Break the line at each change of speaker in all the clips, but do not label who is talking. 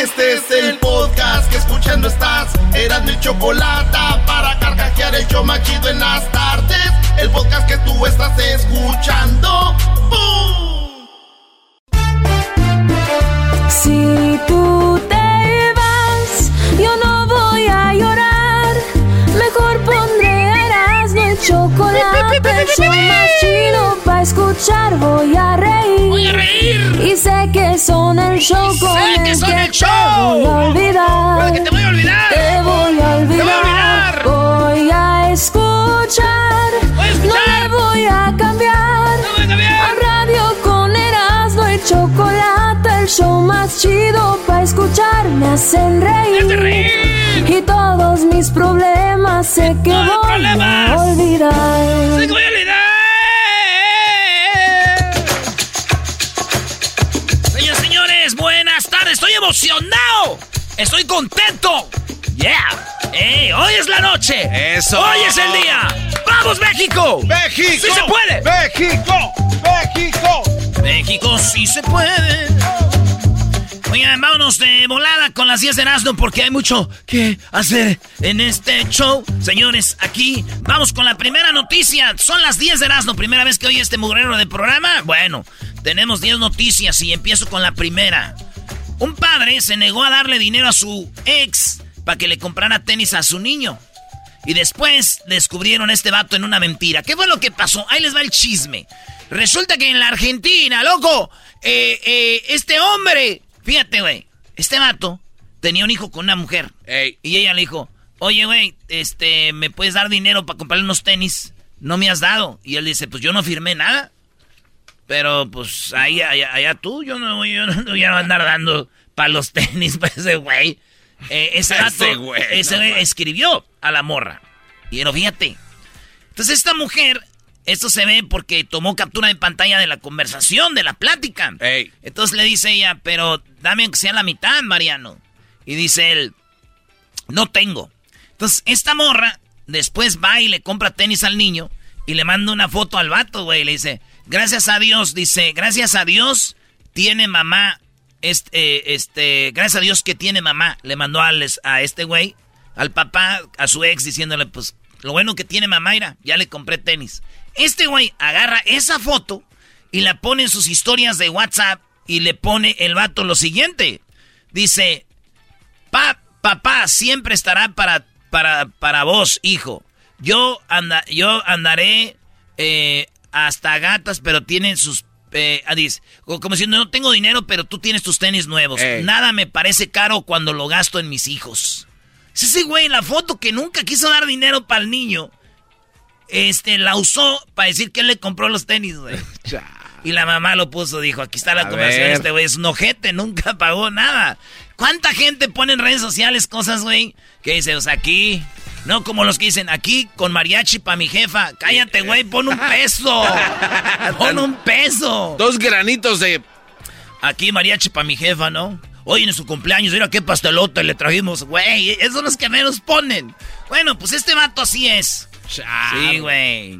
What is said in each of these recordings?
Este es el podcast que escuchando estás. Eran mi chocolate para carcajear el yo machido en las tardes. El podcast que tú estás escuchando. ¡Bum!
Si tú te vas, yo no voy a llorar. Mejor pondré Erasmo el chocolate. El show escuchar. Voy a reír.
Voy a reír.
Y sé que son el show
Y
con
sé
el
que son el
te
show.
voy a olvidar.
Pero que te voy a olvidar.
Te voy a olvidar.
Te voy a olvidar.
Voy a escuchar.
Voy a escuchar.
No le voy a cambiar.
No voy a cambiar.
A radio con Erasmo y chocolate, el show más chido para escuchar, me hacen reír.
Me hace reír.
Y todos mis problemas sé que voy
problemas.
a olvidar.
¡Sí que voy a olvidar! Estoy emocionado. Estoy contento. Yeah. Ey, hoy es la noche.
Eso.
Hoy es el día. ¡Vamos, México!
¡México!
¡Sí se puede!
¡México! ¡México!
México sí se puede. Oigan, vámonos de volada con las 10 de Erasmo porque hay mucho que hacer en este show. Señores, aquí vamos con la primera noticia. Son las 10 de Erasmo, primera vez que oye este mugrero de programa. Bueno, tenemos 10 noticias y empiezo con la primera. Un padre se negó a darle dinero a su ex para que le comprara tenis a su niño. Y después descubrieron a este vato en una mentira. ¿Qué fue lo que pasó? Ahí les va el chisme. Resulta que en la Argentina, loco, eh, eh, este hombre, fíjate, güey, este vato tenía un hijo con una mujer.
Ey.
Y ella le dijo, oye, güey, este, ¿me puedes dar dinero para comprarle unos tenis? No me has dado. Y él dice, pues yo no firmé nada. Pero pues ahí, allá, allá tú, yo no, yo no voy a andar dando para los tenis para ese güey. Eh, ese
Ese güey,
ese
no
güey escribió a la morra. Y no, fíjate. Entonces esta mujer, esto se ve porque tomó captura de pantalla de la conversación, de la plática.
Ey.
Entonces le dice ella, pero dame aunque sea la mitad, Mariano. Y dice él, no tengo. Entonces esta morra después va y le compra tenis al niño y le manda una foto al vato, güey. y Le dice, gracias a Dios, dice, gracias a Dios tiene mamá, este, este, gracias a Dios que tiene mamá. Le mandó al- a este güey, al papá, a su ex, diciéndole, pues, lo bueno que tiene mamá, mira, ya le compré tenis. Este güey agarra esa foto y la pone en sus historias de WhatsApp y le pone el vato lo siguiente. Dice, Pa- papá siempre estará para, para, para vos, hijo. Yo, anda, yo andaré eh, hasta gatas, pero tienen sus... Eh, ah, como diciendo, no tengo dinero, pero tú tienes tus tenis nuevos.
Ey.
Nada me parece caro cuando lo gasto en mis hijos. Es ese güey, la foto que nunca quiso dar dinero para el niño, este, la usó para decir que él le compró los tenis, güey. Y la mamá lo puso, dijo, aquí está la
A
conversación,
ver.
este güey es un ojete, nunca pagó nada. ¿Cuánta gente pone en redes sociales cosas, güey? Que dice, o sea, aquí, no como los que dicen, aquí con mariachi pa' mi jefa. Cállate, güey, pon un peso. pon un peso.
Dos granitos de.
Aquí mariachi pa' mi jefa, ¿no? Hoy en su cumpleaños, mira qué pastelote le trajimos, güey. Esos son los que menos ponen. Bueno, pues este vato así es. Sí, güey.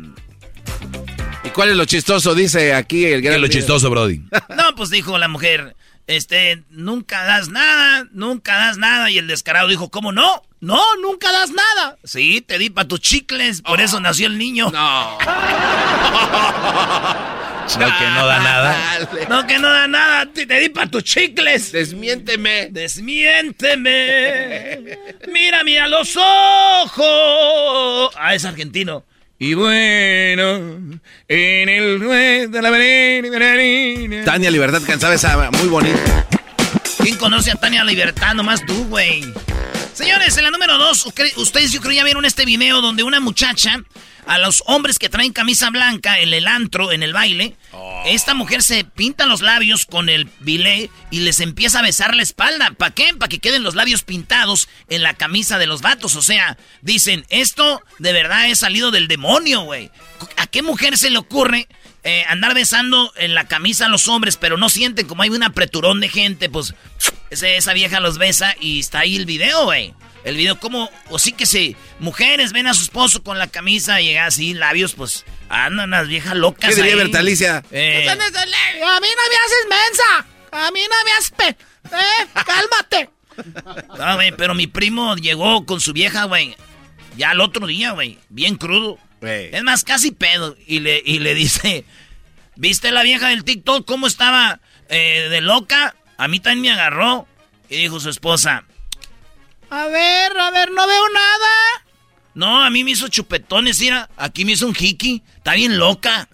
¿Y cuál es lo chistoso? Dice aquí el gran.
¿Qué es lo chistoso, Brody?
No, pues dijo la mujer, este, nunca das nada, nunca das nada. Y el descarado dijo, ¿cómo no? No, nunca das nada. Sí, te di para tus chicles, por eso nació el niño.
No.
No, que no da nada.
No, que no da nada. Te, te di para tus chicles.
Desmiénteme.
Desmiénteme. Mírame a los ojos. Ah, es argentino. Y bueno, en el de la
Tania Libertad cansaba esa muy bonita.
¿Quién conoce a Tania Libertad? Nomás tú, güey. Señores, en la número dos, ustedes yo creo ya vieron este video donde una muchacha a los hombres que traen camisa blanca en el antro, en el baile, oh. esta mujer se pinta los labios con el bilé y les empieza a besar la espalda. ¿Para qué? Para que queden los labios pintados en la camisa de los vatos. O sea, dicen, esto de verdad es salido del demonio, güey. ¿A qué mujer se le ocurre eh, andar besando en la camisa a los hombres, pero no sienten como hay un apreturón de gente? Pues esa vieja los besa y está ahí el video, güey. El video, como, o sí que sí, mujeres ven a su esposo con la camisa y llega así, labios, pues andan las viejas locas.
¿Qué diría Bertalicia?
Eh. A mí no me haces mensa. A mí no me haces. Pe eh, cálmate. No, güey, pero mi primo llegó con su vieja, güey. Ya el otro día, güey. Bien crudo. Es más, casi pedo. Y le, y le dice: ¿Viste la vieja del TikTok cómo estaba eh, de loca? A mí también me agarró. Y dijo su esposa: a ver, a ver, no veo nada. No, a mí me hizo chupetones, mira. Aquí me hizo un hiki. Está bien loca.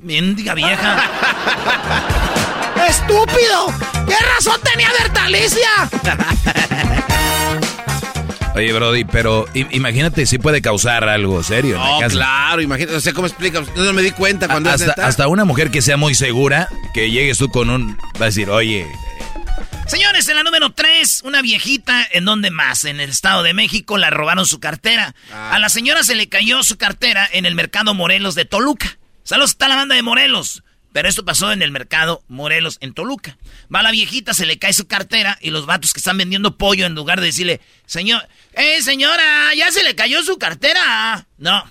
Mendiga vieja. ¡Estúpido! ¿Qué razón tenía Bertalicia?
Oye, Brody, pero imagínate si puede causar algo serio.
No, claro, imagínate, o sea, ¿cómo explica? No me di cuenta cuando...
Hasta, hasta una mujer que sea muy segura, que llegues tú con un... Va a decir, oye,
Señores, en la número 3, una viejita, ¿en dónde más? En el Estado de México la robaron su cartera. A la señora se le cayó su cartera en el mercado Morelos de Toluca. Saludos está la banda de Morelos. Pero esto pasó en el mercado Morelos en Toluca. Va la viejita, se le cae su cartera y los vatos que están vendiendo pollo en lugar de decirle, señor, ¡eh, señora! ¡Ya se le cayó su cartera! No.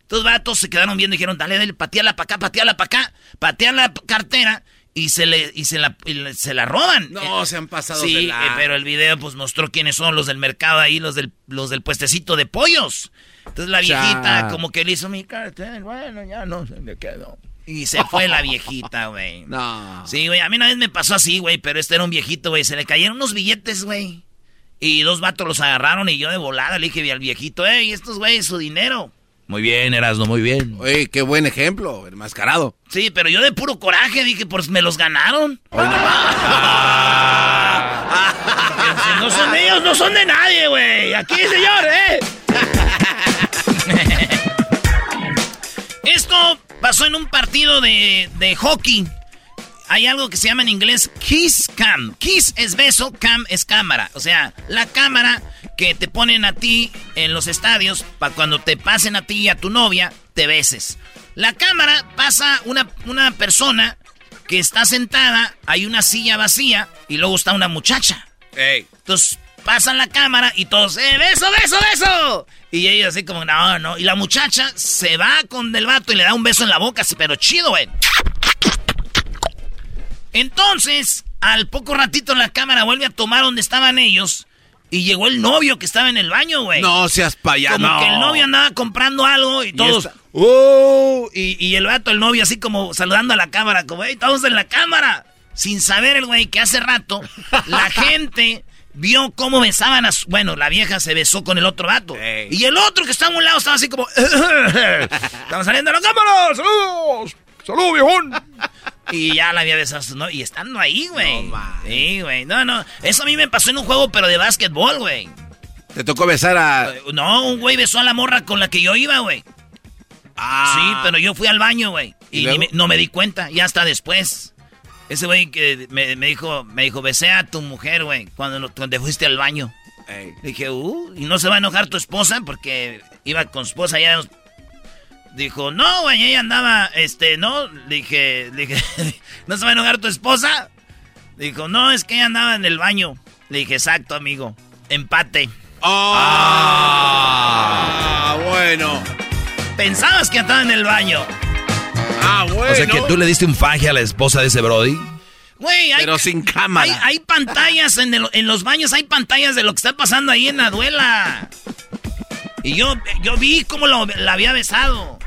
Estos vatos se quedaron viendo y dijeron, dale, dale, pateala para acá, pateala para acá, patean la cartera y se le y se la se la roban.
No, se han pasado
Sí, eh, pero el video pues mostró quiénes son los del mercado ahí, los del los del puestecito de pollos. Entonces la viejita como que le hizo mi cartel, bueno, ya no se me quedó. Y se fue la viejita, güey.
No.
Sí, güey, a mí una vez me pasó así, güey, pero este era un viejito, güey, se le cayeron unos billetes, güey. Y dos vatos los agarraron y yo de volada le dije al viejito, "Ey, estos güeyes su dinero."
Muy bien, Erasmo, muy bien.
Oye, qué buen ejemplo, el mascarado.
Sí, pero yo de puro coraje dije, pues me los ganaron. no. no son ellos, no son de nadie, güey. Aquí, señor, ¿eh? Esto pasó en un partido de, de hockey. Hay algo que se llama en inglés Kiss Cam. Kiss es beso, cam es cámara. O sea, la cámara que te ponen a ti en los estadios para cuando te pasen a ti y a tu novia, te beses. La cámara pasa una, una persona que está sentada, hay una silla vacía y luego está una muchacha. Entonces pasan la cámara y todos, ¡eh, beso, beso, beso! Y ella así como, no, no. Y la muchacha se va con el vato y le da un beso en la boca, pero chido, güey. Entonces, al poco ratito la cámara vuelve a tomar donde estaban ellos y llegó el novio que estaba en el baño, güey.
No seas payaso.
Como que el novio andaba comprando algo y todos. ¡Oh! Y, el vato, el novio, así como saludando a la cámara, como, ¡hey, estamos en la cámara! Sin saber el güey que hace rato la gente vio cómo besaban a su... Bueno, la vieja se besó con el otro vato. Y el otro que estaba a un lado estaba así como... ¡Estamos saliendo a la cámara! ¡Saludos! ¡Saludos, viejón! Y ya la había besado, ¿no? Y estando ahí, güey. No, sí, güey. No, no. Eso a mí me pasó en un juego, pero de básquetbol, güey.
¿Te tocó besar a...?
No, un güey besó a la morra con la que yo iba, güey. Ah. Sí, pero yo fui al baño, güey. Y, no me di cuenta, ya hasta después. Ese güey que me, dijo, me dijo, besé a tu mujer, güey, cuando, cuando fuiste al baño. Dije, uh, y no se va a enojar tu esposa porque iba con su esposa ya Dijo, no, güey, ella andaba, este, no. Le dije, le dije, ¿no se va a enojar tu esposa? Dijo, no, es que ella andaba en el baño. Le dije, exacto, amigo. Empate.
ah, bueno.
Pensabas que andaba en el baño.
Ah, bueno.
O sea que tú le diste un faje a la esposa de ese Brody.
Güey,
Pero sin cámara.
Hay, pantallas en, en, los baños, hay pantallas de lo que está pasando ahí en la duela. Y yo, yo vi cómo lo, la había besado.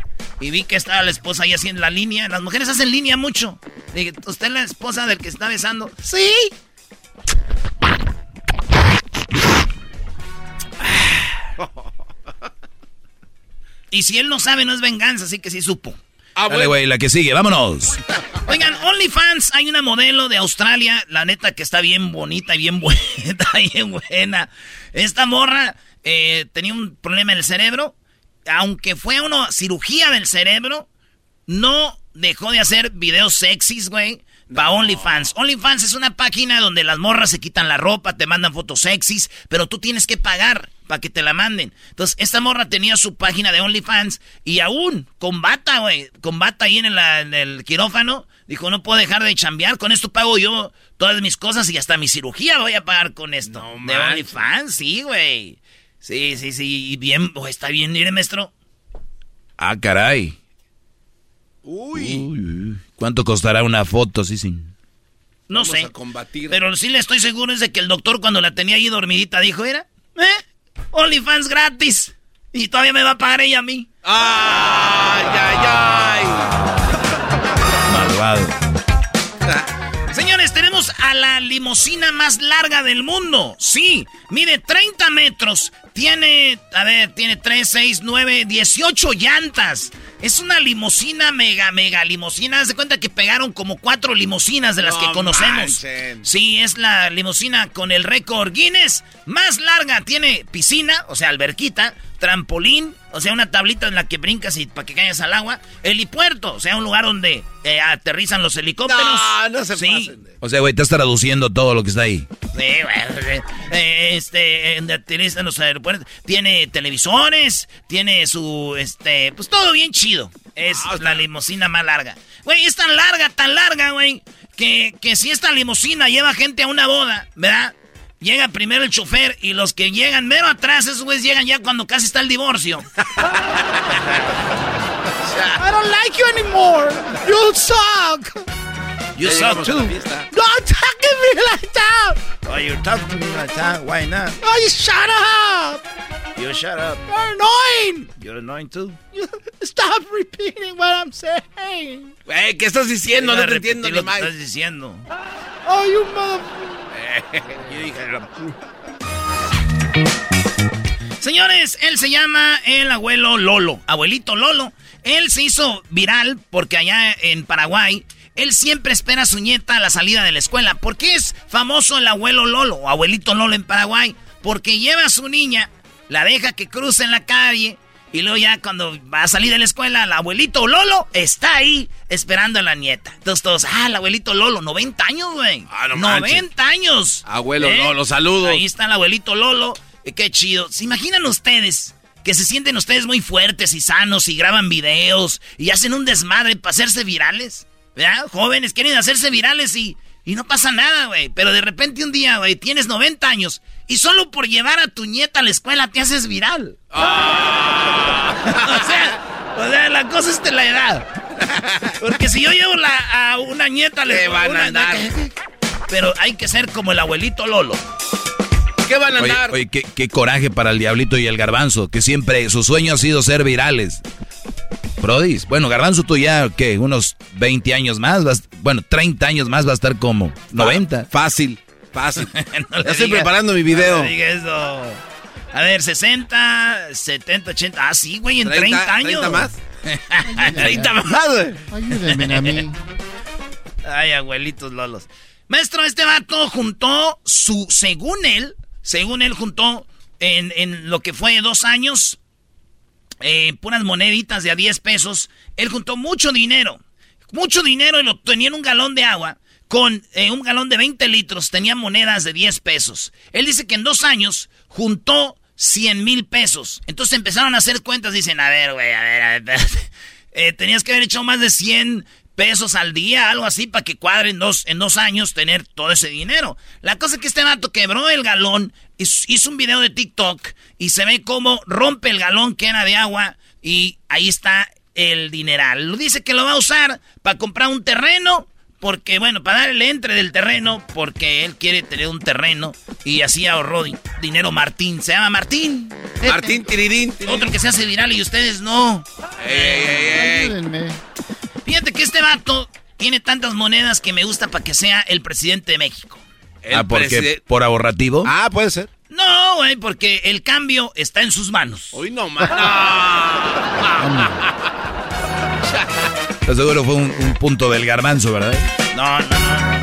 Y vi que estaba la esposa ahí haciendo la línea. Las mujeres hacen línea mucho. Dije, ¿usted es la esposa del que está besando? Sí. Y si él no sabe, no es venganza, así que sí supo.
Ah, Dale, güey, la que sigue, vámonos.
Oigan, OnlyFans, hay una modelo de Australia, la neta que está bien bonita y bien buena, bien buena. Esta morra eh, tenía un problema en el cerebro, aunque fue una cirugía del cerebro, no dejó de hacer videos sexys, güey. Va OnlyFans. OnlyFans es una página donde las morras se quitan la ropa, te mandan fotos sexys, pero tú tienes que pagar para que te la manden. Entonces, esta morra tenía su página de OnlyFans y aún con bata, güey, con bata ahí en el, quirófano, dijo, no puedo dejar de chambear, con esto pago yo todas mis cosas y hasta mi cirugía voy a pagar con esto. de OnlyFans, sí, güey. Sí, sí, sí, y bien, está bien, mire, maestro.
Ah, caray. Uy. ¿Cuánto costará una foto, sí, sí?
No sé. Pero sí le estoy seguro es de que el doctor cuando la tenía ahí dormidita dijo, era, ¿eh? OnlyFans gratis. Y todavía me va a pagar ella a mí.
¡Ay, ay, ay!
Malvado.
Señores, tenemos a la limosina más larga del mundo. Sí, mide 30 metros. Tiene, a ver, tiene 3, 6, 9, 18 llantas. Es una limosina, mega, mega limosina. Haz de cuenta que pegaron como cuatro limosinas de las que conocemos. Sí, es la limosina con el récord Guinness más larga. Tiene piscina, o sea, alberquita, trampolín, o sea, una tablita en la que brincas y para que caigas al agua. Helipuerto, o sea, un lugar donde eh, aterrizan los helicópteros.
No, no se sí.
O sea, güey, estás traduciendo todo lo que está ahí.
Sí, güey. Eh, este, aterrizan los aeropuertos. Tiene televisores, tiene su, este, pues todo bien chido. Es ah, la limusina más larga. Güey, es tan larga, tan larga, güey, que, que si esta limusina lleva gente a una boda, ¿verdad? Llega primero el chofer y los que llegan mero atrás, esos güeyes llegan ya cuando casi está el divorcio.
I don't like you anymore. You suck.
You suck too.
Don't talk to me like that.
Why you talk to me like that? Why not?
Oh, you shut up.
You shut up.
You're annoying.
You're annoying too.
You stop repeating what I'm saying.
Güey, ¿qué estás diciendo? No te entiendo ni más.
¿Qué estás diciendo?
Oh, you mother...
Señores, él se llama el abuelo Lolo, abuelito Lolo. Él se hizo viral porque allá en Paraguay, él siempre espera a su nieta a la salida de la escuela. ¿Por qué es famoso el abuelo Lolo o abuelito Lolo en Paraguay? Porque lleva a su niña, la deja que cruce en la calle y luego ya cuando va a salir de la escuela, el abuelito Lolo está ahí esperando a la nieta. Entonces todos, ah, el abuelito Lolo, 90 años, güey. Ah, no 90 años.
Abuelo ¿Eh? Lolo, saludos.
Ahí está el abuelito Lolo. Qué chido. ¿Se imaginan ustedes que se sienten ustedes muy fuertes y sanos y graban videos y hacen un desmadre para hacerse virales? ¿Verdad? Jóvenes quieren hacerse virales y, y no pasa nada, güey. Pero de repente un día, güey, tienes 90 años y solo por llevar a tu nieta a la escuela te haces viral. Ah. o, sea, o sea, la cosa es de la edad. Porque si yo llevo a una nieta, le
van a andar.
Pero hay que ser como el abuelito Lolo.
¿Qué van a andar?
Oye, qué, coraje para el diablito y el garbanzo, que siempre su sueño ha sido ser virales. Prodis, bueno, Garbanzo tú ya, ¿qué? Unos 20 años más, bueno, 30 años más va a estar como 90.
Fácil. Fácil. ya estoy preparando mi video.
No eso. A ver, 60, 70, 80. Ah, sí, güey, en 30, años.
30 más.
30 más, güey.
Ayúdenme a mí.
Ay, abuelitos lolos. Maestro, este vato juntó su, según él, según él juntó en, en lo que fue dos años, eh, puras moneditas de a 10 pesos. Él juntó mucho dinero. Mucho dinero y lo tenía en un galón de agua con eh, un galón de 20 litros tenía monedas de 10 pesos. Él dice que en dos años juntó 100 mil pesos. Entonces empezaron a hacer cuentas. Dicen, a ver, güey, a ver, a ver. Eh, tenías que haber hecho más de 100 pesos al día, algo así, para que cuadren dos, en dos años tener todo ese dinero. La cosa es que este vato quebró el galón, hizo un video de TikTok y se ve cómo rompe el galón que era de agua y ahí está el dineral. Dice que lo va a usar para comprar un terreno porque, bueno, para dar el entre del terreno, porque él quiere tener un terreno y así ahorró dinero Martín. Se llama Martín.
Martín Tirirín.
Otro que se hace viral y ustedes no. Fíjate que este vato tiene tantas monedas que me gusta para que sea el presidente de México.
ah, ¿por qué? ¿Por ahorrativo?
Ah, puede ser.
No, güey, porque el cambio está en sus manos.
Uy, no más.
Seguro fue un, punto del garbanzo, ¿verdad?
No, no, no.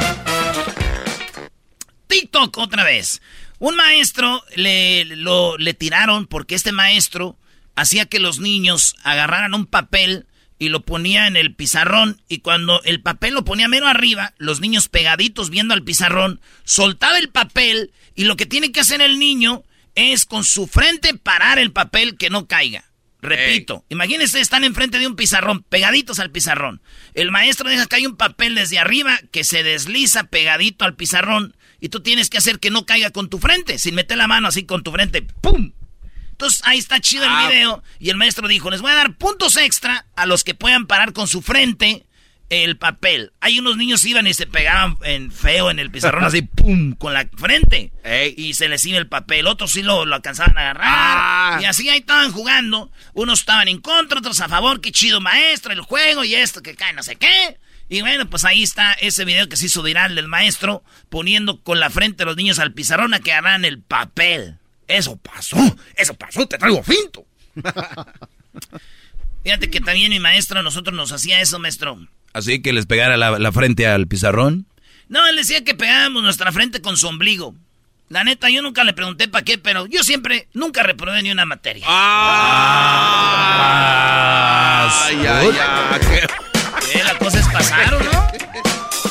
TikTok otra vez. Un maestro le, lo, le tiraron porque este maestro hacía que los niños agarraran un papel y lo ponía en el pizarrón y cuando el papel lo ponía menos arriba, los niños pegaditos viendo al pizarrón, soltaba el papel y lo que tiene que hacer el niño es con su frente parar el papel que no caiga. Repito, imagínense, están enfrente de un pizarrón, pegaditos al pizarrón. El maestro deja que hay un papel desde arriba que se desliza pegadito al pizarrón y tú tienes que hacer que no caiga con tu frente, sin meter la mano así con tu frente. ¡Pum! Entonces ahí está chido el ah. video y el maestro dijo, les voy a dar puntos extra a los que puedan parar con su frente el papel. Hay unos niños iban y se pegaban en feo en el pizarrón así, pum, con la frente. Y se les iba el papel. Otros sí lo, lo alcanzaban a agarrar. Ah. Y así ahí estaban jugando. Unos estaban en contra, otros a favor. Qué chido maestro, el juego y esto que cae no sé qué. Y bueno, pues ahí está ese video que se hizo viral del maestro poniendo con la frente a los niños al pizarrón a que agarran el papel. Eso pasó, eso pasó, te traigo finto. Fíjate que también mi maestro, nosotros nos hacía eso, maestro.
¿Así que les pegara la, frente al pizarrón?
No, él decía que pegábamos nuestra frente con su ombligo. La neta, yo nunca le pregunté para qué, pero yo siempre, nunca reprobé ni una materia.
¡Ah! ¡Ay, ay, ay!
¿Qué? La cosa es pasar, no?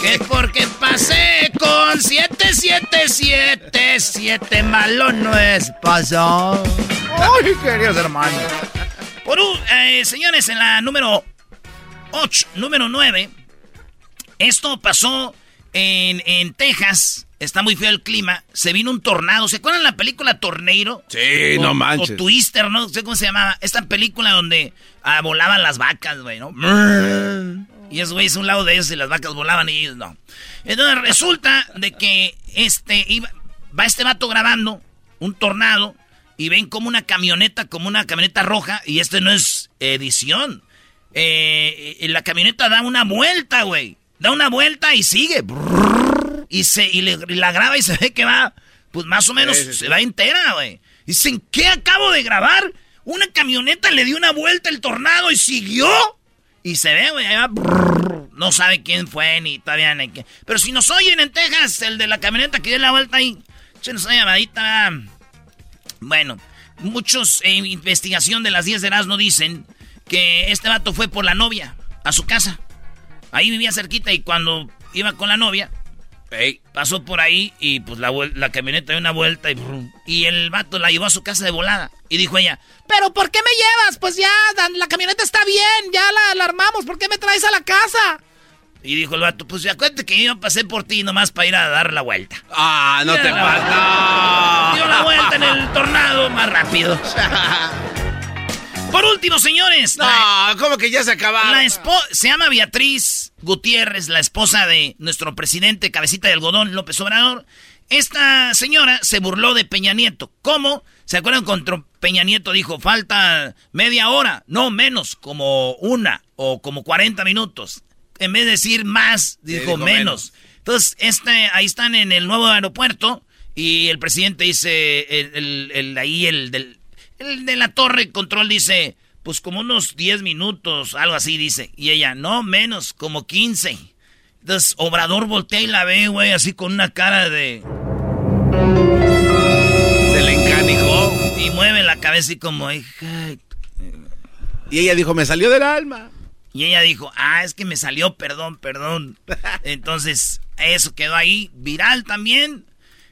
Que porque pasé con 777, 7 malo no es pasar.
Ay, queridos hermanos.
Por un, eh, señores, en la número 8, número 9, esto pasó en, en Texas. Está muy feo el clima. Se vino un tornado. ¿Se acuerdan la película Torneiro?
Sí, no manches.
O Twister, ¿no? sé cómo se llamaba. Esta película donde ah, volaban las vacas, güey, ¿no? Y esos güeyes un lado de ellos y las vacas volaban y ellos no. Entonces resulta de que este iba, va este vato grabando un tornado y ven como una camioneta, como una camioneta roja, y este no es edición. Eh, la camioneta da una vuelta, güey. Da una vuelta y sigue. Y, se, y, la graba y se ve que va, pues más o menos se va entera, güey. Dicen, ¿qué acabo de grabar? Una camioneta le dio una vuelta el tornado y siguió. Y se ve, güey, ahí va. No sabe quién fue ni todavía ni qué. Pero si nos oyen en Texas, el de la camioneta que dio la vuelta ahí, nos una llamadita. Bueno, muchos en investigación de las 10 de no dicen que este vato fue por la novia a su casa. Ahí vivía cerquita y cuando iba con la novia, pasó por ahí y pues la, la camioneta dio una vuelta y, y el vato la llevó a su casa de volada. Y dijo ella, ¿pero por qué me llevas? Pues ya, la camioneta está bien, ya la, la armamos, ¿por qué me traes a la casa? Y dijo el vato, pues ya acuérdate que yo pasé por ti nomás para ir a dar la vuelta.
Ah, no te pasa.
Dio la vuelta en el tornado más rápido. Por último, señores.
No, ¿cómo que ya se acaba?
La se llama Beatriz Gutiérrez, la esposa de nuestro presidente Cabecita de Algodón, López Obrador. Esta señora se burló de Peña Nieto. ¿Cómo? ¿Se acuerdan cuando Peña Nieto dijo, falta media hora? No, menos, como una o como 40 minutos. En vez de decir más, dijo, menos. Entonces, este, ahí están en el nuevo aeropuerto y el presidente dice, el, ahí el, del, el de la torre control dice, pues como unos 10 minutos, algo así dice. Y ella, no, menos, como 15. Entonces, Obrador voltea y la ve, güey, así con una cara de...
Se le encanijó.
Y mueve la cabeza y como... Y
ella dijo, me salió del alma.
Y ella dijo, ah, es que me salió, perdón, perdón. Entonces, eso quedó ahí, viral también.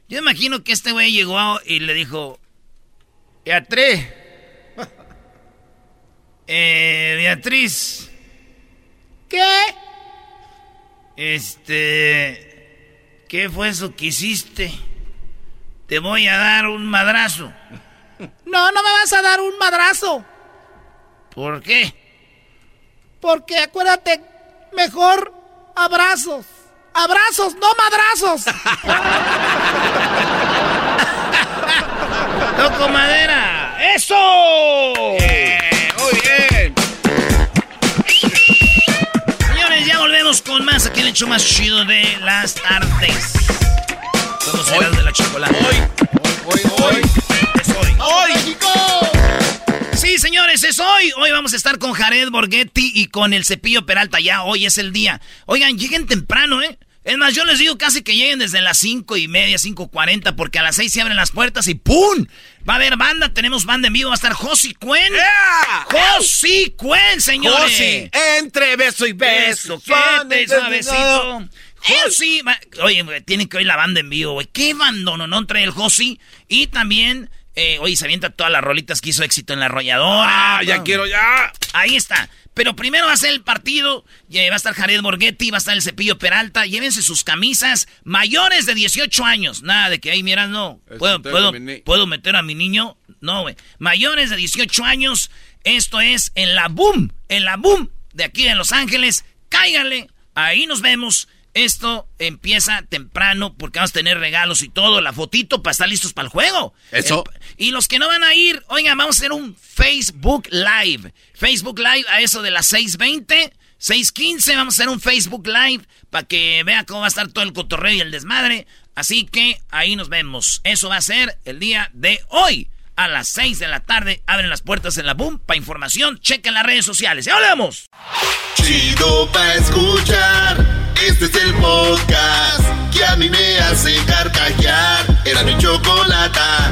Yo imagino que este güey llegó y le dijo, Beatriz, eh, Beatriz, ¿qué? Este, ¿qué fue eso que hiciste? Te voy a dar un madrazo.
No, no me vas a dar un madrazo.
¿Por qué?
Porque acuérdate, mejor abrazos. Abrazos, no madrazos.
¡Toco madera! ¡Eso!
Yeah, ¡Muy bien!
Señores, ya volvemos con más aquí el hecho más chido de las tardes. Somos hoy, de la chocolate.
Hoy, hoy, hoy, hoy.
Es hoy.
¡Hoy, México!
Sí, señores, es hoy. Hoy vamos a estar con Jared Borghetti y con el Cepillo Peralta. Ya hoy es el día. Oigan, lleguen temprano, ¿eh? Es más, yo les digo casi que lleguen desde las cinco y media, cinco cuarenta, porque a las seis se abren las puertas y ¡pum! Va a haber banda, tenemos banda en vivo, va a estar Josi Cuen.
¡Yeah!
Josi Cuen, señores.
Josi, entre beso y beso.
Qué suavecito. Josi, oye, tienen que oír la banda en vivo, güey. Qué bando no trae el Josi. Y también, eh, oye, se avienta todas las rolitas que hizo éxito en la arrolladora.
Ah, ya quiero, ya.
Ahí está. Pero primero va a ser el partido. y, va a estar Jared Borghetti, va a estar el Cepillo Peralta. Llévense sus camisas mayores de 18 años. Nada de que, ahí mira, no. ¿Puedo, puedo, ¿Puedo meter a mi niño? No, güey. Mayores de 18 años. Esto es en la Boom. En la Boom de aquí de Los Ángeles. Cáiganle. Ahí nos vemos. Esto empieza temprano porque vamos a tener regalos y todo. La fotito para estar listos para el juego.
Eso.
Y los que no van a ir, oigan, vamos a hacer un Facebook Live. Facebook Live a eso de las 6.20, 6.15, vamos a hacer un Facebook Live para que vea cómo va a estar todo el cotorreo y el desmadre. Así que ahí nos vemos. Eso va a ser el día de hoy. A las 6 de la tarde abren las puertas en la Boom. Para información, chequen las redes sociales. ¡Ya hablamos!
Chido pa' escuchar. Este es el podcast que a mí me hace carcajear. Era mi chocolata.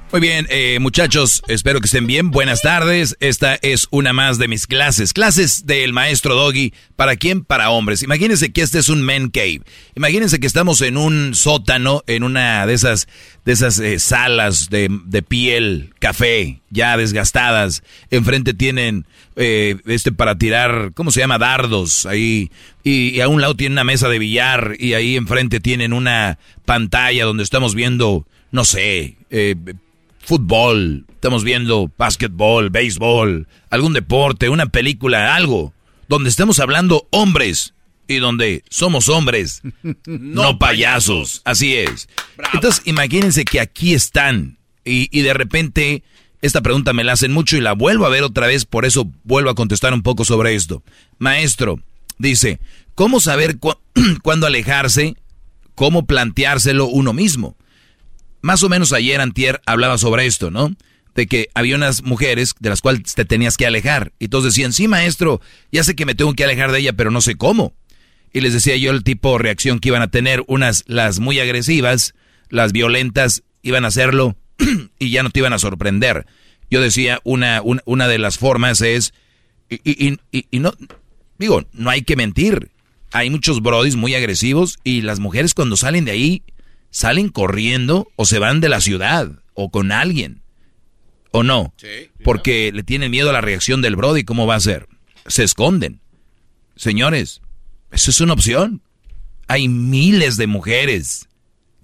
Muy bien, eh, muchachos, espero que estén bien. Buenas tardes. Esta es una más de mis clases. Clases del maestro Doggy. ¿Para quién? Para hombres. Imagínense que este es un men cave. Imagínense que estamos en un sótano, en una de esas, de esas eh, salas de, de piel, café, ya desgastadas. Enfrente tienen eh, este para tirar, ¿cómo se llama? Dardos ahí. Y, y a un lado tienen una mesa de billar y ahí enfrente tienen una pantalla donde estamos viendo, no sé, eh, fútbol, estamos viendo básquetbol, béisbol, algún deporte, una película, algo, donde estemos hablando hombres y donde somos hombres, no, payasos. Así es. Entonces, imagínense que aquí están y, y de repente esta pregunta me la hacen mucho y la vuelvo a ver otra vez, por eso vuelvo a contestar un poco sobre esto. Maestro, dice, ¿cómo saber cu- cuándo alejarse? ¿Cómo planteárselo uno mismo? Más o menos ayer Antier hablaba sobre esto, ¿no? De que había unas mujeres de las cuales te tenías que alejar. Y todos decían, sí, maestro, ya sé que me tengo que alejar de ella, pero no sé cómo. Y les decía yo el tipo de reacción que iban a tener. Unas, las muy agresivas, las violentas, iban a hacerlo y ya no te iban a sorprender. Yo decía, una, una, una de las formas es, y, y, y, y no, digo, no hay que mentir. Hay muchos brodis muy agresivos y las mujeres cuando salen de ahí salen corriendo o se van de la ciudad o con alguien. ¿O no? Porque le tienen miedo a la reacción del Brody. ¿Cómo va a ser? Se esconden. Señores, eso es una opción. Hay miles de mujeres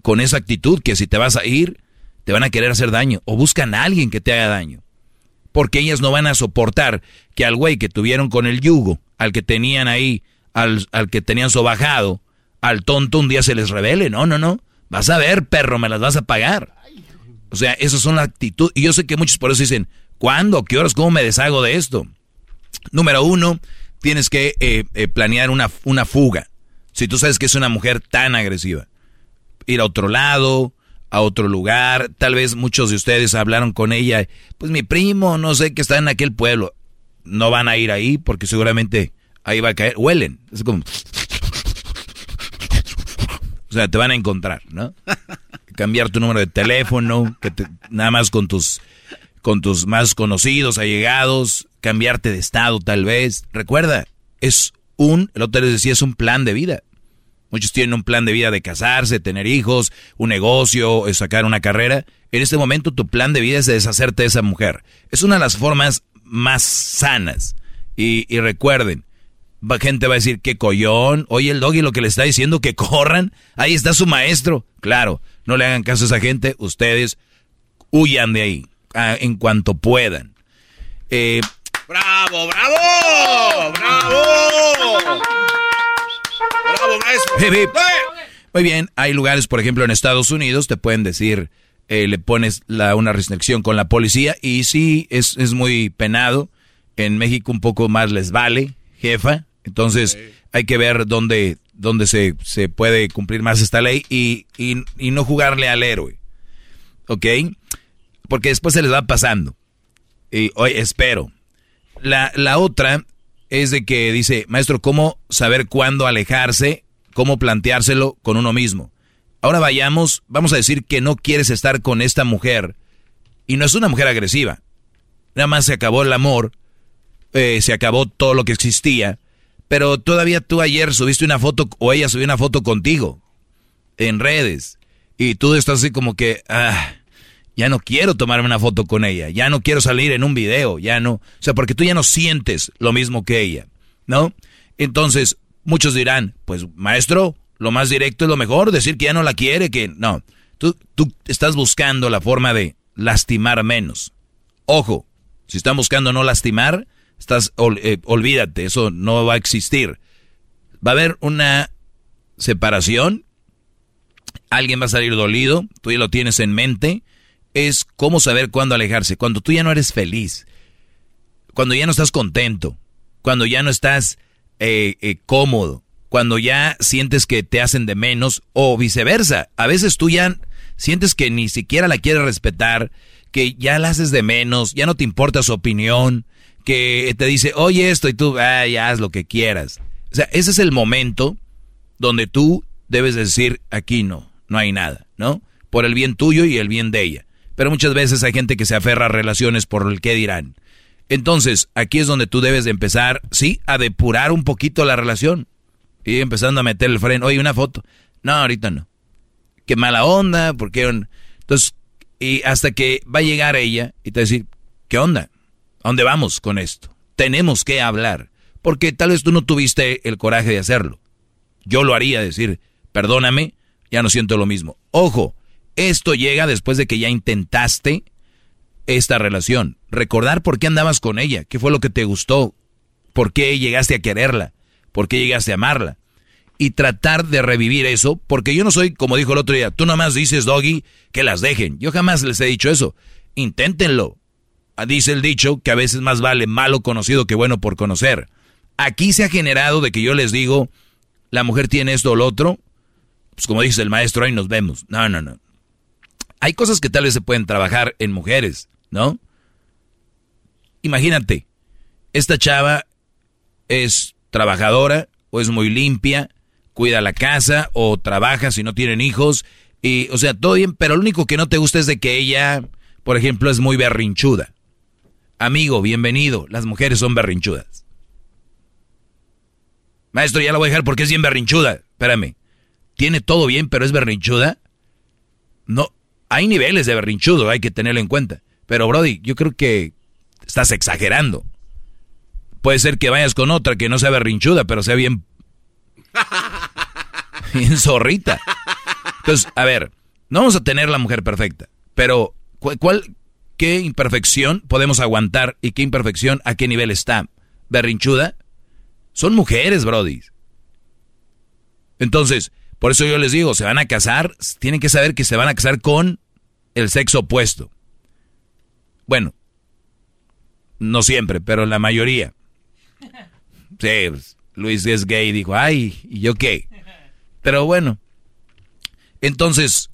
con esa actitud que si te vas a ir, te van a querer hacer daño. O buscan a alguien que te haga daño. Porque ellas no van a soportar que al güey que tuvieron con el yugo, al que tenían ahí, al, al que tenían sobajado, al tonto un día se les revele. No, no, no. Vas a ver, perro, me las vas a pagar. O sea, esas son las actitudes. Y yo sé que muchos por eso dicen, ¿cuándo? ¿Qué horas? ¿Cómo me deshago de esto? Número uno, tienes que eh, eh, planear una, una fuga. Si tú sabes que es una mujer tan agresiva. Ir a otro lado, a otro lugar. Tal vez muchos de ustedes hablaron con ella. Pues mi primo, no sé, que está en aquel pueblo. No van a ir ahí porque seguramente ahí va a caer. Huelen. Es como... O sea, te van a encontrar, ¿no? Cambiar tu número de teléfono, que te- nada más con tus, con tus más conocidos, allegados, cambiarte de estado tal vez. Recuerda, es un, el otro les decía, es un plan de vida. Muchos tienen un plan de vida de casarse, tener hijos, un negocio, eh, sacar una carrera. En este momento tu plan de vida es de deshacerte de esa mujer. Es una de las formas más sanas. Y, y recuerden, gente va a decir que collón, oye el doggy lo que le está diciendo que corran, ahí está su maestro. Claro, no le hagan caso a esa gente, ustedes huyan de ahí en cuanto puedan.
Eh, ¡Bravo, bravo! ¡Bravo! ¡Bravo, maestro!
Muy bien, hay lugares, por ejemplo, en Estados Unidos, te pueden decir, eh, le pones la, una restricción con la policía y sí, es, es muy penado. En México un poco más les vale, jefa. Entonces hay que ver dónde, dónde se, se puede cumplir más esta ley y, y, y no jugarle al héroe. ¿Ok? Porque después se les va pasando. Y hoy espero. La, la otra es de que dice, maestro, ¿cómo saber cuándo alejarse? ¿Cómo planteárselo con uno mismo? Ahora vayamos, vamos a decir que no quieres estar con esta mujer. Y no es una mujer agresiva. Nada más se acabó el amor, eh, se acabó todo lo que existía. Pero todavía tú ayer subiste una foto o ella subió una foto contigo en redes. Y tú estás así como que, ah, ya no quiero tomarme una foto con ella, ya no quiero salir en un video, ya no, o sea, porque tú ya no sientes lo mismo que ella, ¿no? Entonces, muchos dirán, pues maestro, lo más directo es lo mejor, decir que ya no la quiere, que no, tú, tú estás buscando la forma de lastimar menos. Ojo, si están buscando no lastimar, estás, eh, olvídate, eso no va a existir. Va a haber una separación, alguien va a salir dolido, tú ya lo tienes en mente, es cómo saber cuándo alejarse. Cuando tú ya no eres feliz, cuando ya no estás contento, cuando ya no estás eh, eh, cómodo, cuando ya sientes que te hacen de menos o viceversa. A veces tú ya sientes que ni siquiera la quieres respetar, que ya la haces de menos, ya no te importa su opinión, que te dice, oye esto y tú, ay, haz lo que quieras. O sea, ese es el momento donde tú debes decir, aquí no, no hay nada, ¿no? Por el bien tuyo y el bien de ella. Pero muchas veces hay gente que se aferra a relaciones por el qué dirán. Entonces, aquí es donde tú debes de empezar, sí, a depurar un poquito la relación. Y empezando a meter el freno. Oye, una foto. No, ahorita no. Qué mala onda, porque... Entonces, y hasta que va a llegar ella y te va a decir, ¿qué onda? ¿A dónde vamos con esto? Tenemos que hablar. Porque tal vez tú no tuviste el coraje de hacerlo. Yo lo haría, decir, perdóname, ya no siento lo mismo. Ojo, esto llega después de que ya intentaste esta relación. Recordar por qué andabas con ella, qué fue lo que te gustó, por qué llegaste a quererla, por qué llegaste a amarla. Y tratar de revivir eso, porque yo no soy, como dijo el otro día, tú nomás dices, Doggy, que las dejen. Yo jamás les he dicho eso. Inténtenlo. Dice el dicho que a veces más vale malo conocido que bueno por conocer. Aquí se ha generado de que yo les digo, la mujer tiene esto o lo otro, pues como dice el maestro, ahí nos vemos. No, no, no. Hay cosas que tal vez se pueden trabajar en mujeres, ¿no? Imagínate, esta chava es trabajadora o es muy limpia, cuida la casa o trabaja si no tienen hijos y, o sea, todo bien, pero lo único que no te gusta es de que ella, por ejemplo, es muy berrinchuda. Amigo, bienvenido, las mujeres son berrinchudas. Maestro, ya la voy a dejar porque es bien berrinchuda. Espérame. Tiene todo bien, pero es berrinchuda. No, hay niveles de berrinchudo, hay que tenerlo en cuenta. Pero Brody, yo creo que estás exagerando. Puede ser que vayas con otra que no sea berrinchuda, pero sea bien... bien zorrita. Entonces, a ver, no vamos a tener la mujer perfecta, pero ¿cuál, qué imperfección podemos aguantar y qué imperfección a qué nivel está? ¿Berrinchuda? Son mujeres, Brody. Entonces, por eso yo les digo, se van a casar, tienen que saber que se van a casar con el sexo opuesto. Bueno, no siempre, pero la mayoría. Sí, pues, Luis es gay, dijo, ay, ¿y yo qué? Pero bueno, entonces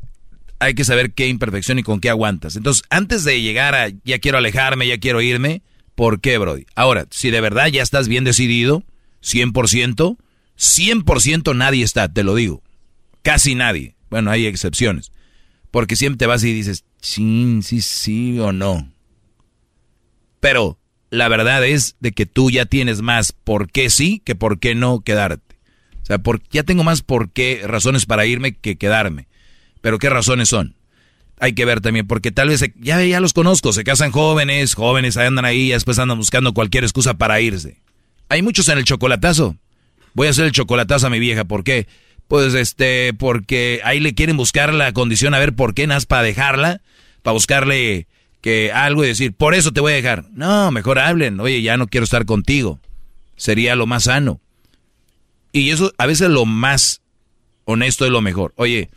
hay que saber qué imperfección y con qué aguantas. Entonces, antes de llegar a ya quiero alejarme, ya quiero irme, ¿por qué, Brody? Ahora, si de verdad ya estás bien decidido, 100%, 100% nadie está, te lo digo. Casi nadie. Bueno, hay excepciones. Porque siempre te vas y dices, sí, sí, sí o no. Pero la verdad es de que tú ya tienes más por qué sí que por qué no quedarte. O sea, por, ya tengo más por qué razones para irme que quedarme. Pero ¿qué razones son? Hay que ver también, porque tal vez ya, ya los conozco, se casan jóvenes, jóvenes andan ahí después andan buscando cualquier excusa para irse. Hay muchos en el chocolatazo. Voy a hacer el chocolatazo a mi vieja. ¿Por qué? Pues este, porque ahí le quieren buscar la condición a ver por qué nas para dejarla, para buscarle que algo y decir, por eso te voy a dejar. No, mejor hablen. Oye, ya no quiero estar contigo. Sería lo más sano. Y eso a veces lo más honesto es lo mejor. Oye,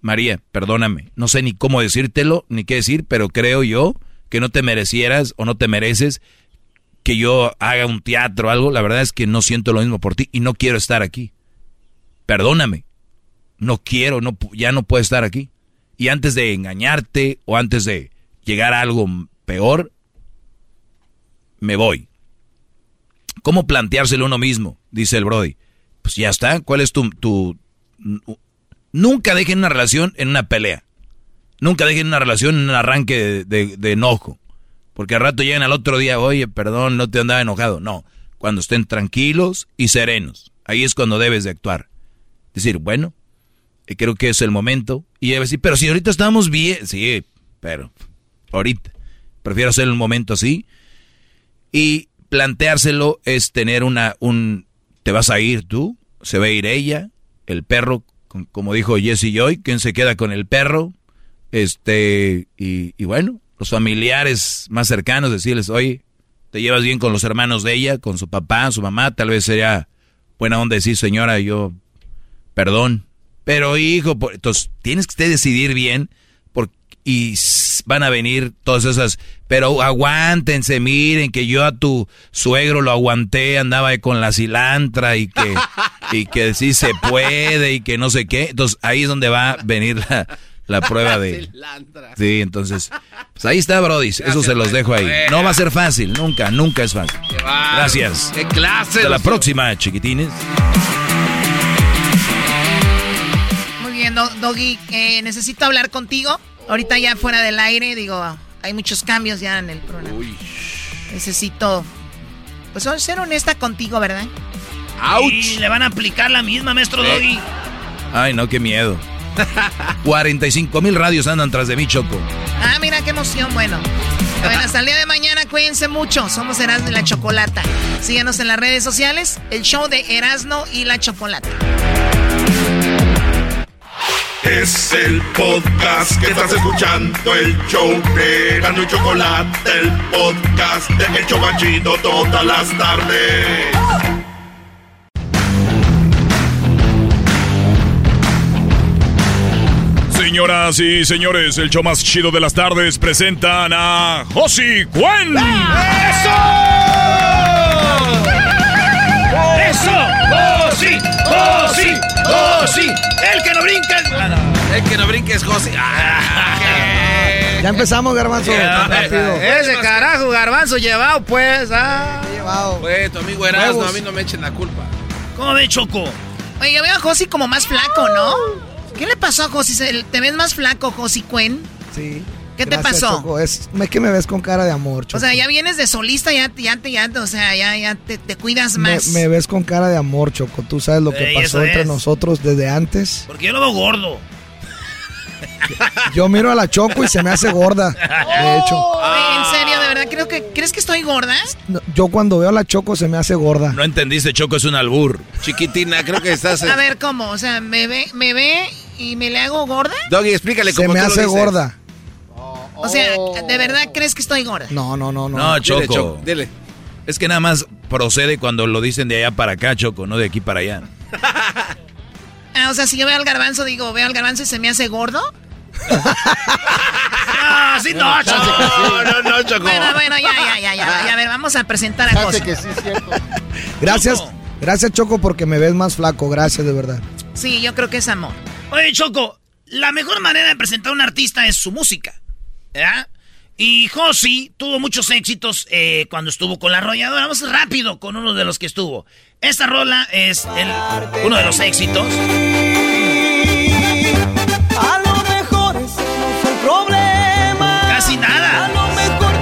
María, perdóname, no sé ni cómo decírtelo, ni qué decir, pero creo yo que no te merecieras o no te mereces que yo haga un teatro o algo. La verdad es que no siento lo mismo por ti y no quiero estar aquí. Perdóname. No quiero, no, ya no puedo estar aquí. Y antes de engañarte o antes de llegar a algo peor, me voy. ¿Cómo planteárselo uno mismo? Dice el Brody. Pues ya está. ¿Cuál es tu, tu Nunca dejen una relación en una pelea. Nunca dejen una relación en un arranque de, enojo. Porque al rato llegan al otro día, oye, perdón, no te andaba enojado. No, cuando estén tranquilos y serenos. Ahí es cuando debes de actuar. Decir, bueno, eh, creo que es el momento. Y decir, pero si ahorita estamos bien. Sí, pero ahorita. Prefiero hacer el momento así. Y planteárselo es tener una, un, te vas a ir tú, se va a ir ella, el perro como dijo Jesse Joy, ¿quién se queda con el perro? Este, y, bueno, los familiares más cercanos, decirles, oye, te llevas bien con los hermanos de ella, con su papá, su mamá, tal vez sería buena onda decir, señora, yo, perdón. Pero hijo, entonces tienes que decidir bien y van a venir todas esas, pero aguántense, miren que yo a tu suegro lo aguanté, andaba con la cilantra y que, y que sí se puede y que no sé qué. Entonces ahí es donde va a venir la, prueba de... Sí, entonces, pues ahí está, Brody, eso se los dejo ahí. No va a ser fácil, nunca, nunca es fácil. Gracias.
¿Qué clase?
Hasta la próxima, chiquitines.
Muy bien, Doggy, eh, necesito hablar contigo. Ahorita ya fuera del aire, digo, hay muchos cambios ya en el programa. Uy. Necesito, pues ser honesta contigo, ¿verdad?
¡Auch! le van a aplicar la misma, maestro Doggy.
Ay, no, qué miedo. 45 mil radios andan tras de mí, Choco.
Ah, mira qué emoción, bueno. Bueno, hasta el día de mañana, cuídense mucho. Somos Erasmo y la Chocolata. Síguenos en las redes sociales, el show de Erasmo y la Chocolata.
Es el podcast que estás escuchando, el show de Gano y Chocolate, el podcast de El Chocachito todas las tardes.
Señoras y señores, el show más chido de las tardes presentan a Josi Cuen.
¡Eso! ¡Eso! ¡Josi! ¡Josi! ¡Josi! ¡El que no brinca!
El que no brinque es Josi.
ya empezamos, Garbanzo.
Ese carajo, Garbanzo, llevado, pues. Ah.
Llevado. Pues, tu amigo Erasmo, a mí no me echen la culpa.
¿Cómo ve, Choco?
Oye, yo veo a Josi como más flaco, ¿no? ¿Qué le pasó a Josi? ¿Te ves más flaco, Josi Cuen?
Sí.
¿Qué te pasó?
Es que me ves con cara de amor, Choco.
O sea, ya vienes de solista, ya, ya, ya, o sea, ya, ya te, cuidas más.
Me, ves con cara de amor, Choco. Tú sabes lo que pasó entre nosotros desde antes.
Porque yo lo veo gordo.
Yo miro a la Choco y se me hace gorda, de hecho.
¿En serio? ¿De verdad creo que, crees que estoy gorda?
yo cuando veo a la Choco se me hace gorda.
No entendiste, Choco es un albur.
Chiquitina, creo que estás...
A ver, ¿cómo? O sea, ¿me ve, me ve y me le hago gorda?
Doggy, explícale cómo
Se me hace gorda.
O sea, ¿de verdad crees que estoy gorda?
No, no, no, no.
No, Choco. Dile, Es que nada más procede cuando lo dicen de allá para acá, Choco, no de aquí para allá.
ah, o sea, si yo veo al garbanzo, digo, veo al garbanzo y se me hace gordo.
Ah, sí, no, Choco.
No, no, Choco. Bueno, bueno, ya, ya, ya, ya. A ver, vamos a presentar a José.
que sí cierto. Gracias, gracias, Choco, porque me ves más flaco. Gracias, de verdad.
Sí, yo creo que es amor.
Oye, Choco, la mejor manera de presentar a un artista es su música. ¿Verdad? Y Josi tuvo muchos éxitos eh, cuando estuvo con la arrolladora. Vamos rápido con uno de los que estuvo. Esta rola es el, uno de los éxitos.
A lo mejor es el problema.
Casi nada.
A lo mejor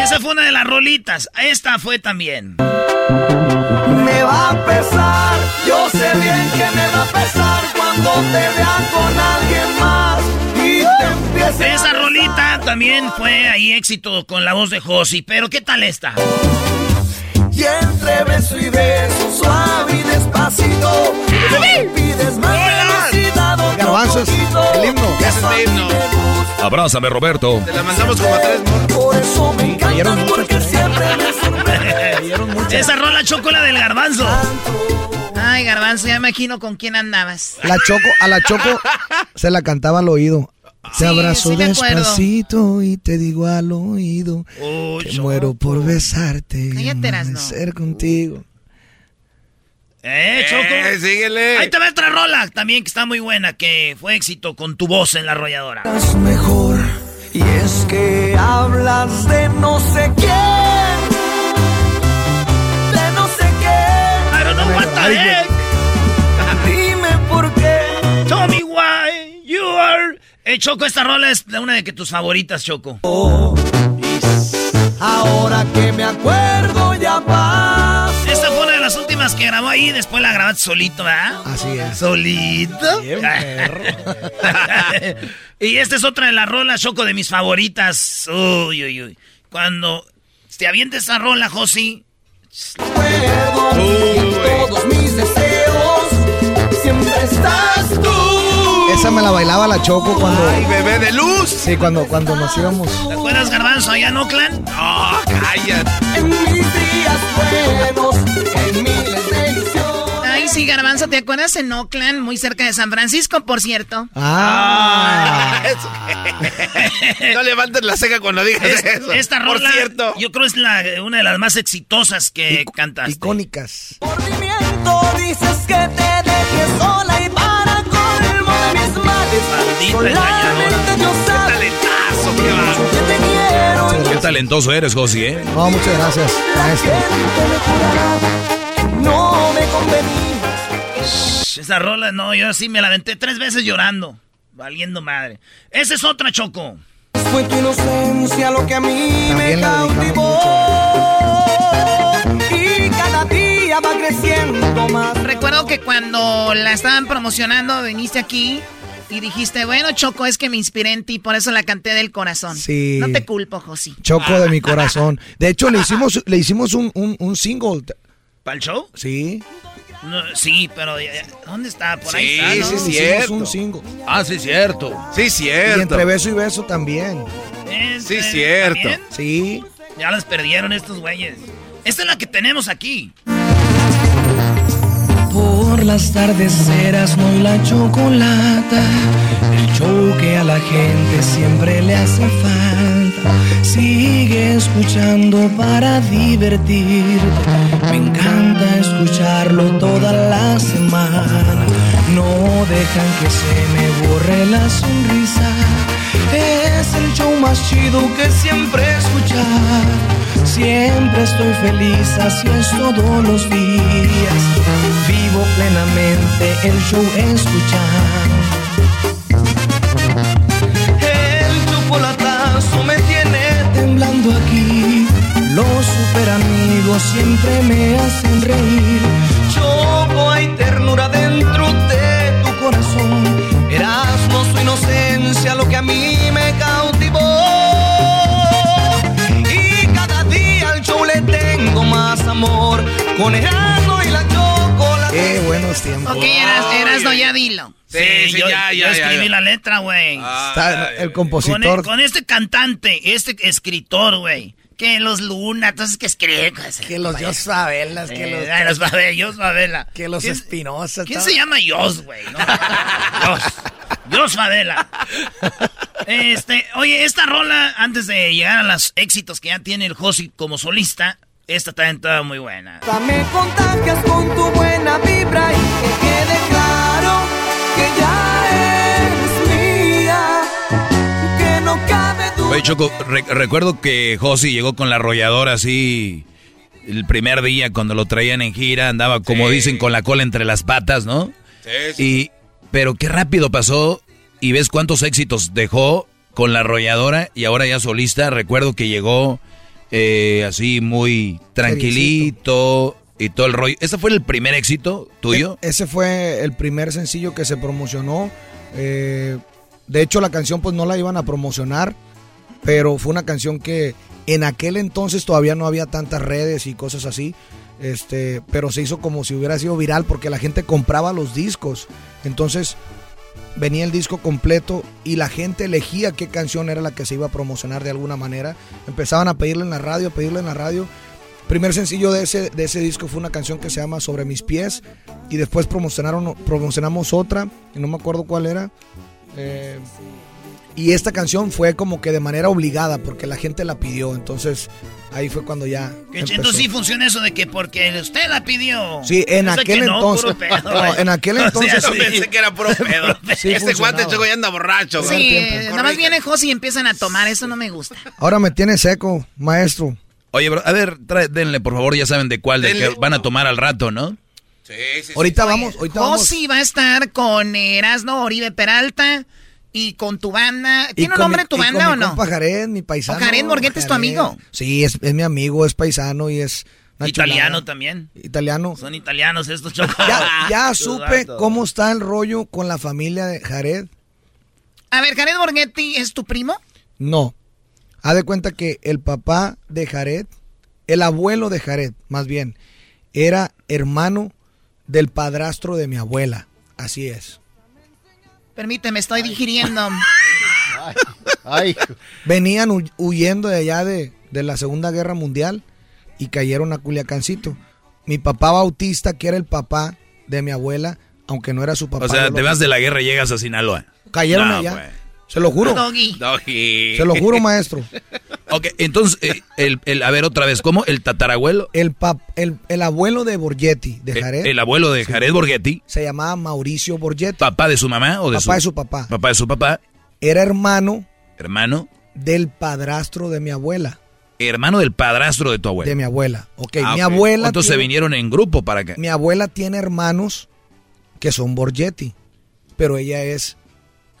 Esa fue una de las rolitas. Esta fue también.
Me va a pesar, yo sé bien que me va a pesar cuando te vea con alguien más.
Esa rolita también fue ahí éxito con la voz de Josi, pero ¿qué tal esta?
Y entre beso y beso, suave y despacito, me pides más velocidad otro
Garbanzo es
poquito.
el himno.
A mí me gusta.
Abrázame, Roberto.
Te la mandamos como a tres morros.
Por eso me encanta porque siempre me.
Esa rola chocola del garbanzo.
Ay, garbanzo, ya me imagino con quién andabas.
La Choco, a la Choco se la cantaba al oído. Te abrazo
sí acuerdo.
despacito y te digo al oído
Oh,
que muero por besarte y amanecer contigo.
Eh, Choco.
Eh, síguele.
Ahí te va otra rola también que está muy buena, que fue éxito con tu voz en la arrolladora.
Es mejor y es que hablas de no sé quién, de no sé qué.
I don't know what Eh, Choco, esta rola es de una de que tus favoritas, Choco.
Ahora que me acuerdo ya pasa.
Esta fue una de las últimas que grabó ahí, después la grabaste solito, ¿verdad?
Así es.
¿Solito?
Bien, perro.
y esta es otra de las rolas, Choco, de mis favoritas. Uy, uy, uy. Cuando te avientes esa rola, Josi.
Todos mis deseos siempre estás tú.
Esa me la bailaba la Choco cuando.
Ay, bebé de luz.
Sí, cuando, cuando nos íbamos.
¿Te acuerdas, Garbanzo, allá en Oakland?
No, cállate.
En mis días buenos, en miles de ilusiones.
Ay, sí, garbanzo, ¿te acuerdas en Oakland, muy cerca de San Francisco, por cierto?
Ah.
No levantes la ceja cuando digas
Es-
eso.
esta
Por
rola,
cierto.
yo creo es la, una de las más exitosas que cantaste.
Icónicas.
Movimiento dices que te
Maldita
Talentazo, qué va.
talentoso eres, Josi, ¿eh?
No, muchas gracias, maestro.
No me convenimos.
Esa rola, no, yo sí me la aventé tres veces llorando. Valiendo madre. Esa es otra, Choco.
Fue tu inocencia lo que a mí
También
me cautivó. Y cada día va creciendo más.
Recuerdo que cuando la estaban promocionando, viniste aquí y dijiste, bueno, Choco, es que me inspiré en ti, por eso la canté del corazón.
Sí.
No te culpo, Josi.
Choco de mi corazón. De hecho, le hicimos, le hicimos un, un, un single.
¿Para el show?
Sí.
No, sí, pero ya- ¿dónde está? Por ahí
Sí,
está, ¿no?
sí, sí. cierto.
un single.
Ah, sí, cierto.
Sí,
Y
cierto.
entre beso y beso también.
Sí,
eh,
cierto.
¿también?
Sí.
Ya las perdieron estos güeyes. Esta es la que tenemos aquí.
Las tardes eras no la chocolata, el show que a la gente siempre le hace falta. Sigue escuchando para divertirte, me encanta escucharlo toda la semana. No dejan que se me borre la sonrisa, es el show más chido que siempre escuchar. Siempre estoy feliz, así es todos los días. Vivo plenamente el show escuchando. El chocolatazo me tiene temblando aquí. Los super amigos siempre me hacen reír. Choco, hay ternura dentro de tu corazón. Erasmo su inocencia, lo que a mí me cautivó. Y cada día al show le tengo más amor. Con Erasmo y la chocolate.
Qué buenos tiempos.
Ok, eras, Erasno, ya dilo.
Sí, sí,
yo,
ya,
yo
ya, ya,
escribí
ya.
la letra, güey.
Está el
con,
compositor.
e- con este cantante, este escritor, güey. Que los Luna, entonces que escribe. pues,
Que los Dios Favelas, que
eh,
los,
ay, los Dios Favela.
que los
¿Quién-
Espinosa.
¿Quién se llama Dios, güey? No, Dios. Dios Favela. Este, oye, esta rola, antes de llegar a los éxitos que ya tiene el Josi como solista, esta también está muy buena.
Me contagias con tu buena vibra y que quede claro que ya eres mía. Que no cabe duda.
Oye, Choco, re- recuerdo que Josi llegó con la arrolladora así el primer día cuando lo traían en gira, andaba como
Sí.
dicen con la cola entre las patas, ¿no?
Sí, sí.
Y pero qué rápido pasó y ves cuántos éxitos dejó con la arrolladora y ahora ya solista. Recuerdo que llegó eh, así muy tranquilito y todo el rollo. ¿Ese fue el primer éxito tuyo?
E- ese fue el primer sencillo que se promocionó. Eh, de hecho, la canción pues no la iban a promocionar. pero fue una canción que en aquel entonces todavía no había tantas redes y cosas así. Este, pero se hizo como si hubiera sido viral porque la gente compraba los discos. Entonces venía el disco completo y la gente elegía qué canción era la que se iba a promocionar de alguna manera. Empezaban a pedirle en la radio, a pedirle en la radio. Primer sencillo de ese, de ese disco fue una canción que se llama Sobre mis pies y después promocionaron, promocionamos otra, y no me acuerdo cuál era. Eh, y esta canción fue como que de manera obligada porque la gente la pidió. Entonces ahí fue cuando ya.
Entonces sí funciona eso de que porque usted la pidió.
Sí, en aquel
no,
entonces.
puro pedo,
no, en aquel
O sea,
entonces.
yo
sí.
Pensé que era puro pedo.
Sí,
este
funcionaba.
Choco ya anda borracho.
Sí, nada más viene José y empiezan a tomar, eso no me gusta.
Ahora me tiene seco, maestro.
Oye, bro, a ver, trae- denle, por favor, ya saben de cuál, de que van a tomar al rato, ¿no?
Sí, sí,
Ahorita vamos, ahorita vamos.
José va a estar con Erasno Oribe Peralta y con tu banda.
Y
¿Tiene un nombre
mi-
tu
y con
banda
mi
o no?
compa Jared, mi paisano.
¿O Jared Borghetti es tu amigo?
Sí, es, es mi amigo, es paisano y es.
Italiano
chulada.
también.
Italiano.
Son italianos estos chocos.
Ya, supe cómo está el rollo con la familia de Jared.
A ver, Jared Borghetti es tu primo.
No. Haz de cuenta que el papá de Jared, el abuelo de Jared, más bien, era hermano del padrastro de mi abuela. Así es.
Permíteme, estoy digiriendo.
Venían hu- huyendo de allá de, de la Segunda Guerra Mundial y cayeron a Culiacancito. Mi papá Bautista, que era el papá de mi abuela, aunque no era su papá.
O sea, te vas de la guerra y llegas a Sinaloa.
Cayeron
No,
allá.
pues.
Se lo juro.
Doggy.
Doggy.
Se lo juro, maestro.
Ok, entonces, eh, el, el- a ver otra vez, ¿cómo? ¿El tatarabuelo?
El, pap- el, el abuelo de Borghetti, de
Eh,
Jared,
El, abuelo de Jared Borghetti,
se llamaba Mauricio Borghetti.
papá de su mamá o de
Papá de su papá.
Papá de su papá,
Era hermano
hermano,
del padrastro de mi abuela.
hermano del padrastro de tu abuela.
De mi abuela. Ok,
Ah,
mi abuela.
Entonces se vinieron en grupo para acá.
Mi abuela tiene hermanos que son Borghetti, pero ella es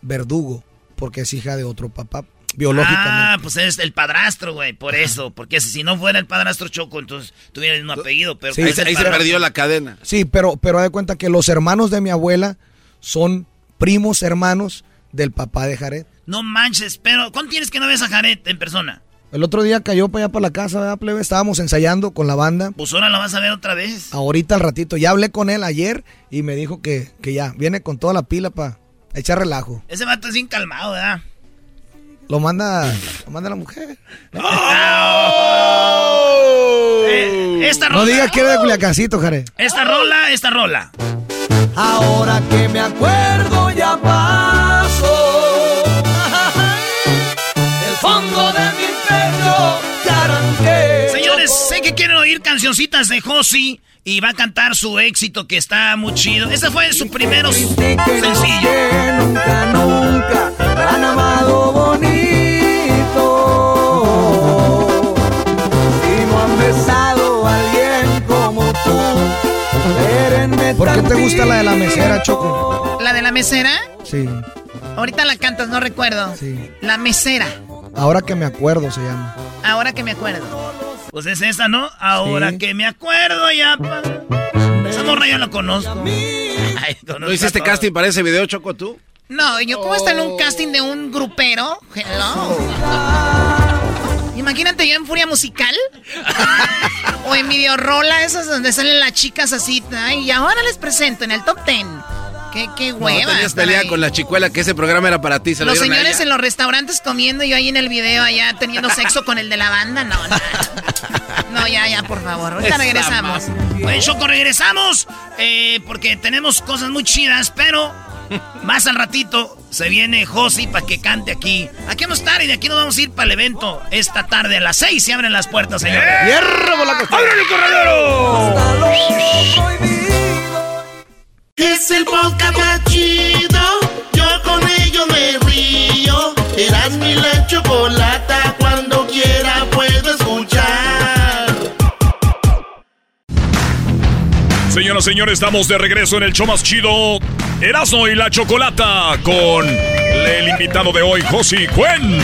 verdugo porque es hija de otro papá biológicamente.
Ah, pues es el padrastro, güey, por eso. Porque si no fuera el padrastro Choco, entonces tuviera el mismo apellido. Pero
Sí.
Ahí, se- ahí perdió la cadena.
Sí, pero, pero haz de cuenta que los hermanos de mi abuela son primos hermanos del papá de Jared.
No manches, pero ¿cuánto tienes que no ves a Jared en persona?
El otro día cayó para allá para la casa, ¿verdad, plebe? Estábamos ensayando con la banda.
Pues ahora lo vas a ver otra vez.
Ahorita al ratito. Ya hablé con él ayer y me dijo que, que ya viene con toda la pila para echar relajo.
Ese vato es bien calmado, ¿verdad?
Lo manda, lo manda la mujer.
Eh, esta rola.
No digas que eres de Culiacancito, Jared.
Esta rola, esta rola.
Ahora que me acuerdo ya paso del fondo de mi pecho ya arranqué.
Señores, sé que quieren oír cancioncitas de Josi y va a cantar su éxito que está muy chido. Ese fue su primer sencillo.
Nunca, nunca han amado bonito. Besado a alguien como tú.
¿Por qué te gusta la de la mesera, Choco?
¿La de la mesera?
Sí,
Ahorita la cantas, no recuerdo.
sí.
La mesera.
Ahora que me acuerdo se llama.
Ahora que me acuerdo.
Pues es esa, ¿no? Ahora
Sí.
que me acuerdo ya. Esa morra yo la conozco. Ay, conozco
¿No hiciste casting para ese video, Choco, tú?
No, yo como está en un casting de un grupero. Hello. Imagínate yo en Furia Musical. o en Videorola, esas donde salen las chicas así. Ay, y ahora les presento en el top ten. Qué, qué
No,
hueva.
tenías
estar
pelea
ahí.
con la chicuela que ese programa era para ti. Se lo
Los señores en los restaurantes comiendo y yo ahí en el video allá teniendo sexo con el de la banda. No, no. No, ya, ya, por favor. Ahorita
Esa
regresamos.
Oye, Choco, regresamos eh, porque tenemos cosas muy chidas, pero más al ratito se viene Josi para que cante aquí. Aquí vamos a estar y de aquí nos vamos a ir para el evento esta tarde a las 6 se abren las puertas, señores.
¡Hierro por la
el corredero!
Es el podcast más chido. Yo con ello me río. Eras mi la chocolata.
Señoras y señores, estamos de regreso en el show más chido. Erasmo y la Chocolata con el invitado de hoy, Josi Cuen.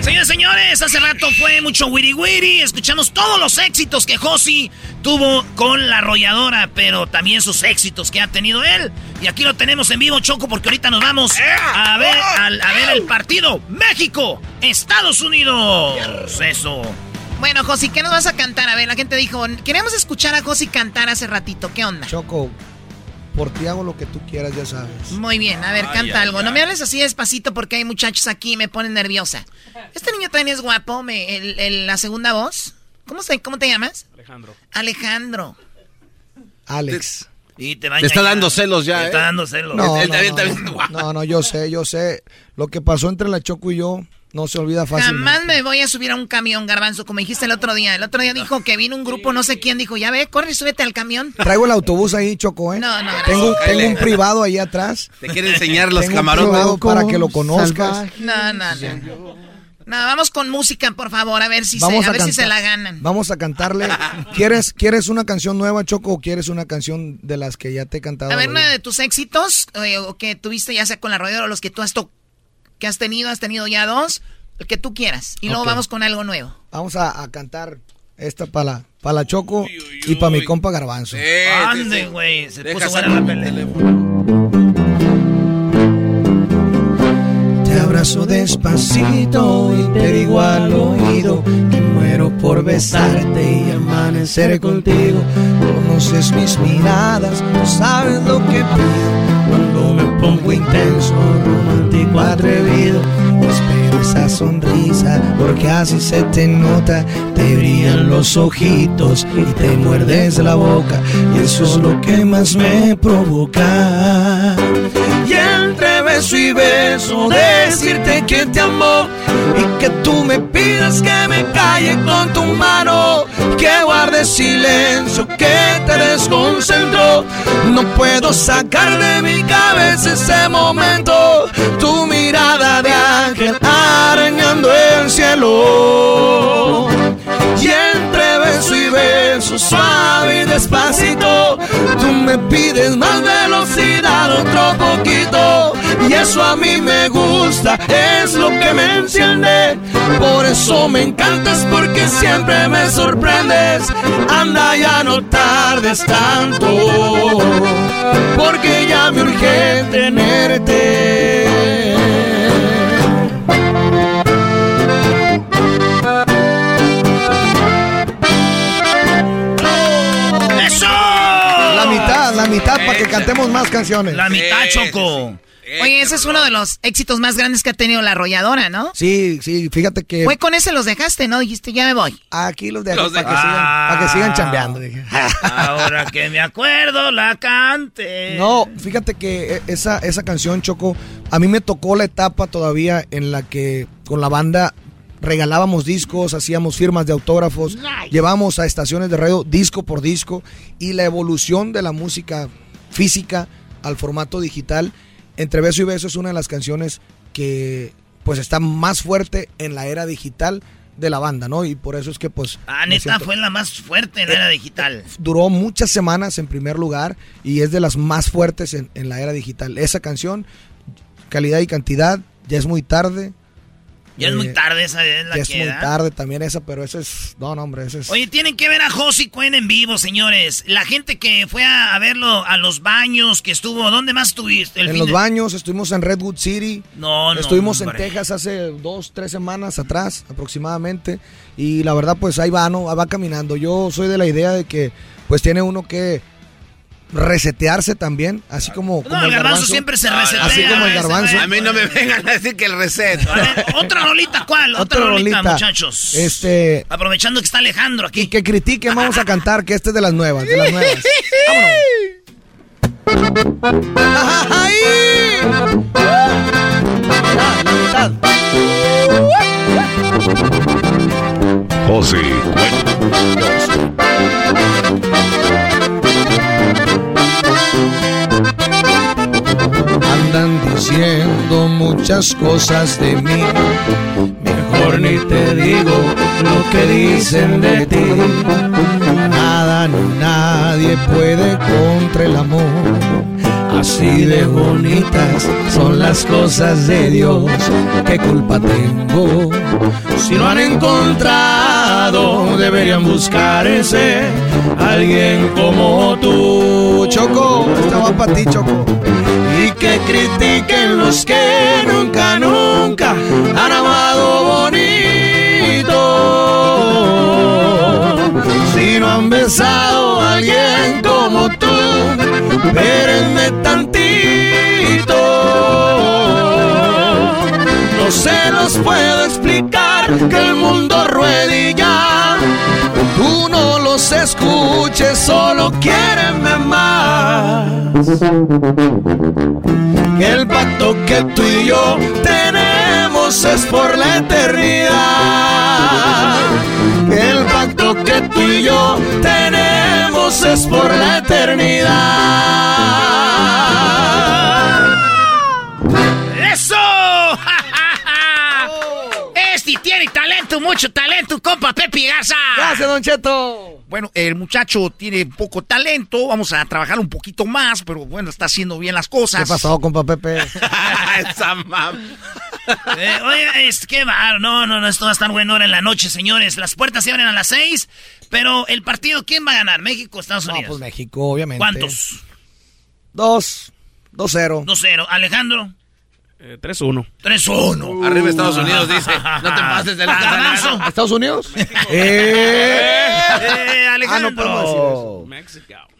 Señores, señores, señores, hace rato fue mucho wiri wiri. Escuchamos todos los éxitos que Josi tuvo con la arrolladora, pero también sus éxitos que ha tenido él. Y aquí lo tenemos en vivo, Choco, porque ahorita nos vamos a ver, a, a ver el partido México, Estados Unidos. Eso.
Bueno, Josi, ¿qué nos vas a cantar? A ver, la gente dijo, queremos escuchar a Josi cantar hace ratito. ¿Qué onda?
Choco, por ti hago lo que tú quieras, ya sabes.
Muy bien, a ver, canta
ay,
algo.
ay.
No me hables así despacito porque hay muchachos aquí y me ponen nerviosa. Este niño también es guapo, me, el- el- la segunda voz. ¿Cómo, se, ¿Cómo te llamas?
Alejandro.
Alejandro.
Alex.
Y te va a
Te está dando celos ya,
Te
¿eh?
está dando celos.
No, no, no, yo sé, yo sé. Lo que pasó entre la Choco y yo no se olvida fácilmente.
Jamás me voy a subir a un camión, garbanzo, como dijiste el otro día. El otro día dijo que vino un grupo, no sé quién, dijo, ya ve, corre, súbete al camión.
Traigo el autobús ahí, Choco, ¿eh?
No, no,
Tengo,
gracias.
tengo un privado ahí atrás.
Te quiere enseñar los
Tengo un
camarotes.
privado para que lo conozcas.
No, no, no. No, vamos con música, por favor, a ver si, se,
Vamos
a
a
ver si se la ganan.
Vamos a cantarle. ¿Quieres, ¿Quieres una canción nueva, Choco, o quieres una canción de las que ya te he cantado?
A ver, una de tus éxitos eh, o que tuviste ya sea con la rodeo o los que tú has to- que has tenido, has tenido ya dos, el que tú quieras. Y luego vamos con algo nuevo.
Vamos a, a cantar esta para la, pa' la Choco y para mi compa Garbanzo.
Ande, güey. Se
Deja
puso buena la pelea.
Te abrazo despacito y te digo al oído que muero por besarte y amanecer contigo. Conoces mis miradas, tú sabes lo que pido. Cuando me pongo intenso, romántico, atrevido, espero esa sonrisa porque así se te nota. Te brillan los ojitos y te muerdes la boca y eso es lo que más me provoca. Y entre beso y beso decirte que te amo y que tú me pidas que me calle con tu mano, que guarde silencio, que te desconcentro. No puedo sacar de mi cabeza ese momento, tu mirada de ángel arañando el cielo. Y entre beso y suave y despacito, tú me pides más velocidad, otro poquito. Y eso a mí me gusta, es lo que me enciende. Por eso me encantas, porque siempre me sorprendes. Anda, ya no tardes tanto, porque ya me urge tenerte.
Mitad, la mitad para que cantemos más canciones.
La mitad, Choco.
Oye, ese es uno de los éxitos más grandes que ha tenido la arrolladora, ¿no?
Sí, sí, fíjate que
Fue con ese los dejaste, ¿no? Dijiste, ya me voy.
aquí los
Los
para que, sigan, para que sigan chambeando. dije.
Ahora que me acuerdo, la cante.
No, fíjate que e- esa, esa canción, Choco, a mí me tocó la etapa todavía en la que con la banda regalábamos discos, hacíamos firmas de autógrafos, llevamos a estaciones de radio disco por disco y la evolución de la música física al formato digital, Entre Beso y Beso es una de las canciones que pues está más fuerte en la era digital de la banda, ¿no? Y por eso es que pues...
Ah, neta,
siento-
fue la más fuerte en la era digital.
duró muchas semanas en primer lugar y es de las más fuertes en, en la era digital. Esa canción, calidad y cantidad, ya es muy tarde.
Ya es
Eh,
muy tarde, esa es la
ya es
que
muy
da.
tarde también esa, pero esa es... No, no, hombre, esa es...
Oye, tienen que ver a Josie Cuen en vivo, señores. La gente que fue a, a verlo a los baños, que estuvo, ¿dónde más estuviste? El
en los
de-
baños, estuvimos en Redwood City.
No, no,
Estuvimos en. Texas hace dos, tres semanas atrás aproximadamente. Y la verdad, pues ahí va, ¿no? Va caminando. Yo soy de la idea de que pues tiene uno que resetearse también, así como, como
el garbanzo siempre se resetea,
Así como el garbanzo.
A mí no me vengan a decir que el reset.
Otra rolita, ¿cuál? Otra,
Otra
rolita,
rolita.
muchachos.
Este,
Aprovechando que está Alejandro aquí.
y que critiquen, vamos a cantar, que este es de las nuevas, de las nuevas.
Josi
Andan diciendo muchas cosas de mí. Mejor ni te digo lo que dicen de ti. Nada ni nadie puede contra el amor. Así de bonitas son las cosas de Dios. ¿Qué culpa tengo? Si no han encontrado, deberían buscar ese alguien como tú.
Choco, esta va para ti, Choco.
Que critiquen los que nunca, nunca han amado bonito. Si no han besado a alguien como tú, espérenme tantito. No se los puedo explicar que el mundo ruede ya. Tú no los escuches, solo quiérenme más. Que el pacto que tú y yo tenemos es por la eternidad. El pacto que tú y yo tenemos es por la eternidad.
Mucho talento, compa Pepe Garza.
Gracias, Don Cheto.
Bueno, el muchacho tiene poco talento, vamos a trabajar un poquito más, pero bueno, está haciendo bien las cosas.
¿Qué pasó, compa Pepe?
Esa mam.
Eh, oye, es que va. No, no, no, esto va a estar bueno ahora en la noche, señores. Las puertas se abren a las seis, pero el partido, ¿quién va a ganar? ¿México o Estados
No,
Unidos?
pues México, obviamente.
¿Cuántos?
Dos. Dos cero.
2-0. Alejandro.
3-1.
3-1.
Arriba Estados Unidos dice, no te pases de la
Garbanzo.
¿A ¿Estados Unidos?
Eh,
Ah,
Alejandro.
no podemos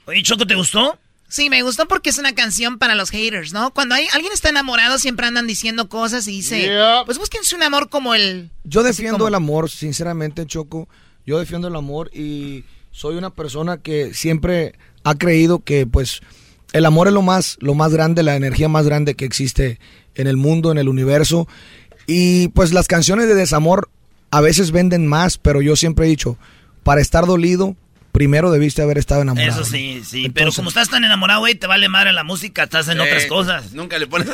Oye, Choco, ¿te gustó?
Sí, me gustó porque es una canción para los haters, ¿no? Cuando hay, alguien está enamorado siempre andan diciendo cosas y dice,
Yeah.
pues búsquense un amor como el...
Yo defiendo el amor, sinceramente, Choco. Yo defiendo el amor y soy una persona que siempre ha creído que, pues, el amor es lo más, lo más grande, la energía más grande que existe en el mundo, en el universo. Y pues las canciones de desamor a veces venden más, pero yo siempre he dicho, para estar dolido, primero debiste haber estado enamorado.
Eso sí, sí. pero como estás tan enamorado, güey, te vale madre la música, estás en
Eh,
otras cosas.
Nunca le pones a...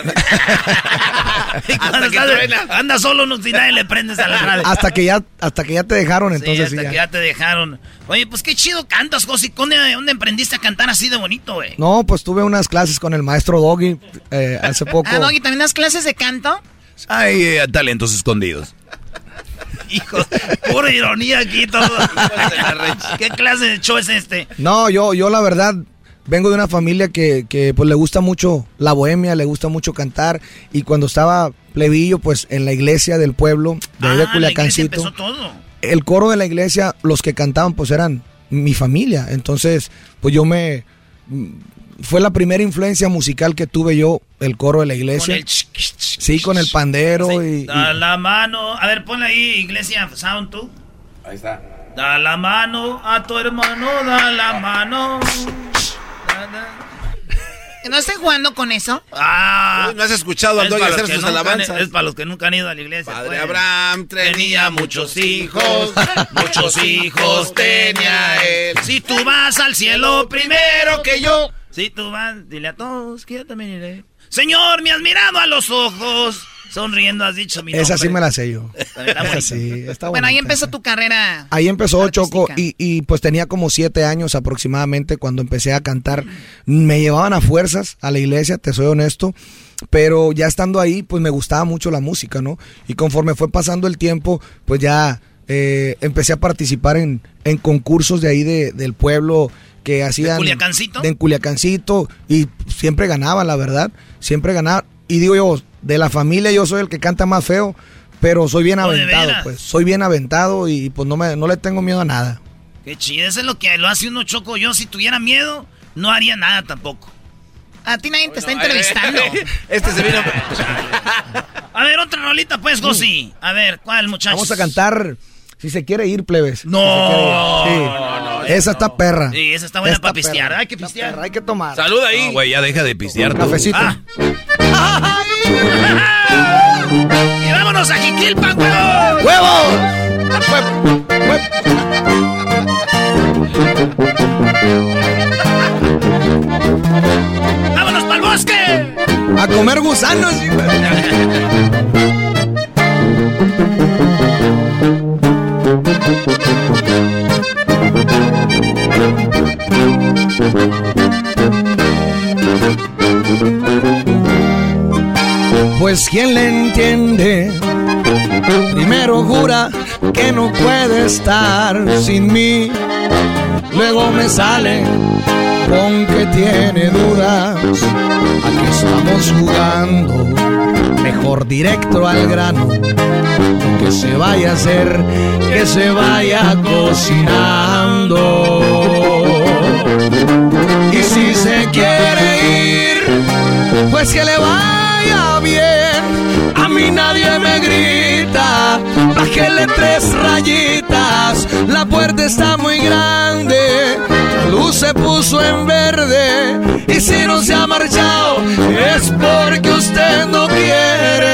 Y cuando
Hasta que truena.
Andas solo, no, si nadie le prendes a la radio.
Hasta que ya, hasta que ya te dejaron,
Sí,
entonces
hasta
sí, ya.
que ya te dejaron. Oye, pues qué chido cantas, José. ¿Dónde, dónde emprendiste a cantar así de bonito, güey?
No, pues tuve unas clases con el maestro Doggy eh, hace poco.
Ah, Doggy, ¿también das clases de canto?
Hay eh, talentos escondidos.
Hijo, pura ironía aquí todo. ¿Qué clase de show es este?
No, yo, yo la verdad vengo de una familia que, que, pues le gusta mucho la bohemia, le gusta mucho cantar y cuando estaba plebillo pues en la iglesia del pueblo de, de
Ah, la iglesia
Culiacancito,
todo.
el coro de la iglesia, los que cantaban pues eran mi familia, entonces pues yo me fue la primera influencia musical que tuve yo, el coro de la iglesia.
Con el ch- ch- ch-
sí, con el pandero y, y-
Da la mano. A ver, ponle ahí, Iglesia Sound tú.
Ahí está.
Da la mano a tu hermano, da la mano. Da, da.
¿Que no estén jugando con eso?
Ah,
Uy, ¿No has escuchado al Doggy hacer sus alabanzas?
Es para los que nunca han ido a la iglesia.
Padre
pues.
Abraham
Tenía muchos hijos, muchos hijos tenía él. Si tú vas al cielo primero que yo. Si tú vas, dile a todos que yo también iré. Señor, me has mirado a los ojos. Sonriendo has dicho mi nombre.
esa sí me la sé yo.
Está
Esa sí, está
Bueno, ahí empezó tu carrera.
Ahí empezó Choco y, y, pues tenía como siete años aproximadamente cuando empecé a cantar. Me llevaban a fuerzas a la iglesia, te soy honesto, pero ya estando ahí pues me gustaba mucho la música, ¿no? Y conforme fue pasando el tiempo pues ya eh, empecé a participar en, en concursos de ahí de- del pueblo que hacían...
Culiacancito?
De en Culiacancito y siempre ganaba, la verdad, siempre ganaba. Y digo yo, de la familia yo soy el que canta más feo. Pero soy bien
Oh, ¿de
aventado, pues. Soy bien aventado y pues no, me, no le tengo miedo a nada.
Qué chido, eso es lo que lo hace uno choco. Yo, si tuviera miedo, no haría nada tampoco.
A ti nadie te está entrevistando.
Este se vino...
A ver, otra rolita, pues, Josi. A ver, ¿cuál, muchachos?
Vamos a cantar Si se quiere ir, plebes.
No.
Si ir. Sí.
No, no,
Esa está perra.
Sí, esa está buena
Esta
para pistear.
perra.
Hay que pistear.
Hay que tomar.
Salud ahí.
No, güey, ya deja de pistear. tú.
Cafecito.
Ah. Y vámonos a Jiquilpan, huevos.
¡Huevos!
¡Vámonos para el bosque!
A comer gusanos. Pues quien le entiende, primero jura que no puede estar sin mí, luego me sale con que tiene dudas, aquí estamos jugando mejor directo al grano. Que se vaya a hacer, que se vaya cocinando. Y si se quiere ir, pues que le vaya bien. A mí nadie me grita, bájele tres rayitas. La puerta está muy grande, luz se puso en verde. Y si no se ha marchado, es porque usted no quiere.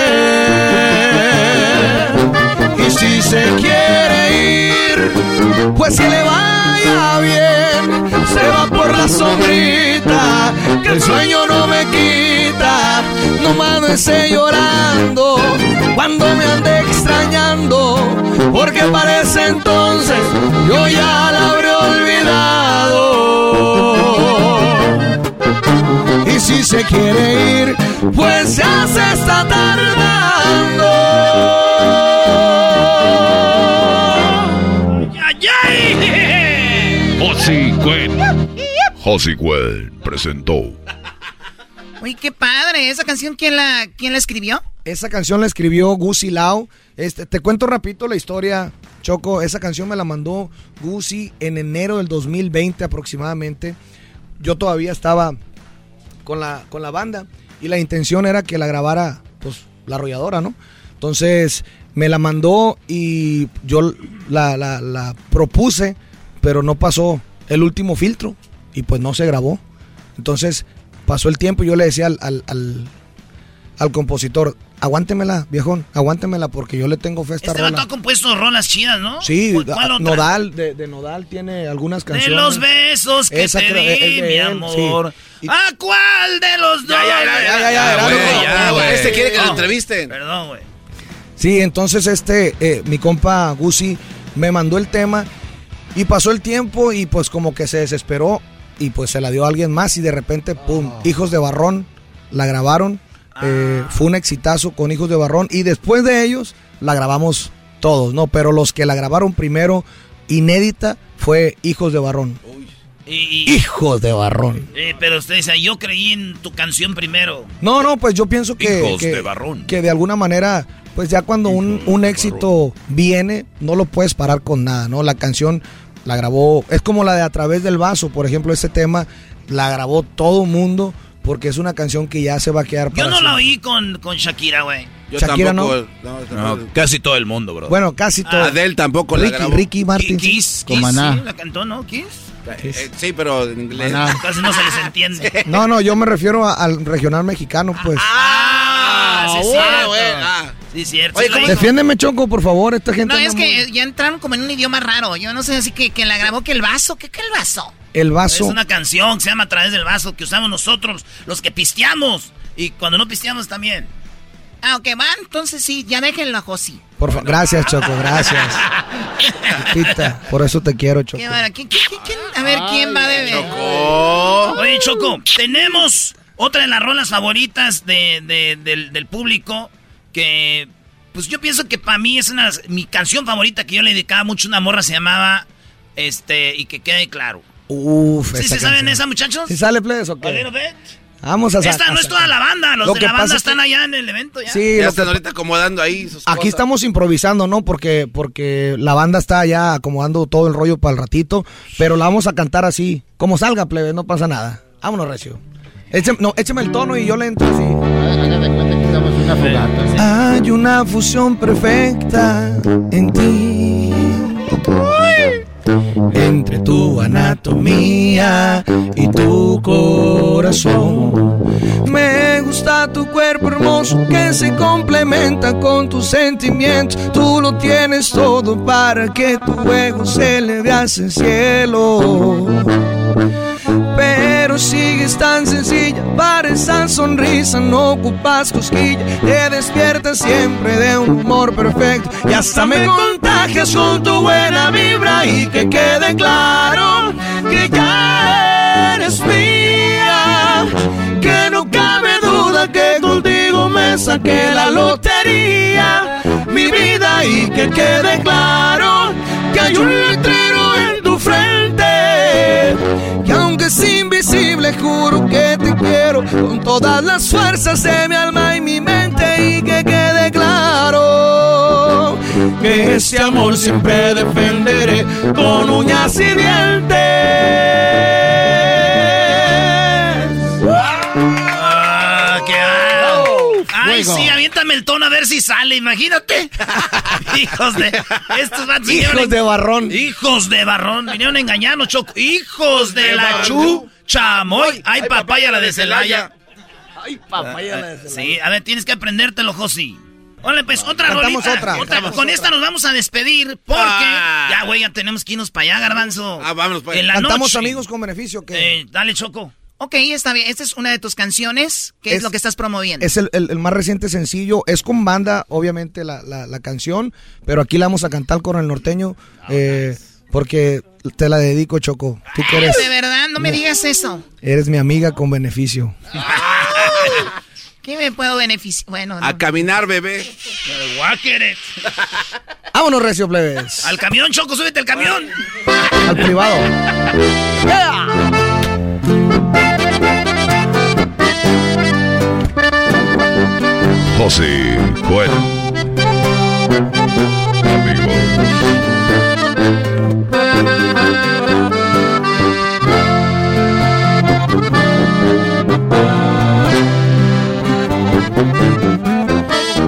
Si se quiere ir, pues que le vaya bien. Se va por la sombrita, que el sueño no me quita. No esté llorando cuando me ande extrañando, porque parece entonces yo ya la habré olvidado. Y si se quiere ir, pues ya se está tardando.
Josie Cuen. Josie Cuen presentó.
Uy, qué padre. ¿Esa canción quién la, quién la escribió?
Esa canción la escribió Gusi Lau. Este, te cuento rapidito la historia, Choco. Esa canción me la mandó Gusi en enero del 2020 aproximadamente. Yo todavía estaba con la, con la banda y la intención era que la grabara pues la arrolladora, ¿no? Entonces me la mandó y yo la, la, la propuse, pero no pasó el último filtro y pues no se grabó. Entonces pasó el tiempo y yo le decía al, al, al, al compositor, aguántemela, viejón, aguántemela porque yo le tengo fe a esta
Este
rola.
ha compuesto rolas chidas, ¿no?
Sí,
¿Cuál- otra?
Nodal, de, de Nodal tiene algunas
De
canciones.
los besos que
Esa
te di,
es de
mi amor.
sí.
¿A cuál de los dos?
ya, ya, ya, ya,
güey,
güey, ya, güey. Este quiere que lo entrevisten.
Perdón, güey.
Sí, entonces este, eh, mi compa Gusi me mandó el tema y pasó el tiempo y pues como que se desesperó y pues se la dio a alguien más y de repente, pum, Hijos de Barrón, la grabaron, eh, fue un exitazo con Hijos de Barrón y después de ellos la grabamos todos, ¿no? Pero los que la grabaron primero, inédita, fue Hijos de Barrón.
Y- y-
Hijos de Barrón.
eh, pero usted dice, yo creí en tu canción primero.
No, no, pues yo pienso que,
Hijos
que,
de Barrón.
que de alguna manera, pues ya cuando un, un éxito viene, no lo puedes parar con nada, ¿no? La canción la grabó, es como la de A través del vaso, por ejemplo, ese tema la grabó todo mundo porque es una canción que ya se va a quedar
Yo
para
no la oí con, con Shakira, güey.
Yo
Shakira
tampoco.
no.
No, casi todo el mundo, bro.
Bueno, casi todo.
Adele tampoco la
Ricky,
grabó.
Ricky Martin. sí.
Kiss,
Con
Kiss,
Maná.
sí, la cantó, ¿no? Kiss.
Eh, sí, pero en inglés.
Casi no se les entiende.
No, no, yo me refiero a- al regional mexicano, pues.
Ah, sí, es
bueno, güey, ah.
Sí, es cierto.
Oye,
sí lo
¿cómo-
hizo.
Defiéndeme, Choco, por favor, esta gente
No, es
muy-
que ya entraron como en un idioma raro. Yo no sé, así que, que la grabó que el vaso. ¿Qué que el vaso?
el
Es
vaso.
una canción que se llama A través del vaso que usamos nosotros, los que pisteamos. Y cuando no pisteamos también.
Ah, ok, van. Entonces sí, ya déjenlo a Josi.
Por fa- Gracias, Choco, gracias. Chiquita, por eso te quiero, Choco.
A ver, ¿quién va a beber?
Oye, Choco, tenemos otra de las rolas favoritas de, de- del, del público que, pues yo pienso que para mí es una, mi canción favorita que yo le dedicaba mucho a una morra, se llamaba, este, y que quede claro.
Uf,
¿Sí se saben esa, muchachos?
¿Sí sale, plebes, o
A
qué?
little bit.
Vamos a
Esta no es toda la banda, los
Lo
de
que
la banda
que-
están allá en el evento ya.
Sí,
Ya
lo
están
que-
ahorita acomodando ahí sus
aquí
cosas.
estamos improvisando, ¿no? Porque, porque la banda está ya acomodando todo el rollo para el ratito, pero la vamos a cantar así, como salga, plebe, no pasa nada. Vámonos, Recio. Écheme, no, écheme el tono y yo le entro así. Hay una fusión perfecta en ti. Entre tu anatomía y tu corazón. Me gusta tu cuerpo hermoso que se complementa con tus sentimientos. Tú lo tienes todo para que tu ego se eleve hacia el cielo. Pero sigues tan sencilla. Para esa sonrisa, no ocupas cosquilla, te despiertas siempre de un humor perfecto. Y hasta me contagias con tu buena vibra y que quede claro que ya eres mía, que no cabe duda que contigo me saqué la lotería, mi vida y que quede claro que hay un letrero en tu frente. Que aunque es invisible, juro que te quiero con todas las fuerzas de mi alma y mi mente y que quede claro que ese amor siempre defenderé con uñas y dientes.
Ah, qué. Ay, sí, aviéntame el tono a ver si sale, imagínate. Hijos de. Estos vatos
Hijos de barrón.
Hijos de barrón. Vinieron a engañarnos, Choco. Hijos de,
De
la
barrón.
chu. Chamoy. Ay, papaya la de Celaya.
Ay, papaya la de
Sí, a ver, tienes que aprendértelo, Josi. Hola, pues otra rolita.
otra, cantamos
Con esta nos vamos a despedir porque
Ah.
ya, güey, ya tenemos que irnos para allá, Garbanzo.
Ah, vámonos para allá.
En la
Cantamos
noche.
amigos con beneficio. que
Eh, dale, Choco.
Ok, está bien. Esta es una de tus canciones. ¿Qué es,
Es-
lo que estás promoviendo?
Es el, el- el más reciente sencillo. Es con banda, obviamente, la, la- la canción. Pero aquí la vamos a cantar con el norteño. eh, porque te la dedico, Choco. Tú que eres,
De verdad, no me digas eso.
eres mi amiga con beneficio.
¿Qué me puedo beneficiar? Bueno, no.
A caminar, bebé.
Vámonos, Recio Plebes.
Al camión, Choco, súbete al camión.
Al privado.
José Joel.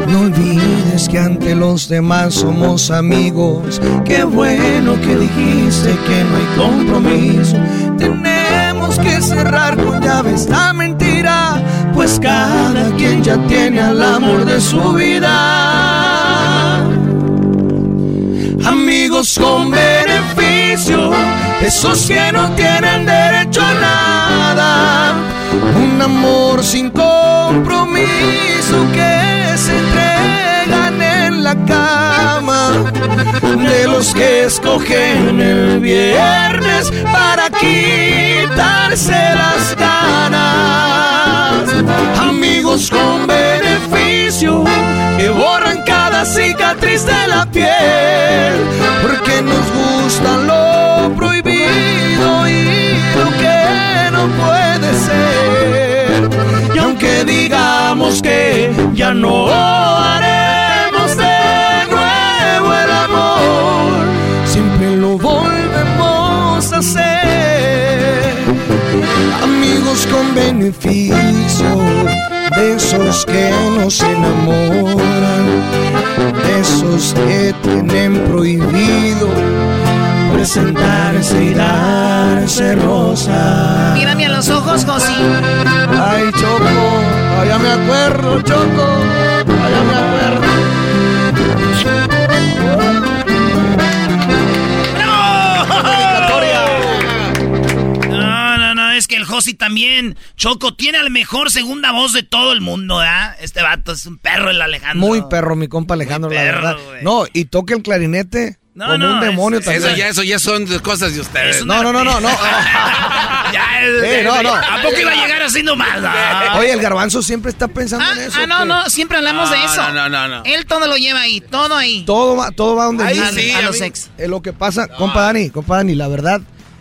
No olvides que ante los demás somos amigos. Qué bueno que dijiste que no hay compromiso. Tenemos que cerrar con llave esta mentira, pues cada quien ya tiene al amor de su vida. Amigos con beneficio, esos que no tienen derecho a nada. Un amor sin compromiso que se entregan en la cama. De los que escogen el viernes para quitarse las ganas. Amigos con beneficio que borran cada cicatriz de la piel. Porque nos gusta lo prohibido digamos que ya no haremos de nuevo el amor, siempre lo volvemos a hacer. Amigos con beneficio, de esos que nos enamoran, de esos que tienen prohibido presentarse y darse rosa.
Mírame a los ojos, Josi.
Ay, Choco, allá me acuerdo, Choco, allá me acuerdo.
No, no, no, es que el Josi también, Choco, tiene la mejor segunda voz de todo el mundo, ¿verdad? Este vato es un perro, el Alejandro.
Muy perro, mi compa Alejandro, la
perro,
verdad.
güey.
No, y toca el clarinete
No,
como
no,
un demonio
es-
también.
Eso ya, eso ya son cosas de ustedes.
No, no, no, no, no.
Ya,
Eh, no, no.
¿A poco iba a llegar así nomás? No.
Oye, el garbanzo siempre está pensando
Ah,
en eso.
ah, no, no, siempre hablamos de eso.
no, no, no.
Él todo lo lleva ahí, todo ahí.
Todo va, todo va donde
Ahí
dice.
sí,
a
a
los
mí-
ex.
Eh, lo que pasa, compa Dani, compa Dani, la verdad,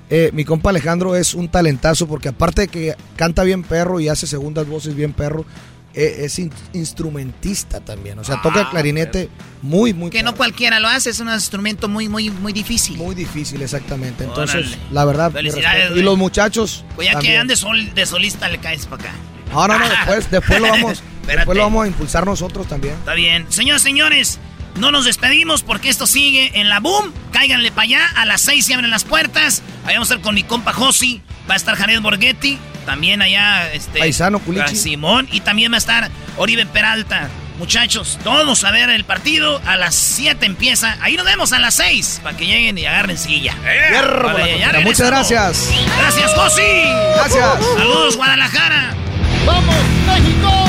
eh, mi compa Alejandro es un talentazo porque aparte de que canta bien perro y hace segundas voces bien perro, eh, es in- instrumentista también. O sea, toca el clarinete muy, muy
Que no cualquiera lo hace, es un instrumento muy, muy, muy difícil.
Muy difícil, exactamente. Entonces,
Órale.
la verdad,
Felicidades.
Y los muchachos.
Pues ya que andes sol- de solista le caes para acá.
No, no, no, después, después lo vamos, después lo vamos a impulsar nosotros también.
Está bien. Señoras, señores, no nos despedimos porque esto sigue en la boom. Cáiganle para allá. A las seis se abren las puertas. Ahí vamos a estar con mi compa Josi. Va a estar Jared Borghetti. También allá, este.
Paisano, Culichi.
Simón. Y también va a estar Oribe Peralta. Muchachos, todos a ver el partido. A las 7 empieza. Ahí nos vemos a las 6 para que lleguen y agarren silla.
La
Vale.
Muchas gracias.
Gracias, Josi.
Gracias.
Saludos, Guadalajara.
¡Vamos, México!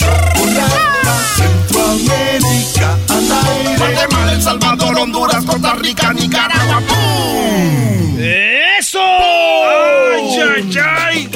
Chocolata. Centroamérica al aire.
Guatemala, El Salvador, Honduras, Costa Rica, Nicaragua. ¡Pum!
¡Eso!
¡Ay, ay, ay!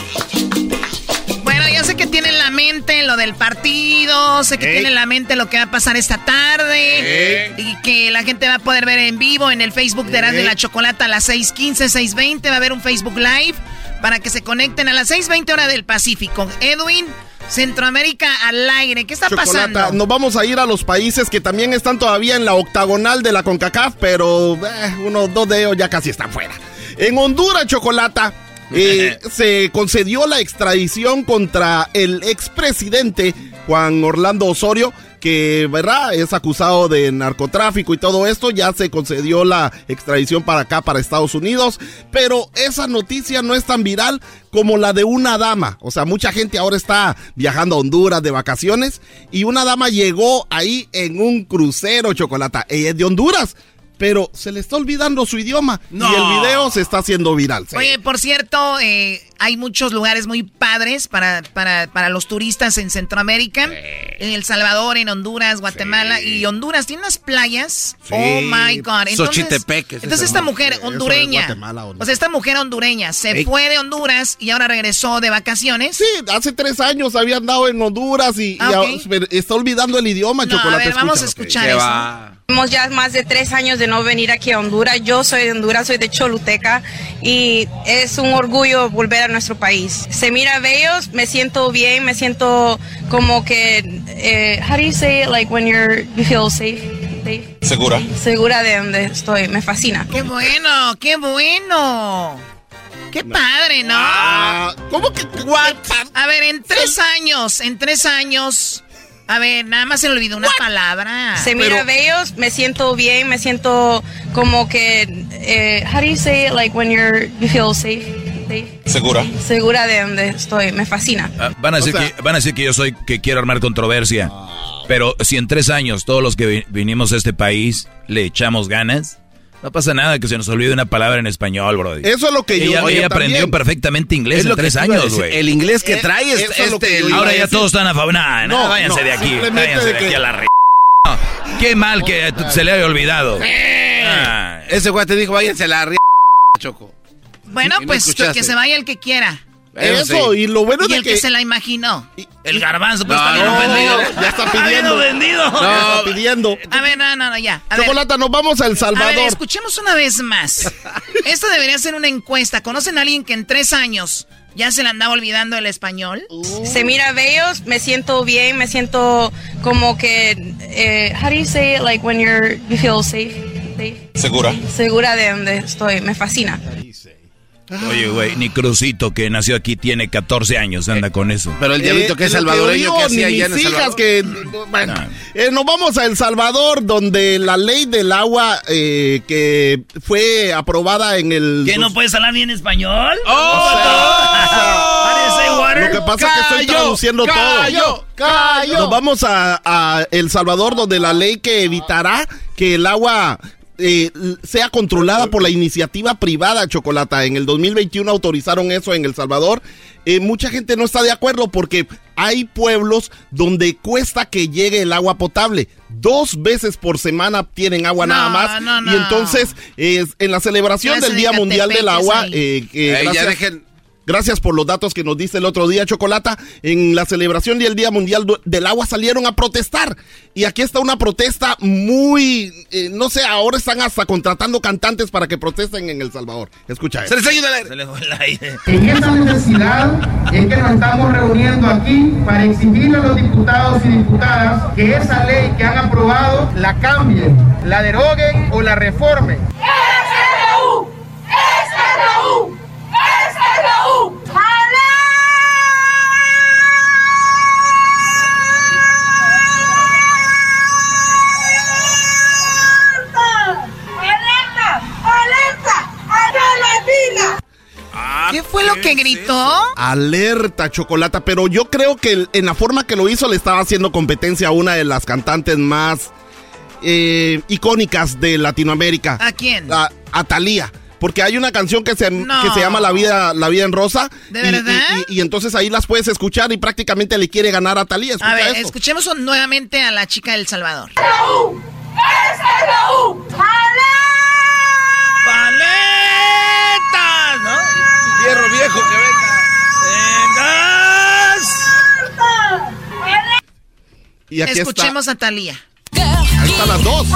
Bueno, ya sé que tiene en la mente lo del partido, sé que
Ey.
tiene en la mente lo que va a pasar esta tarde y que la gente va a poder ver en vivo en el Facebook de y
Ey.
la Chocolata a las 6:15, 6:20 va a haber un Facebook Live para que se conecten a las 6:20 hora del Pacífico. Edwin, Centroamérica al aire, ¿qué está
Chocolata,
pasando?
nos vamos a ir a los países que también están todavía en la octagonal de la CONCACAF, pero eh, uno, dos de ellos ya casi están fuera. En Honduras, Chocolata, eh, se concedió la extradición contra el expresidente Juan Orlando Osorio, que ¿verdad? es acusado de narcotráfico y todo esto. Ya se concedió la extradición para acá, para Estados Unidos. Pero esa noticia no es tan viral como la de una dama. O sea, mucha gente ahora está viajando a Honduras de vacaciones. Y una dama llegó ahí en un crucero, Chocolata. Ella es de Honduras. Pero se le está olvidando su idioma. Y el video se está haciendo viral. sí.
Oye, por cierto, eh, hay muchos lugares muy padres para, para, para los turistas en Centroamérica. En El Salvador, en Honduras, Guatemala. Y Honduras tiene unas playas.
Sí.
Oh my God. Entonces, entonces esta mujer
es
hondureña.
Guatemala, Honduras.
O sea, esta mujer hondureña se
Ey.
fue de Honduras y ahora regresó de vacaciones.
Sí, hace tres años había andado en Honduras y, y
Ah,
está olvidando el idioma,
No, a
Chocolate.
ver, vamos a escuchar eso.
Tenemos ya más de tres años de no venir aquí a Honduras. Yo soy de Honduras, soy de Choluteca y es un orgullo volver a nuestro país. Se mira bellos, me siento bien, me siento como que, eh, how do you say it, like when you're, you feel safe? safe?
Segura.
Segura de donde estoy, me fascina.
¡Qué bueno! ¡Qué bueno! ¡Qué padre, ¿no?
Ah, ¿Cómo que what?
A ver, en tres años, en tres años. A ver, nada más se le olvidó una palabra.
Se mira bellos, me siento bien, me siento como que, eh, how do you say it, like when you're, you feel safe? safe?
Segura.
Segura de donde estoy, me fascina.
Ah, van, a decir que, van a decir que yo soy que quiero armar controversia. Pero si en tres años todos los que vi- vinimos a este país le echamos ganas, No pasa nada que se nos olvide una palabra en español, bro.
Eso es lo que yo-
Ella,
oye,
ella aprendió
también.
perfectamente inglés
Es
en
lo que
tres años, güey.
El inglés que trae es- este,
que Ahora ya todos están a favor. Nah, nah,
No,
váyanse
no,
de aquí.
simplemente
Váyanse
de
de aquí
que-
a la re... No, Qué mal que se le haya olvidado. Ah.
Ese güey te dijo, váyanse a la ri... Choco.
Bueno,
Y
pues que se vaya el que quiera.
Eso, y lo bueno
y
de
el que...
que-
se la imaginó.
El garbanzo, pues
No,
está bien
no,
ofendido.
ya está pidiendo.
ofendido.
No, ya está pidiendo.
A ver, no, no, no, ya. A ver.
Chocolata, nos vamos a El
A
Salvador.
ver, escuchemos una vez más. Esto debería ser una encuesta. ¿Conocen a alguien que en tres años ya se le andaba olvidando el español?
Se mira bellos, me siento bien, me siento como que, eh, how do you say it, like when you're, you feel safe, safe?
¿Segura?
Segura de donde estoy, me fascina.
Oye, güey, ni Crucito, que nació aquí, tiene 14 años, anda con eso.
Pero el diablito que es
lo
salvadoreño que hacía
ni
allá en
hijas
Salvador.
que bueno, eh, nos vamos a El Salvador donde la ley del agua eh, que fue aprobada en el
¿Que no puedes hablar bien español?
Lo que pasa es que estoy traduciendo todo. Nos vamos a, a El Salvador, donde la ley que evitará que el agua eh, sea controlada por la iniciativa privada, Chocolata. En el 2021 autorizaron eso en El Salvador. Eh, mucha gente no está de acuerdo porque hay pueblos donde cuesta que llegue el agua potable. Dos veces por semana tienen agua
No,
nada más.
no, no.
Y entonces, es en la celebración del
de
Día Mundial del Agua,
ahí.
eh, que
Ey, ya
gracias-
dejen-
Gracias por los datos que nos diste el otro día, Chocolata. En la celebración del Día Mundial del Agua salieron a protestar. Y aquí está una protesta muy, eh, no sé, ahora están hasta contratando cantantes para que protesten en El Salvador. Escucha
Se
eso.
les ayuda a leer.
Se le fue el aire.
En esa necesidad es que nos estamos reuniendo aquí para exigirle a los diputados y diputadas que esa ley que han aprobado la cambien, la deroguen o la reformen.
¡SRU!
¿Qué fue lo que gritó?
Alerta, Chocolata. Pero yo creo que en la forma que lo hizo le estaba haciendo competencia a una de las cantantes más eh, icónicas de Latinoamérica.
¿A quién?
A, a Thalía. Porque hay una canción que se,
No.
que se llama La vida, La vida en Rosa.
¿De
y,
verdad?
y- y- y entonces ahí las puedes escuchar y prácticamente le quiere ganar a Talía.
A ver, escuchemos nuevamente a la chica del Salvador.
¡SRU!
¡Paletas! ¿No?
Fierro viejo que
¡Vengas!
Y aquí
Escuchemos a Talía.
está. Ahí están las dos.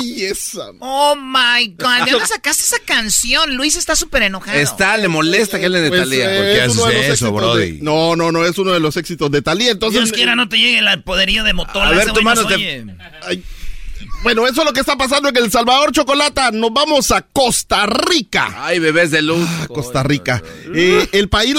Oye, esa.
Oh my God. ¿De dónde sacaste esa canción? Luis está súper enojado.
Está, le molesta que le de
Pues,
Talía.
eh,
¿Por qué
es uno
haces
de
eso, brody?
de- no, no, no, es uno de los éxitos de Talía. Entonces,
Dios quiera no te llegue el poderío de Motola.
A ver, tu mano te-.
Ay, bueno, eso es lo que está pasando en El Salvador, Chocolata. Nos vamos a Costa Rica.
Ay, bebés de luz.
Costa Rica. Eh, el país.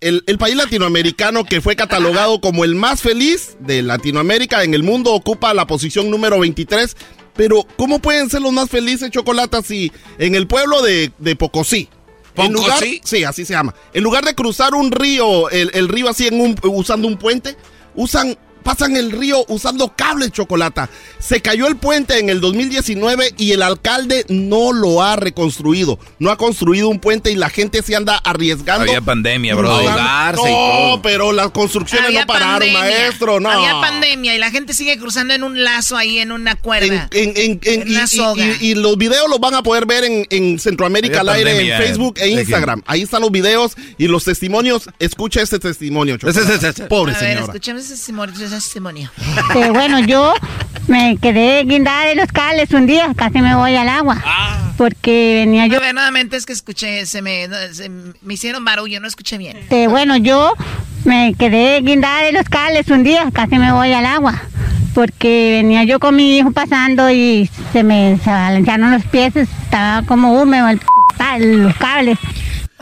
El, el país latinoamericano que fue catalogado como el más feliz de Latinoamérica en el mundo ocupa la posición número 23. Pero, ¿cómo pueden ser los más felices, Chocolata, si en el pueblo de, de Pocosí? En lugar, sí, así se llama. En lugar de cruzar un río, el, el río así en un, usando un puente, usan, pasan el río usando cables chocolata. Se cayó el puente en el 2019 y el alcalde no lo ha reconstruido. No ha construido un puente y la gente se anda arriesgando.
Había pandemia, bro.
No,
todo.
pero las construcciones
Había
no pararon,
pandemia.
maestro. No.
Había pandemia y la gente sigue cruzando en un lazo ahí, en una cuerda.
En- en- en- en-
En
y,
una soga.
y- y los videos los van a poder ver en, en Centroamérica al
Había
aire,
pandemia,
en Facebook e. Instagram. Ahí están los videos y los testimonios. Escucha este testimonio, Chocolata.
Ese, ese, ese.
Pobre
A ver,
señora.
escuchemos ese testimonio. Ese testimonio.
Eh, bueno, yo me quedé guindada de los cables un día, casi me voy al agua. Porque venía yo.
A ver, nuevamente es que escuché, se me, se me hicieron barullo, no escuché bien.
Eh, bueno, yo me quedé guindada de los cables un día, casi me voy al agua. Porque venía yo con mi hijo pasando y se me se balancearon los pies, estaba como húmedo el, los cables.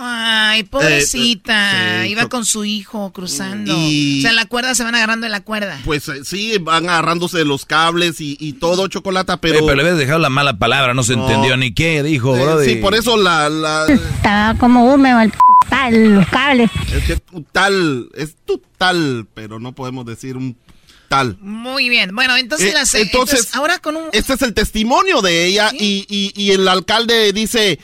Ay, pobrecita.
Eh, sí,
Iba con su hijo cruzando.
Y-
O sea, la cuerda se van agarrando de la cuerda.
Pues eh, sí, van agarrándose de los cables y, y todo, Chocolata, pero...
Pero, pero le habías dejado la mala palabra, no se
No.
entendió ni qué dijo,
Eh,
brody.
sí, por eso la... la
Estaba como húmedo el p tal, los cables.
es que tu tal, es tu tal, pero no podemos decir un tal.
Muy bien. Bueno, entonces,
Eh,
las,
entonces,
entonces, ahora con un...
Este es el testimonio de ella y, y- y el alcalde dice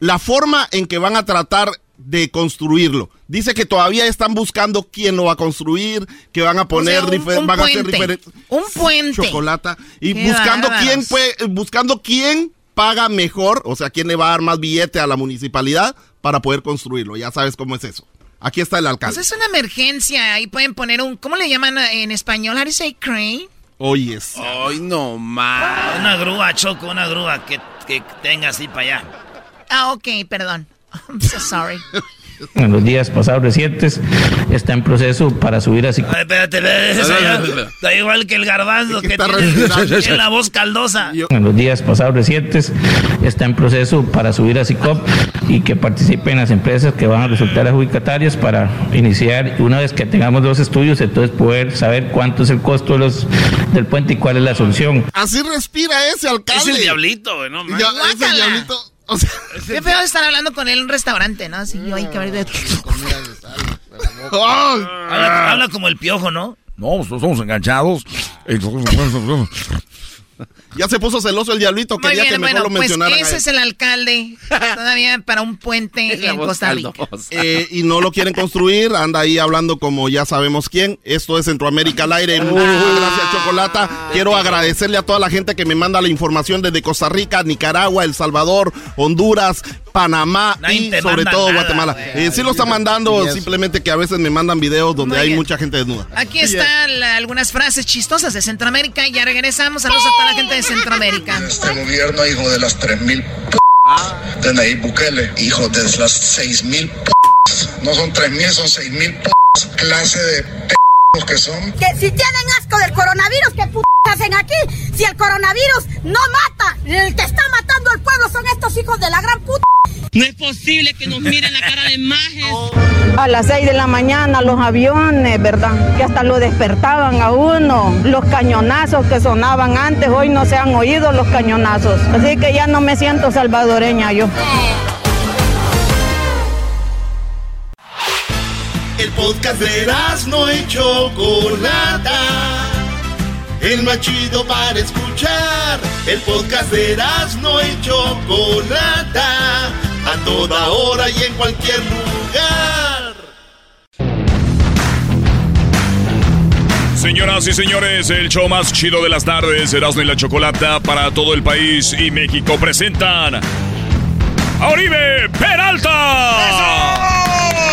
la forma en que van a tratar de construirlo. Dice que todavía están buscando quién lo va a construir, que van a poner,
O sea, un- un
van a hacer
puente.
diferentes
Un puente.
chocolata y
Qué
buscando
bárbaros.
quién puede, buscando quién paga mejor, o sea, quién le va a dar más billete a la municipalidad para poder construirlo. Ya sabes cómo es eso. Aquí está el
Pues
alcalde.
es una emergencia. Ahí pueden poner un... ¿Cómo le llaman en español? How do you say crane?
Oyes.
Ay, no más.
Una grúa, Choco, una grúa que, que tenga así para allá.
Ah, ok, perdón. I'm so sorry.
En los días pasados recientes está en proceso para subir así.
Ay, espérate, está igual que el garbanzo que, tiene, la voz caldosa.
En los días pasados recientes está en proceso para subir a SICOP y que participen las empresas que van a resultar adjudicatarias para iniciar. Una vez que tengamos los estudios, entonces poder saber cuánto es el costo de los, del puente y cuál es la solución.
Así respira ese alcalde.
Es el diablito, güey, no
Ya,
mames.
ese diablito. O sea,
Qué feo estar hablando con él en un restaurante, ¿no? Así yo hay que ver de...
¡ay!
Habla, habla como el piojo, ¿no?
No, pues somos enganchados.
Ya se puso celoso el diablito,
Muy
quería que
bien,
mejor
bueno,
lo
pues
mencionaran. a
ese es el alcalde todavía para un puente en Costa Rica.
Eh, y no lo quieren construir, anda ahí hablando como ya sabemos quién. Esto es Centroamérica al aire. Muchas gracias, Chocolata. Quiero agradecerle a toda la gente que me manda la información desde Costa Rica, Nicaragua, El Salvador, Honduras, Panamá
Nadie
y sobre todo
nada,
Guatemala. Eh, sí lo están mandando,
Yes.
simplemente que a veces me mandan videos donde
Muy
hay
bien.
mucha gente desnuda.
Aquí están algunas frases chistosas de Centroamérica. Ya regresamos. Saludos a toda la gente de Centroamérica.
Este gobierno, hijo de las 3.000 p de Nayib Bukele, hijo de las 6.000 p no son 3.000, son 6.000 p clase de p que son.
Que si tienen asco del coronavirus, ¿qué p hacen aquí? Si el coronavirus no mata, el que está matando al pueblo son estos hijos de la gran puta.
No es posible que nos miren la cara de majes.
A las 6 de la mañana los aviones, ¿verdad? Que hasta lo despertaban a uno. Los cañonazos que sonaban antes, hoy no se han oído los cañonazos. Así que ya no me siento salvadoreña yo.
El podcast de no y Chocolata. El más chido para escuchar. El podcast de no y Chocolata. A toda hora y en cualquier lugar.
Señoras y señores, el show más chido de las tardes, Erasmo y la Chocolata para todo el país y México presentan a Oribe Peralta.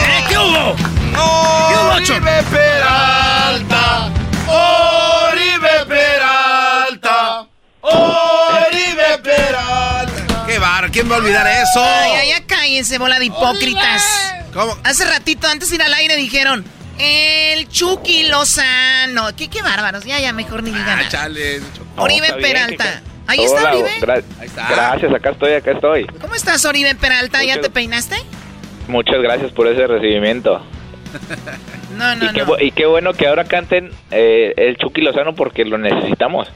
¿Eh? ¿Qué hubo?
Oribe Peralta. Oribe
a olvidar eso?
Ay, ay, ya cállense, bola de hipócritas.
¿Cómo?
Hace ratito, antes de ir al aire, dijeron... El Chucky Lozano. ¿Qué, qué bárbaros. Ya, ya, mejor ni digan
Ah.
Oribe
bien,
Peralta. Ahí está Oribe.
gra-
Ahí está.
Gracias, acá estoy, acá estoy.
¿Cómo estás, Oribe Peralta? ¿Ya te peinaste?
Muchas gracias por ese recibimiento.
No, no,
y, qué,
no.
y qué bueno que ahora canten eh, el Chucky Lozano porque lo necesitamos.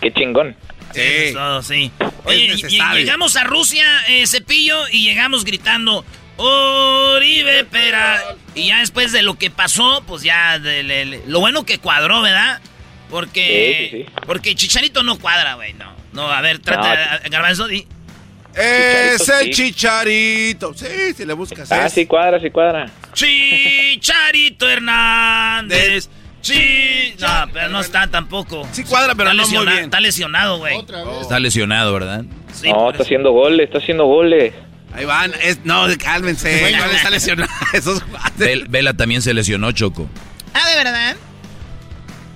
Qué chingón.
Eso es todo, sí. Oye, llegamos a Rusia, eh, Cepillo, y llegamos gritando, Oribe Peralta. Y ya después de lo que pasó, pues ya, de- lo bueno que cuadró, ¿verdad? Porque,
Sí, sí, sí.
porque Chicharito no cuadra, güey, no. No, a ver, trata,
No.
Garbanzo, di.
Es
Chicharito,
el
sí.
chicharito. Sí, si le buscas.
Ah,
es.
sí cuadra, sí cuadra.
Chicharito Hernández. Chi... No, pero no está tampoco.
Sí cuadra, pero
está
no muy
lesiona-
bien.
Está lesionado, güey.
Está lesionado, ¿verdad?
Sí,
no,
por
está haciendo goles, está haciendo goles.
Ahí van. Es, no, cálmense. ¿Cuál está lesionado? Esos.
Vel- Vela también se lesionó, Choco.
Ah, ¿de verdad?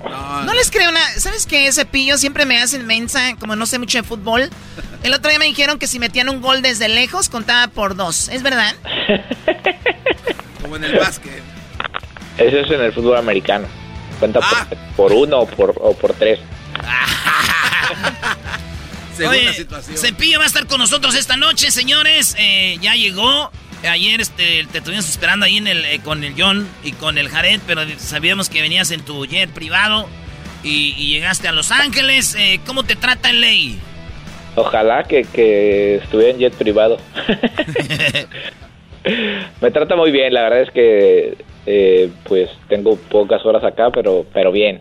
No,
No les creo nada. ¿Sabes qué? Cepillo siempre me hacen mensa, como no sé mucho de fútbol. El otro día me dijeron que si metían un gol desde lejos, contaba por dos. ¿Es verdad?
Como en el básquet.
Eso es en el fútbol americano. Cuenta
Ah.
por, por uno o por, o por tres.
Según
Oye,
la situación.
Cepillo va a estar con nosotros esta noche, señores. Eh, ya llegó. Ayer este, te estuvimos esperando ahí en el, eh, con el John y con el Jared, pero sabíamos que venías en tu jet privado y, llegaste a Los Ángeles. Eh, ¿Cómo te trata el ley?
Ojalá que, que estuviera en jet privado. Me trata muy bien, la verdad es que eh, pues tengo pocas horas acá, pero, pero bien.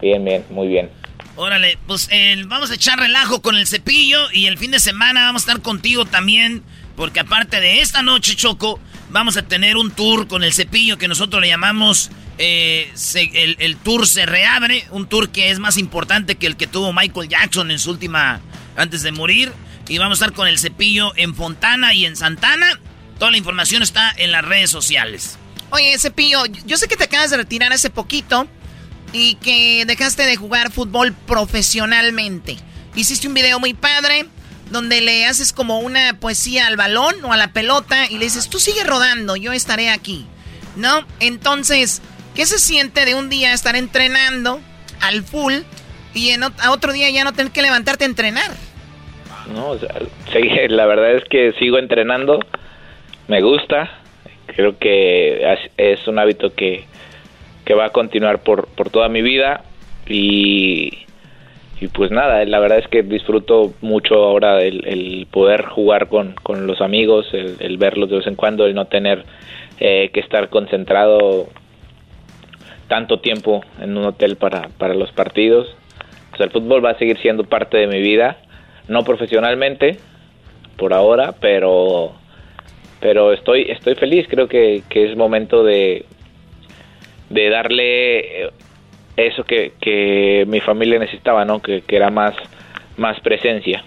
Bien, bien, muy bien.
Órale, pues vamos a echar relajo con el cepillo y el fin de semana vamos a estar contigo también porque aparte de esta noche, Choco, vamos a tener un tour con el cepillo que nosotros le llamamos eh, el, tour se reabre, un tour que es más importante que el que tuvo Michael Jackson en su última, antes de morir. Y vamos a estar con el cepillo en Fontana y en Santana. Toda la información está en las redes sociales. Oye, cepillo, yo sé que te acabas de retirar hace poquito y que dejaste de jugar fútbol profesionalmente. Hiciste un video muy padre donde le haces como una poesía al balón o a la pelota y le dices, tú sigue rodando, yo estaré aquí. ¿No? Entonces, ¿qué se siente de un día estar entrenando al full y en, a otro día ya no tener que levantarte a entrenar?
No, o sea, la verdad es que sigo entrenando, me gusta, creo que es un hábito que, que va a continuar por, por toda mi vida y y pues nada, la verdad es que disfruto mucho ahora el, poder jugar con, los amigos, el, verlos de vez en cuando, el no tener eh, que estar concentrado tanto tiempo en un hotel para, para los partidos. El fútbol va a seguir siendo parte de mi vida, no profesionalmente por ahora, pero pero estoy estoy feliz, creo que, que es momento de de darle eso que, que mi familia necesitaba, ¿no? Que, que era más, más presencia.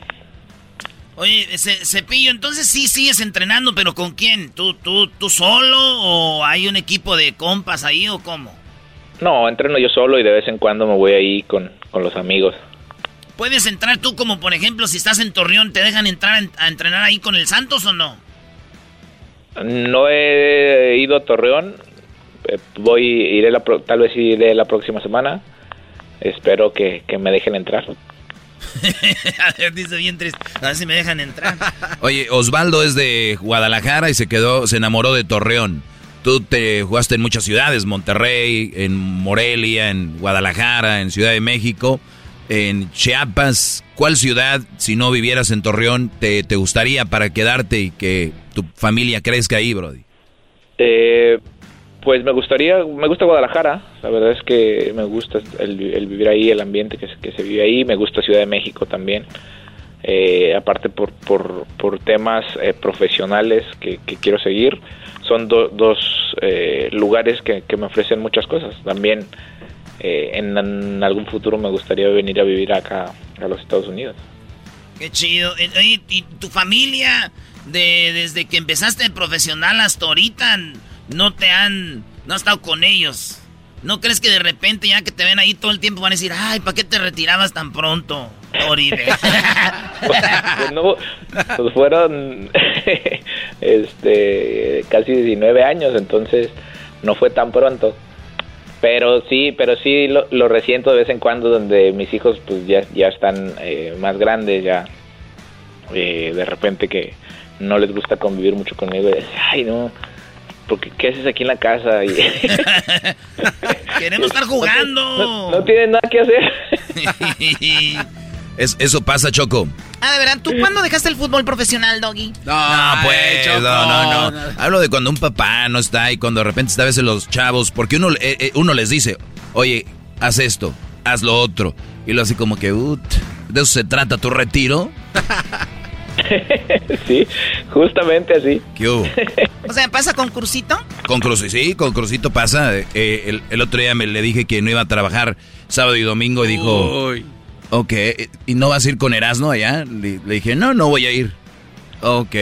Oye, Cepillo, entonces sí sigues entrenando, pero ¿con quién? ¿Tú, tú, ¿Tú solo o hay un equipo de compas ahí o cómo?
No, entreno yo solo y de vez en cuando me voy ahí con, con los amigos.
¿Puedes entrar tú como, por ejemplo, si estás en Torreón, te dejan entrar a entrenar ahí con el Santos o no?
No he ido a Torreón, eh, voy, iré la, tal vez iré la próxima semana. Espero que, me dejen entrar.
Dice bien triste. A ver si me dejan entrar.
Oye, Osvaldo es de Guadalajara y se quedó, se enamoró de Torreón. Tú te jugaste en muchas ciudades, Monterrey, en Morelia, en Guadalajara, en Ciudad de México, en Chiapas. ¿Cuál ciudad, si no vivieras en Torreón, te, te gustaría para quedarte y que tu familia crezca ahí, Brody?
Eh, pues me gustaría, me gusta Guadalajara, la verdad es que me gusta el, vivir ahí, el ambiente que, que, se vive ahí, me gusta Ciudad de México también, eh, aparte por, por, por temas eh, profesionales que, quiero seguir, son dos eh, lugares que, me ofrecen muchas cosas, también en, algún futuro me gustaría venir a vivir acá a los Estados Unidos.
Qué chido, ¿y tu familia, de, desde que empezaste de profesional hasta ahorita no te han, no has estado con ellos. ¿No crees que de repente ya que te ven ahí todo el tiempo van a decir, ay, ¿para qué te retirabas tan pronto, Oribe?
pues no, pues fueron este, casi 19 años, entonces no fue tan pronto. Pero sí, pero sí lo, lo resiento de vez en cuando donde mis hijos pues ya, ya están eh, más grandes, ya eh, de repente que no les gusta convivir mucho conmigo y dicen, ay no, porque ¿qué haces aquí en la casa?
Queremos estar jugando.
No, tienen nada que hacer.
eso pasa, Choco.
Ah, de verdad, ¿tú cuándo dejaste el fútbol profesional, Doggy?
No, pues, no, no, no, Hablo de cuando un papá no está y cuando de repente está a veces los chavos, porque uno, eh, eh, uno les dice, oye, haz esto, haz lo otro. Y lo así como que, ¿de eso se trata tu retiro?
sí, justamente así.
¿Qué hubo?
o sea, ¿pasa con Crucito?
Con Crucito, sí, con Crucito pasa. Eh, el, otro día me le dije que no iba a trabajar sábado y domingo y dijo, ok, ¿y no vas a ir con Erasmo allá? Le, le dije, no, no voy a ir. Ok.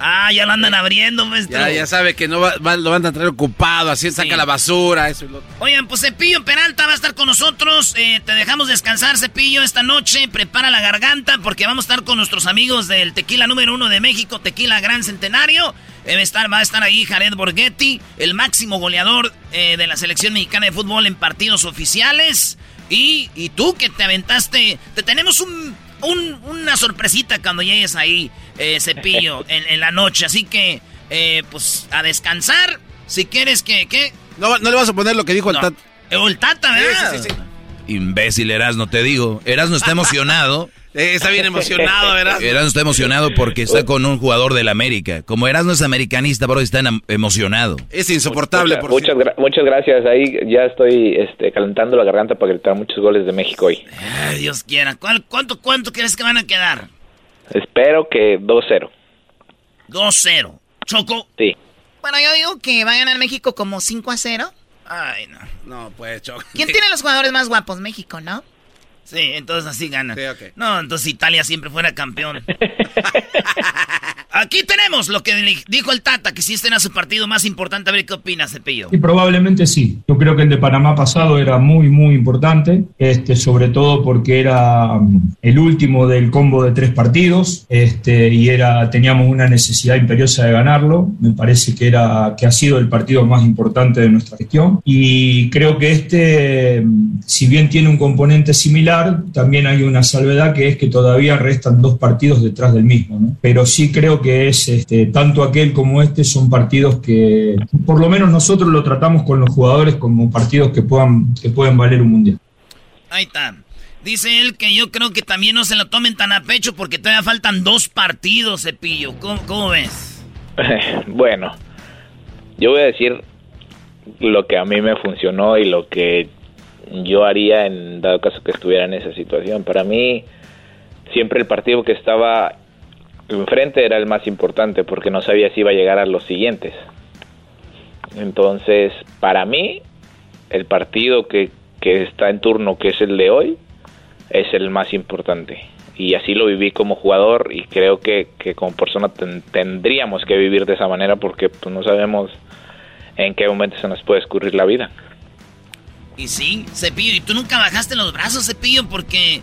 Ah, ya lo andan abriendo, maestro.
Ya, ya sabe que no va, lo van a traer ocupado, así saca la basura, eso y lo
Oigan, pues Cepillo Peralta va a estar con nosotros. Eh, te dejamos descansar, Cepillo, esta noche. Prepara la garganta porque vamos a estar con nuestros amigos del Tequila número uno de México, Tequila Gran Centenario. Debe estar, va a estar ahí Jared Borghetti, el máximo goleador eh, de la selección mexicana de fútbol en partidos oficiales. Y, y tú que te aventaste, te tenemos un una sorpresita cuando llegues ahí, eh, Cepillo, en, la noche. Así que, eh, pues, a descansar. Si quieres que, ¿qué?
No, no le vas a poner lo que dijo el Tata.
El Tata, ¿verdad? Sí, sí, sí.
Imbécil, Erasno, te digo. Erasno está emocionado.
Eh, está bien emocionado, ¿verdad?
Erasno está emocionado porque está con un jugador del América. Como Erasno es americanista, pero está emocionado.
Es insoportable.
Muchas, por muchas, gracias. Ahí ya estoy este, calentando la garganta para gritar muchos goles de México hoy.
Dios quiera. ¿Cuánto, ¿Cuánto crees que van a quedar?
Espero que 2-0.
2-0. ¿Choco?
Sí.
Bueno, yo digo que va a ganar México como 5-0.
Ay, no.
No, pues, Choco.
¿Quién tiene los jugadores más guapos? México, ¿no?
Sí, entonces así gana. No, entonces Italia siempre fuera campeón. Aquí tenemos lo que dijo el Tata, que si este era su partido más importante, a ver qué opina Cepillo.
Y probablemente sí. Yo creo que el de Panamá pasado era muy, muy importante, este, sobre todo porque era um, el último del combo de tres partidos este, y era, teníamos una necesidad imperiosa de ganarlo. Me parece que, era, que ha sido el partido más importante de nuestra gestión. Y creo que este, um, si bien tiene un componente similar, también hay una salvedad que es que todavía restan dos partidos detrás del mismo, Pero sí creo que es este, tanto aquel como este son partidos que por lo menos nosotros lo tratamos con los jugadores como partidos que puedan que pueden valer un mundial.
Ahí está. Dice él que yo creo que también no se lo tomen tan a pecho porque todavía faltan dos partidos, Cepillo. ¿Cómo, ves?
bueno, yo voy a decir lo que a mí me funcionó y lo que yo haría en dado caso que estuviera en esa situación. Para mí, siempre el partido que estaba enfrente era el más importante porque no sabía si iba a llegar a los siguientes. Entonces, para mí, el partido que, que está en turno, que es el de hoy, es el más importante. Y así lo viví como jugador y creo que, que como persona tendríamos que vivir de esa manera porque pues, no sabemos en qué momento se nos puede escurrir la vida.
Y sí, Cepillo, y tú nunca bajaste los brazos, Cepillo, porque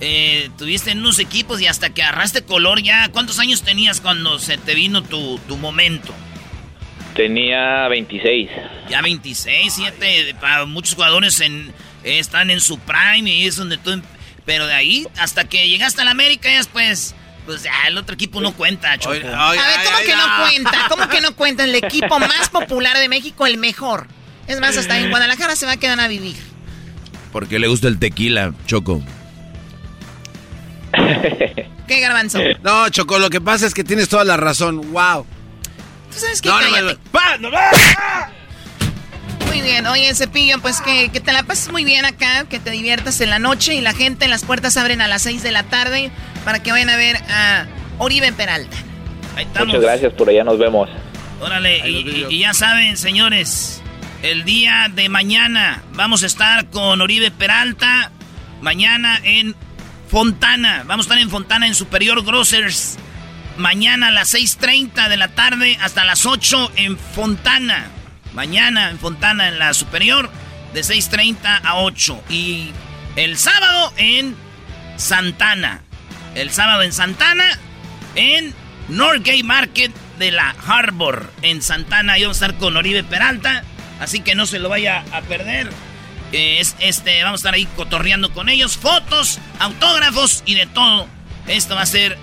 eh, tuviste en unos equipos y hasta que agarraste color ya. ¿Cuántos años tenías cuando se te vino tu, momento?
Tenía 26.
Ya 26, 7. Para muchos jugadores en, están en su prime y es donde tú. Em, pero de ahí, hasta que llegaste a la América, ya después. Pues ya, el otro equipo no cuenta, Choco. a ver,
¿cómo que no cuenta? ¿Cómo que no cuenta? El equipo más popular de México, el mejor. Es más, hasta en Guadalajara se va a quedar a vivir.
Porque le gusta el tequila, Choco.
¿Qué garbanzo?
No, Choco, lo que pasa es que tienes toda la razón. Wow.
¿Tú sabes qué? No, no, no, muy bien, oye Cepillo, pues que, te la pases muy bien acá, que te diviertas en la noche y la gente, las puertas abren a las 6 de la tarde para que vayan a ver a Oribe Peralta.
Muchas gracias, por allá nos vemos.
Órale, y ya saben, señores, el día de mañana vamos a estar con Oribe Peralta. Mañana en Fontana. Vamos a estar en Fontana en Superior Grocers. Mañana a las 6.30 de la tarde hasta las 8 en Fontana. Mañana en Fontana en la Superior de 6.30 a 8. Y el sábado en Santana. El sábado en Santana en Norgate Market de la Harbor en Santana. Y vamos a estar con Oribe Peralta. Así que no se lo vaya a perder. Es, este, vamos a estar ahí cotorreando con ellos. Fotos, autógrafos y de todo. Esto va a ser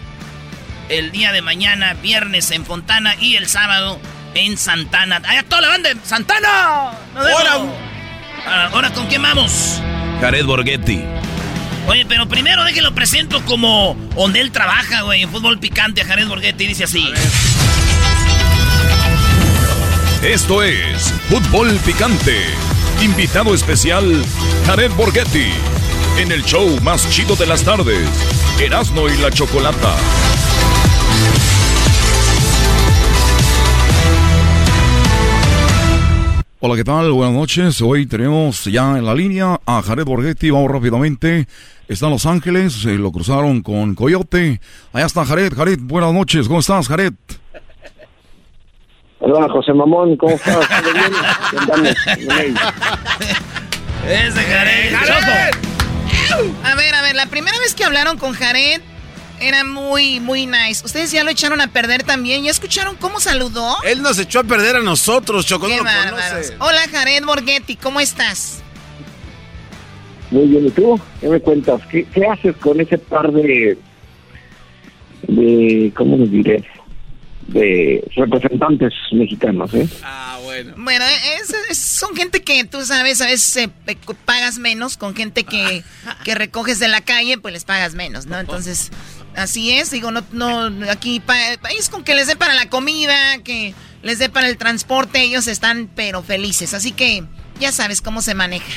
el día de mañana, viernes en Fontana y el sábado en Santana. ¡Allá toda la banda Santana! ¡Ahora! ¿Ahora con quién vamos?
Jared Borghetti.
Oye, pero primero déjenlo presento como donde él trabaja, güey, en fútbol picante a Jared Borghetti. Dice así.
Esto es Fútbol Picante. Invitado especial, Jared Borghetti. En el show más chido de las tardes, Erasmo y la Chocolata.
Hola, ¿qué tal? Buenas noches. Hoy tenemos ya en la línea a Jared Borghetti. Vamos rápidamente. Está en Los Ángeles. Lo cruzaron con Coyote. Allá está Jared. Jared, buenas noches. ¿Cómo estás, Jared?
Hola, José Mamón, ¿cómo estás?
Ese Jared.
A ver, a ver, la primera vez que hablaron con Jared era muy, muy nice. Ustedes ya lo echaron a perder también. ¿Ya escucharon cómo saludó?
Él nos echó a perder a nosotros, Choco.
Hola, Jared Borghetti, ¿cómo estás?
Muy bien, ¿y tú? ¿Qué me cuentas? ¿Qué, qué haces con ese par de, de, ¿cómo les diré? De representantes mexicanos, ¿eh?
Ah, bueno.
Bueno, es- es- son gente que tú sabes, a veces eh, pagas menos, con gente que, que recoges de la calle, pues les pagas menos, ¿no? Entonces, así es, digo, no, no, aquí pa- es con que les dé para la comida, que les dé para el transporte, ellos están pero felices, así que ya sabes cómo se maneja.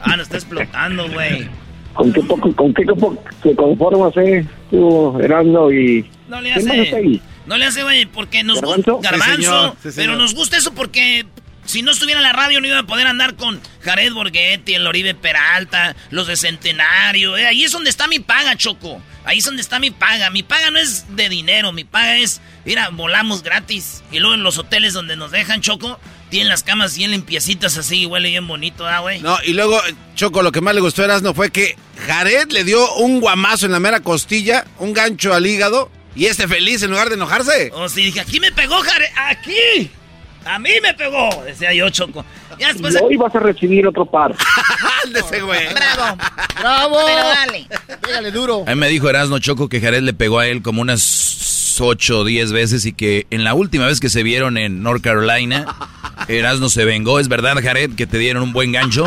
Ah, no está explotando, güey.
¿Con qué poco, con qué poco te conformas, eh? Tú, Erasmo y...
No le
¿Quién más está
hace.
ahí?
No le hace, güey, porque nos
¿Garbanzo?
gusta. Garbanzo.
Sí, señor. Sí,
pero nos gusta eso porque si no estuviera en la radio no iba a poder andar con Jared Borghetti, el Oribe Peralta, los de Centenario. eh, ahí es donde está mi paga, Choco. Ahí es donde está mi paga. Mi paga no es de dinero, mi paga es, mira, volamos gratis. Y luego en los hoteles donde nos dejan, Choco, tienen las camas bien limpiecitas así, y huele bien bonito, ¿ah, güey?
No, y luego, Choco, lo que más le gustó a Erasmo fue que Jared le dio un guamazo en la mera costilla, un gancho al hígado, y este feliz en lugar de enojarse.
Oh, sí, dije, aquí me pegó, Jared, aquí. A mí me pegó, decía yo, Choco. Ya después...
Y hoy vas a recibir otro par.
ese güey.
Bravo.
¡Bravo!
Pero dale.
Pégale duro.
A mí me dijo Erasmo Choco que Jared le pegó a él como unas 8 o 10 veces y que en la última vez que se vieron en North Carolina, Erasmo se vengó. ¿Es verdad, Jared, que te dieron un buen gancho?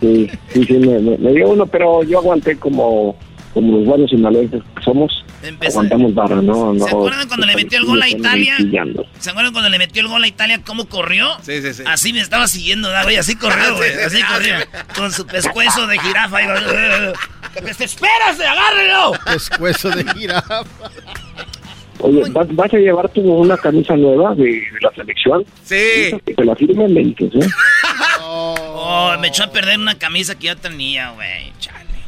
Sí, sí, sí, me, me- me dio uno, pero yo aguanté como, como los buenos sinaloenses que somos. Aguantamos barra, ¿no? no
¿Se acuerdan cuando le metió el gol a Italia? ¿Se acuerdan cuando le metió el gol a Italia cómo corrió?
Sí, sí, sí.
Así me estaba siguiendo, ¿verdad, güey, así corrió, güey,
Sí, sí,
así
sí.
corrió. Con su pescuezo de jirafa. iba, ¡Que te espérase, agárrelo!
Pescuezo de jirafa.
Oye, ¿vas, vas a llevar tú una camisa nueva de, de la selección?
Sí.
Que te la firmen, me dices, ¿eh?
Oh, me echó a perder una camisa que yo tenía, güey.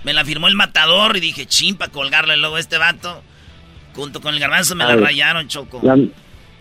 Me la firmó el matador y dije, chin, para colgarle luego a este vato. Junto con el garbanzo me la
Ay.
rayaron, Choco.
La,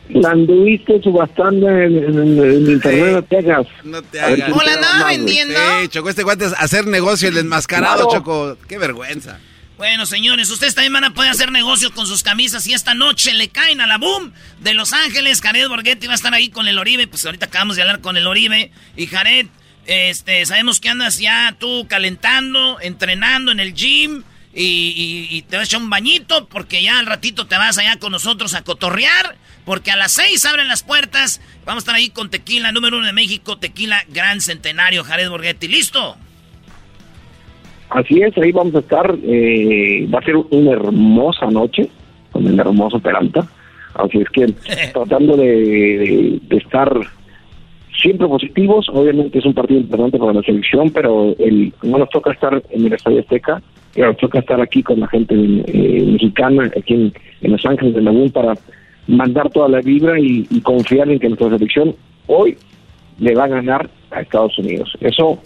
la anduviste subastando en, en, en- en internet, no te hagas.
No te hagas.
te da más, güey.
Sí, Choco, este guante es hacer negocio, el desmascarado,
Claro.
Choco. Qué vergüenza.
Bueno, señores, ustedes también van a poder hacer negocios con sus camisas y esta noche le caen a la boom de Los Ángeles. Jared Borghetti va a estar ahí con el Oribe. Pues ahorita acabamos de hablar con el Oribe. Y Jared, este, sabemos que andas ya tú calentando, entrenando en el gym. Y, y- y te vas a echar un bañito porque ya al ratito te vas allá con nosotros a cotorrear. Porque a las seis abren las puertas. Vamos a estar ahí con Tequila, número uno de México, Tequila Gran Centenario, Jared Borghetti. ¿Listo?
Así es, ahí vamos a estar. eh, va a ser una hermosa noche con el hermoso Peralta. Así es que tratando de, de- de estar siempre positivos. Obviamente es un partido importante para la selección, pero el, no nos toca estar en el Estadio Azteca, pero nos toca estar aquí con la gente eh, mexicana, aquí en, en Los Ángeles de Lagún, para mandar toda la vibra y, y confiar en que nuestra selección hoy le va a ganar a Estados Unidos. Eso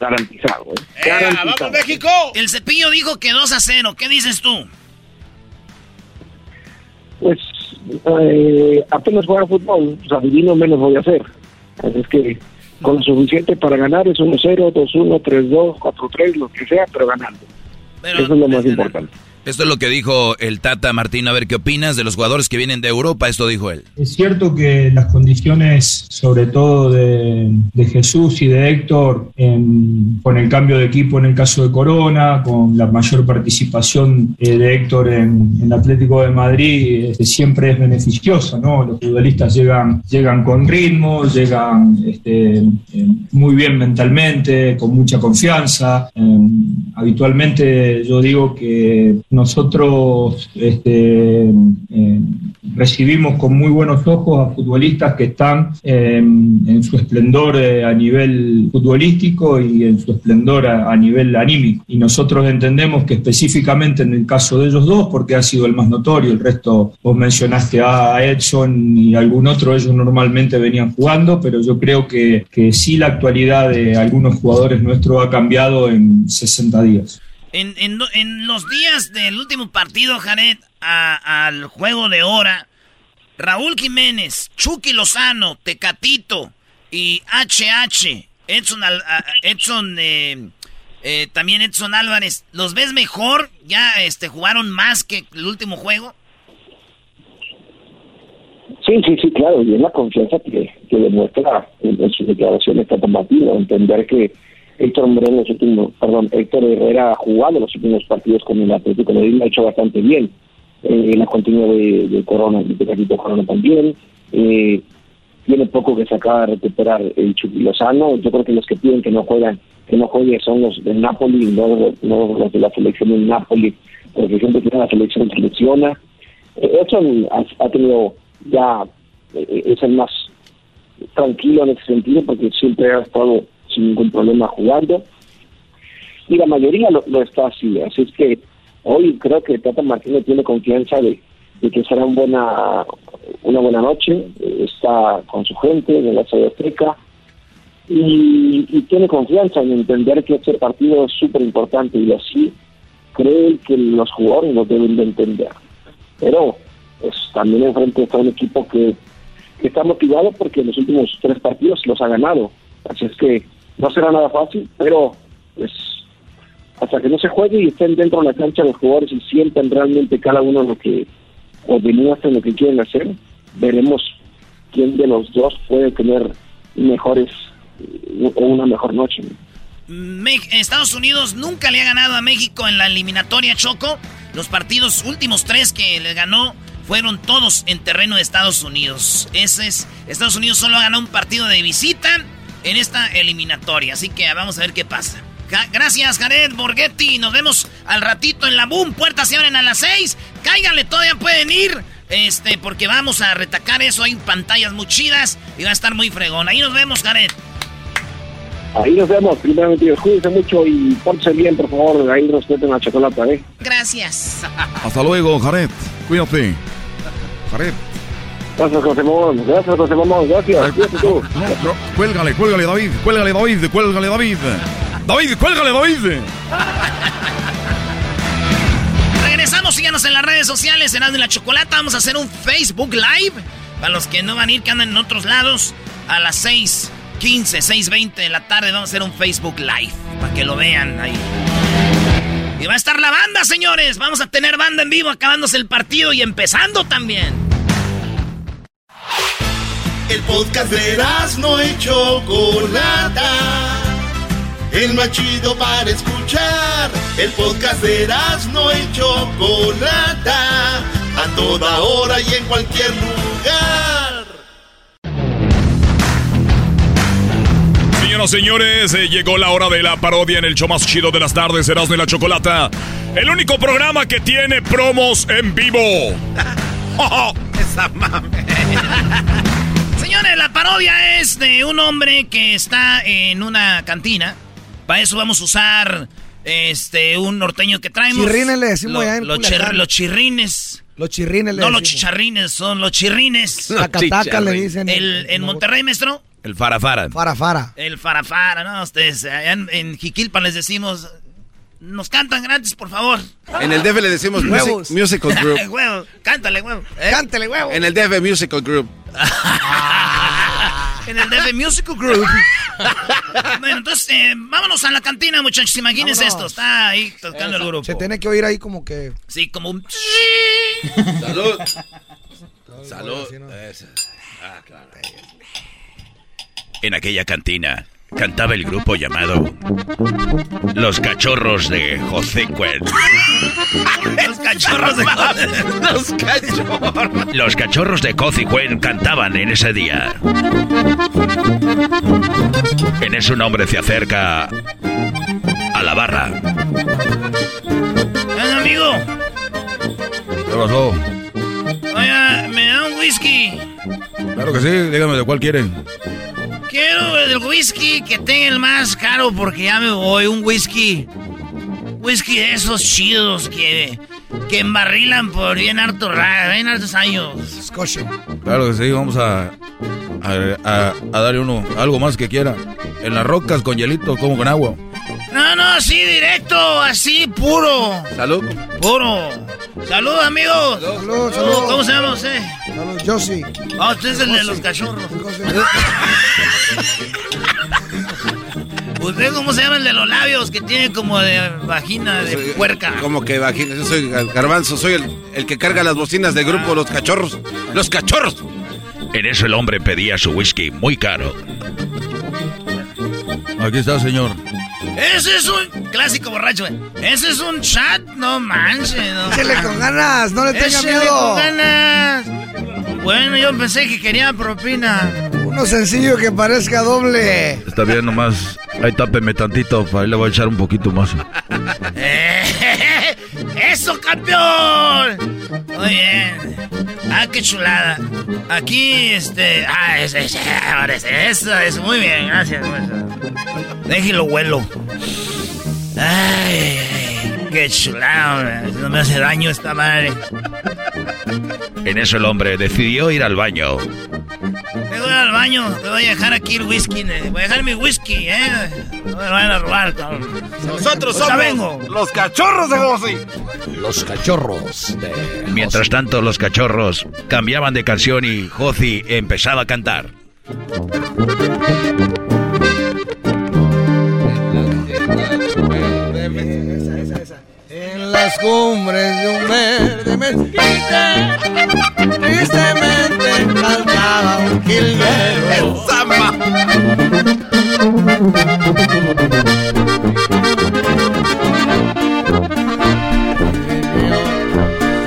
garantizado. ¿eh? Garantizado.
México!
El cepillo dijo que 2 a 0. ¿Qué dices tú?
Pues eh, apenas juega fútbol, pues adivino menos voy a hacer. Así es que con lo suficiente para ganar es 1-0, 2-1, 3-2, 4-3, lo que sea, pero ganando. Eso es lo más importante.
Esto es lo que dijo el Tata Martín. A ver qué opinas de los jugadores que vienen de Europa. Esto dijo él.
Es cierto que las condiciones, sobre todo de, Jesús y de Héctor, en- con el cambio de equipo en el caso de Corona, con la mayor participación eh, de Héctor en, en Atlético de Madrid, este, siempre es beneficiosa, ¿no? Los futbolistas llegan, llegan con ritmo, llegan este, eh, muy bien mentalmente, con mucha confianza. Eh, habitualmente yo digo que nosotros este, eh, recibimos con muy buenos ojos a futbolistas que están eh, en su esplendor eh, a nivel futbolístico y en su esplendor a, nivel anímico. Y nosotros entendemos que específicamente en el caso de ellos dos, porque ha sido el más notorio, el resto vos mencionaste a Edson y algún otro, ellos normalmente venían jugando, pero yo creo que sí la actualidad de algunos jugadores nuestros ha cambiado en 60 días.
En, en, los días del último partido, Jared, a- al juego de hora, Raúl Jiménez, Chucky Lozano, Tecatito y HH, Edson, Edson eh, eh, también Edson Álvarez, ¿los ves mejor? ¿Ya este, jugaron más que el último juego?
Sí, sí, sí, claro, y es la confianza que, que demuestra en, en sus declaraciones Tata Martino, entender que Héctor Moreno, los últimos, perdón, Héctor Herrera ha jugado los últimos partidos con el Atlético de ha hecho bastante bien. Eh, la continuidad de, de Corona, de Carlito Corona también. Eh, tiene poco que se acaba de recuperar el Chucky Lozano. Yo creo que los que piden que no juegan, que no juegue son los del Napoli, no, no los de la selección del Napoli, porque siempre que la selección selecciona. Eh, Edson ha, ha tenido ya, eh, es el más tranquilo en ese sentido, porque siempre ha estado sin ningún problema jugando. Y la mayoría lo, lo está así, así es que hoy creo que Tata Martínez tiene confianza de, que será un buena, una buena noche, eh, está con su gente en la Ciudad Azteca y, y tiene confianza en entender que este partido es súper importante y así cree que los jugadores lo deben de entender. Pero pues, también enfrente está un equipo que, que está motivado porque en los últimos tres partidos los ha ganado. Así es que no será nada fácil, pero pues hasta que no se juegue y estén dentro de la cancha los jugadores y sientan realmente cada uno lo que o demuestren lo que quieren hacer, veremos quién de los dos puede tener mejores eh, o una mejor noche.
Estados Unidos nunca le ha ganado a México en la eliminatoria Choco. Los partidos últimos tres que le ganó fueron todos en terreno de Estados Unidos. Ese es Estados Unidos solo ha ganado un partido de visita en esta eliminatoria, así que vamos a ver qué pasa. Gracias, Jared Borghetti. Nos vemos al ratito en la boom. Puertas se abren a las 6. Cáiganle, todavía pueden ir. Este, porque vamos a retacar eso. Hay pantallas muy chidas y va a estar muy fregón. Ahí nos vemos, Jared.
Ahí nos vemos, primeramente Dios, cuídense mucho y pórtense bien, por favor, ahí respeten la chocolate, ¿eh?
Gracias.
Hasta luego, Jared. Cuídate. Jared.
Gracias, José Mamón, gracias, José Mamón, gracias, cuídate tú.
Cuélgale, cuélgale, David. Cuélgale, David. Cuélgale, David. David, cuélgale, David.
Regresamos, síganos en las redes sociales, en de la Chocolata. Vamos a hacer un Facebook Live. Para los que no van a ir, que andan en otros lados, a las 6.15, 6.20 de la tarde vamos a hacer un Facebook Live. Para que lo vean ahí. Y va a estar la banda, señores. Vamos a tener banda en vivo acabándose el partido y empezando también.
El podcast de no y Chocolata. El más chido para escuchar. El podcast de no y Chocolata. A toda hora y en cualquier lugar.
Señoras y señores, eh, llegó la hora de la parodia en el show más chido de las tardes, Erasmo y la Chocolata. El único programa que tiene promos en vivo.
Esa mame.
Señores, la parodia es de un hombre que está en una cantina. Para eso vamos a usar este un norteño que traemos.
Chirrines le decimos
Lo-
allá en
los,
Culiacán.
chir- los chirrines.
Los chirrines le
No los chicharrines, son los chirrines.
Tacataca le dicen.
El, en Monterrey, maestro,
El farafara.
Farafara.
el farafara, ¿no? Ustedes, allá en, en Jiquilpan les decimos, nos cantan gratis, por favor.
En el DF le decimos music-
Huevos.
Musical Group.
huevo, cántale, huevo. ¿eh?
Cántele, huevo.
En el DF Musical Group.
En el DF Musical Group. bueno, entonces, eh, vámonos a la cantina, muchachos. Imagínense
Vámonos.
esto. Está ahí tocando el grupo.
Se tiene que oír ahí como que.
Sí, como un...
Salud. Salud. Eso. Ah, claro.
En aquella cantina cantaba el grupo llamado Los Cachorros de José Cuen.
Los cachorros de...
Los cachorros.
Los Cachorros de Cozy Cuen cantaban en ese día. En eso un hombre se acerca a la barra.
Amigo,
¿Qué pasó?
oiga, me da un whisky.
Claro que sí, dígame de cuál quieren.
Quiero el whisky que tenga el más caro porque ya me voy. Un whisky. Whisky de esos chidos que, que embarrilan por bien harto bien hartos años.
Scotia.
Claro que sí, vamos a, a, a- a darle uno, algo más que quiera. En las rocas con hielito, como con agua.
No, no, así directo, así puro.
Salud.
Puro. Salud, amigos.
Salud, salud.
¿Cómo se llama usted?
Salud, Yo sí.
Ah, usted es el de los cachorros. ¿Usted cómo se llama el de los labios que tiene como de vagina de
Soy-
puerca?
Como que vagina. Yo soy Garbanzo, soy el, el que carga las bocinas del grupo Los Cachorros. ¡Los Cachorros!
En eso el hombre pedía su whisky muy caro. Aquí está, señor.
Ese es un clásico borracho, güey. Ese es un chat, no manches. No,
Échale con ganas, no le tenga
Échale
miedo.
con ganas. Bueno, yo pensé que quería propina.
Uno sencillo que parezca doble.
Está bien, nomás. Ahí tápeme tantito, ahí le voy a echar un poquito más.
¡Eso, campeón! Muy bien. Ah, qué chulada. Aquí, este. Ah, ahora ese, eso, eso. Muy bien, gracias. Déjelo vuelo. Ay, qué chulada. No me hace daño esta madre.
En eso el hombre decidió ir al baño.
Me voy al baño, te voy a dejar aquí el whisky. eh. Voy a dejar mi whisky, ¿eh? No me lo vayan a robar, cabrón.
Nosotros
Ahorita
somos
vengo.
los cachorros de José.
Los cachorros de...
Mientras tanto, los cachorros cambiaban de canción y Josi empezaba a cantar.
Las cumbres de un verde mezquite, tristemente cantaba un jilguero.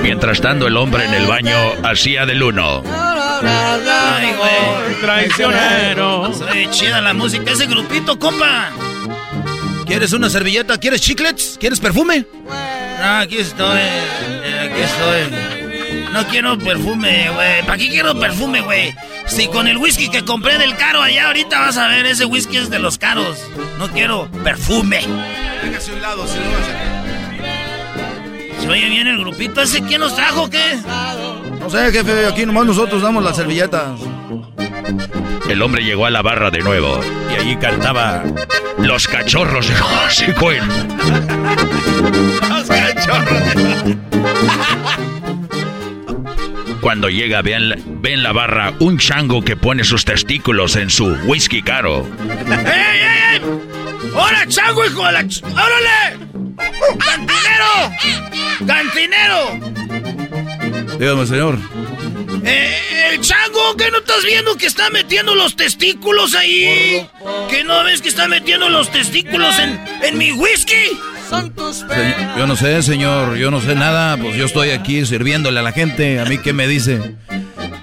Mientras tanto, el hombre en el baño hacía del uno.
Ay, güey.
Traicionero.
Soy chida la música, ese grupito, compa.
¿Quieres una servilleta? ¿Quieres chiclets? ¿Quieres perfume?
No, aquí estoy. eh, Aquí estoy. No quiero perfume, güey. ¿Para qué quiero perfume, güey? Si con el whisky que compré del caro allá ahorita vas a ver, ese whisky es de los caros. No quiero perfume.
Hágase un lado, si no vas a...
¿Se oye bien el grupito ese? ¿Quién los trajo qué?
No sé, jefe, aquí nomás nosotros damos las servilletas. El hombre llegó a la barra de nuevo y allí cantaba Los cachorros de José Cuen.
Los cachorros de
Cuando llega, ve en, la, ve en la barra un chango que pone sus testículos en su whisky caro.
¡Ey, ey, ey! ¡Hola, chango, hijo de la... ch- ¡Órale! ¡Cantinero! ¡Cantinero!
Dígame, señor.
Eh, el chango, ¿qué no estás viendo que está metiendo los testículos ahí? ¿Que no ves que está metiendo los testículos en, en mi whisky?
Señor, Yo no sé, señor. Yo no sé nada. Pues yo estoy aquí sirviéndole a la gente. ¿A mí qué me dice?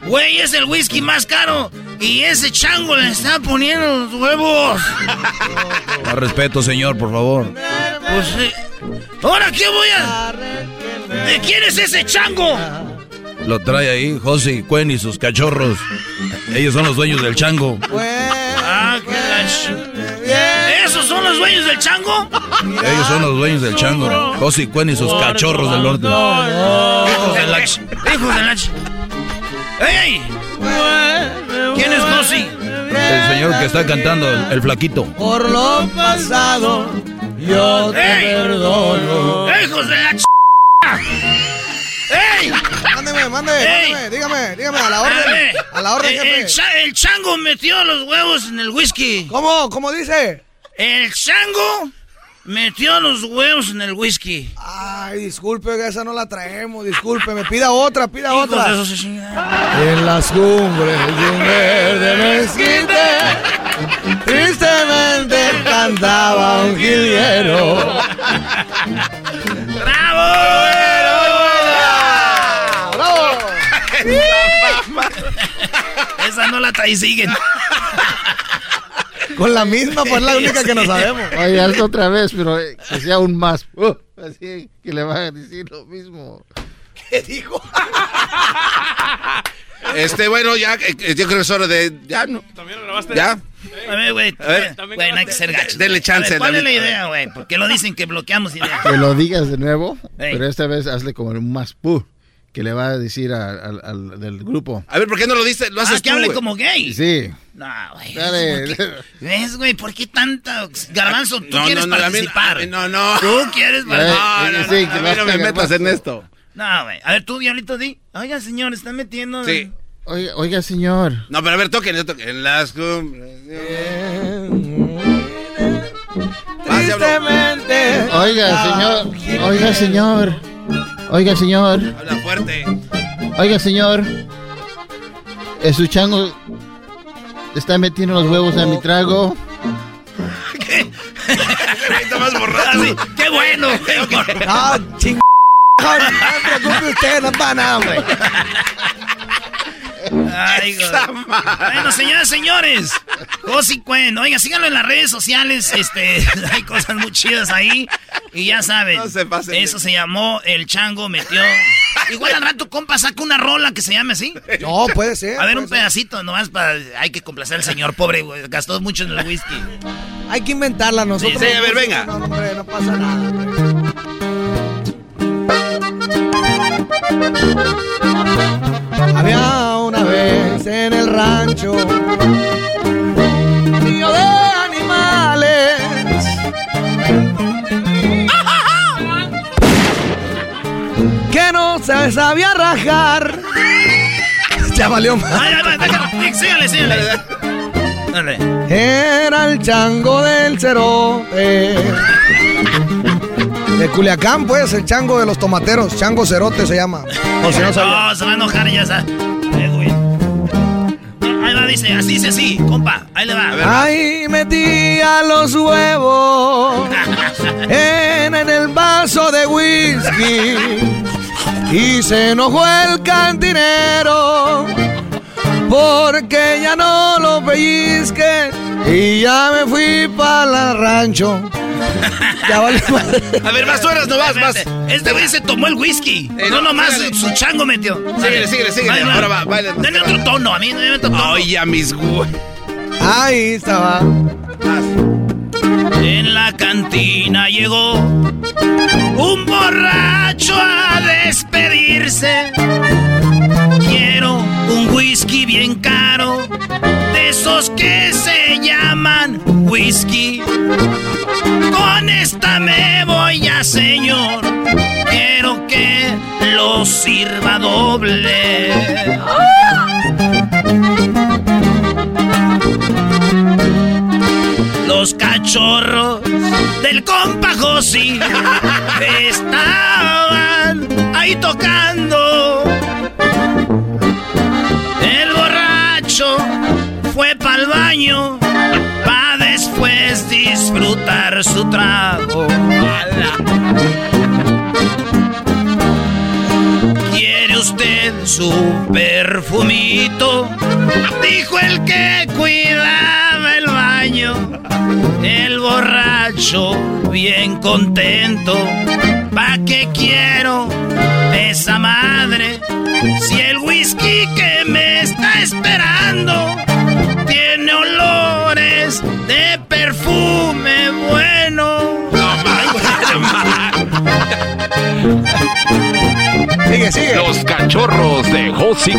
Güey, es el whisky más caro. Y ese chango le está poniendo los huevos.
Más respeto, señor, por favor.
Pues, eh, ¿ahora qué voy a...? ¿De quién es ese chango?
Lo trae ahí José Cuen y sus cachorros. Ellos son los dueños del chango.
Ah, qué la ch- ¿Esos son los dueños del chango?
Ellos son los dueños del chango. José Cuen y sus cachorros del norte.
Hijos de la Hijos de la ¡Ey! ¿Quién es Josi?
El señor que está cantando, el, el flaquito.
Por lo pasado, yo te
¡Ey!
perdono.
¡Hijos de la ch... ¡Ey!
Mándeme, mándeme,
Ey.
mándeme, dígame, dígame, a la orden.
Espérame.
A la orden,
El-
jefe.
El, cha- el chango metió los huevos en el whisky.
¿Cómo? ¿Cómo dice?
El chango metió los huevos en el whisky.
Ay, disculpe, esa no la traemos, disculpe, me pida otra, pida
Hijos
otra.
de
En las cumbres de un verde mezquite, tristemente cantaba un jilguero.
¡Bravo!
¡Bravo!
Esa no la trae, siguen.
Con la misma, pues la única que no sabemos.
Oye, hazlo otra vez, pero eh, que sea aún más. Uh, así que le van a decir lo mismo.
¿Qué dijo?
Este, bueno, ya, eh, eh, yo creo que es hora de... Ya, ¿no?
¿También lo grabaste?
Ya.
A ver, güey.
A ver.
Güey, no hay que ser gacho.
Denle chance,
ver, ¿Cuál es la idea, güey? ¿Por qué lo dicen que bloqueamos ideas?
Que lo digas de nuevo, pero esta vez hazle como un más pu que le va a decir a- al, al del grupo.
A ver, ¿por qué no lo dices? Lo haces
Ah, que
tú,
hable como gay.
Sí.
No, güey. ¿Ves, güey? ¿Por qué tanta... Garbanzo, tú
No,
quieres
no, no,
participar.
mí no, no.
Tú quieres participar.
No, no, no,
sí,
no me metas en esto.
No, güey. A ver, tú, Diablito, di. Oiga, señor, está metiendo...
Sí.
Oiga, oiga, señor.
No, pero a ver, toquen, toquen. En las cumbres.
Tristemente.
Oiga, señor. Oiga, señor. Oiga, señor.
Habla fuerte.
Oiga, señor. Es su chango está metiendo los huevos a mi trago.
¿Qué? Está más borrado. Sí, ¡Qué bueno!
Ah, ching... No se preocupe usted, no para nada, hombre.
Ay, bueno, señoras y señores. Josi Cuen. Oiga, síganlo en las redes sociales. Este, hay cosas muy chidas ahí. Y ya saben.
No se pasen
eso se llamó El Chango Metió. Igual al rato, compa, saca una rola que se llame así.
No, puede ser.
A ver, un
ser.
pedacito nomás para. Hay que complacer al señor, pobre, güey. Gastó mucho en el whisky.
Hay que inventarla nosotros.
Sí, sí, a ver, venga.
No, hombre, no pasa nada. Había una vez en el rancho un de animales. Que no se sabía rajar. Ya valió más.
Ay, ay, ay, déjalo. Sí, Sígale, sígale. Dale.
Era el chango del cerote. De Culiacán, pues, el chango de los tomateros. Chango cerote se llama. Por si no sabía.
No, se va a enojar ya, sa- Güey. Ahí va, dice, así dice así, compa. Ahí le va.
Ahí metía los huevos en, en el vaso de whisky y se enojó el cantinero porque ya no lo pellizque y ya me fui para el rancho. Ya vale madre.
A ver, más horas no vas, más.
Este güey se tomó el whisky.
Eh,
no, nomás
sígale.
su chango metió.
Síguele, síguele, síguele. Ahora va, baile.
Denle otro tono, a mí no me otro tono.
Oye, a mis güey.
Ahí estaba.
En la cantina llegó un borracho a despedirse. Quiero un whisky bien caro, de esos que se llaman whisky. Con esta me voy a señor, quiero que lo sirva doble. Los cachorros del compa Josi estaban ahí tocando. Fue pa'l baño pa' después disfrutar su trago. ¿Quiere usted su perfumito? Dijo el que cuidaba el baño. El borracho, bien contento. ¿Pa' qué quiero esa madre? Si el whisky que me está esperando
Sigue, sigue.
Los cachorros de Josi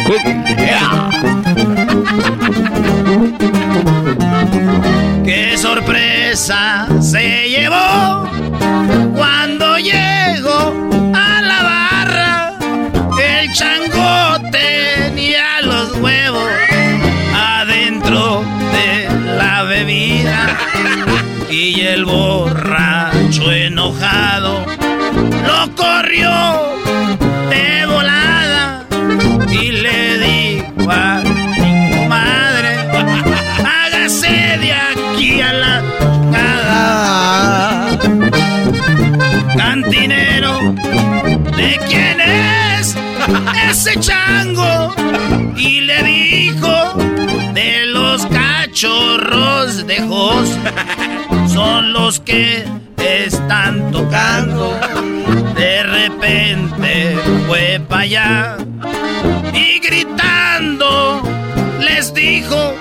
¡Qué sorpresa se llevó cuando llegó a la barra! El chango tenía los huevos adentro de la bebida y el enojado. Lo corrió de volada y le dijo a mi madre hágase de aquí a la nada cantinero de quién es ese chango y le dijo de los cachorros de Jos son los que están tocando de repente fue para allá y gritando les dijo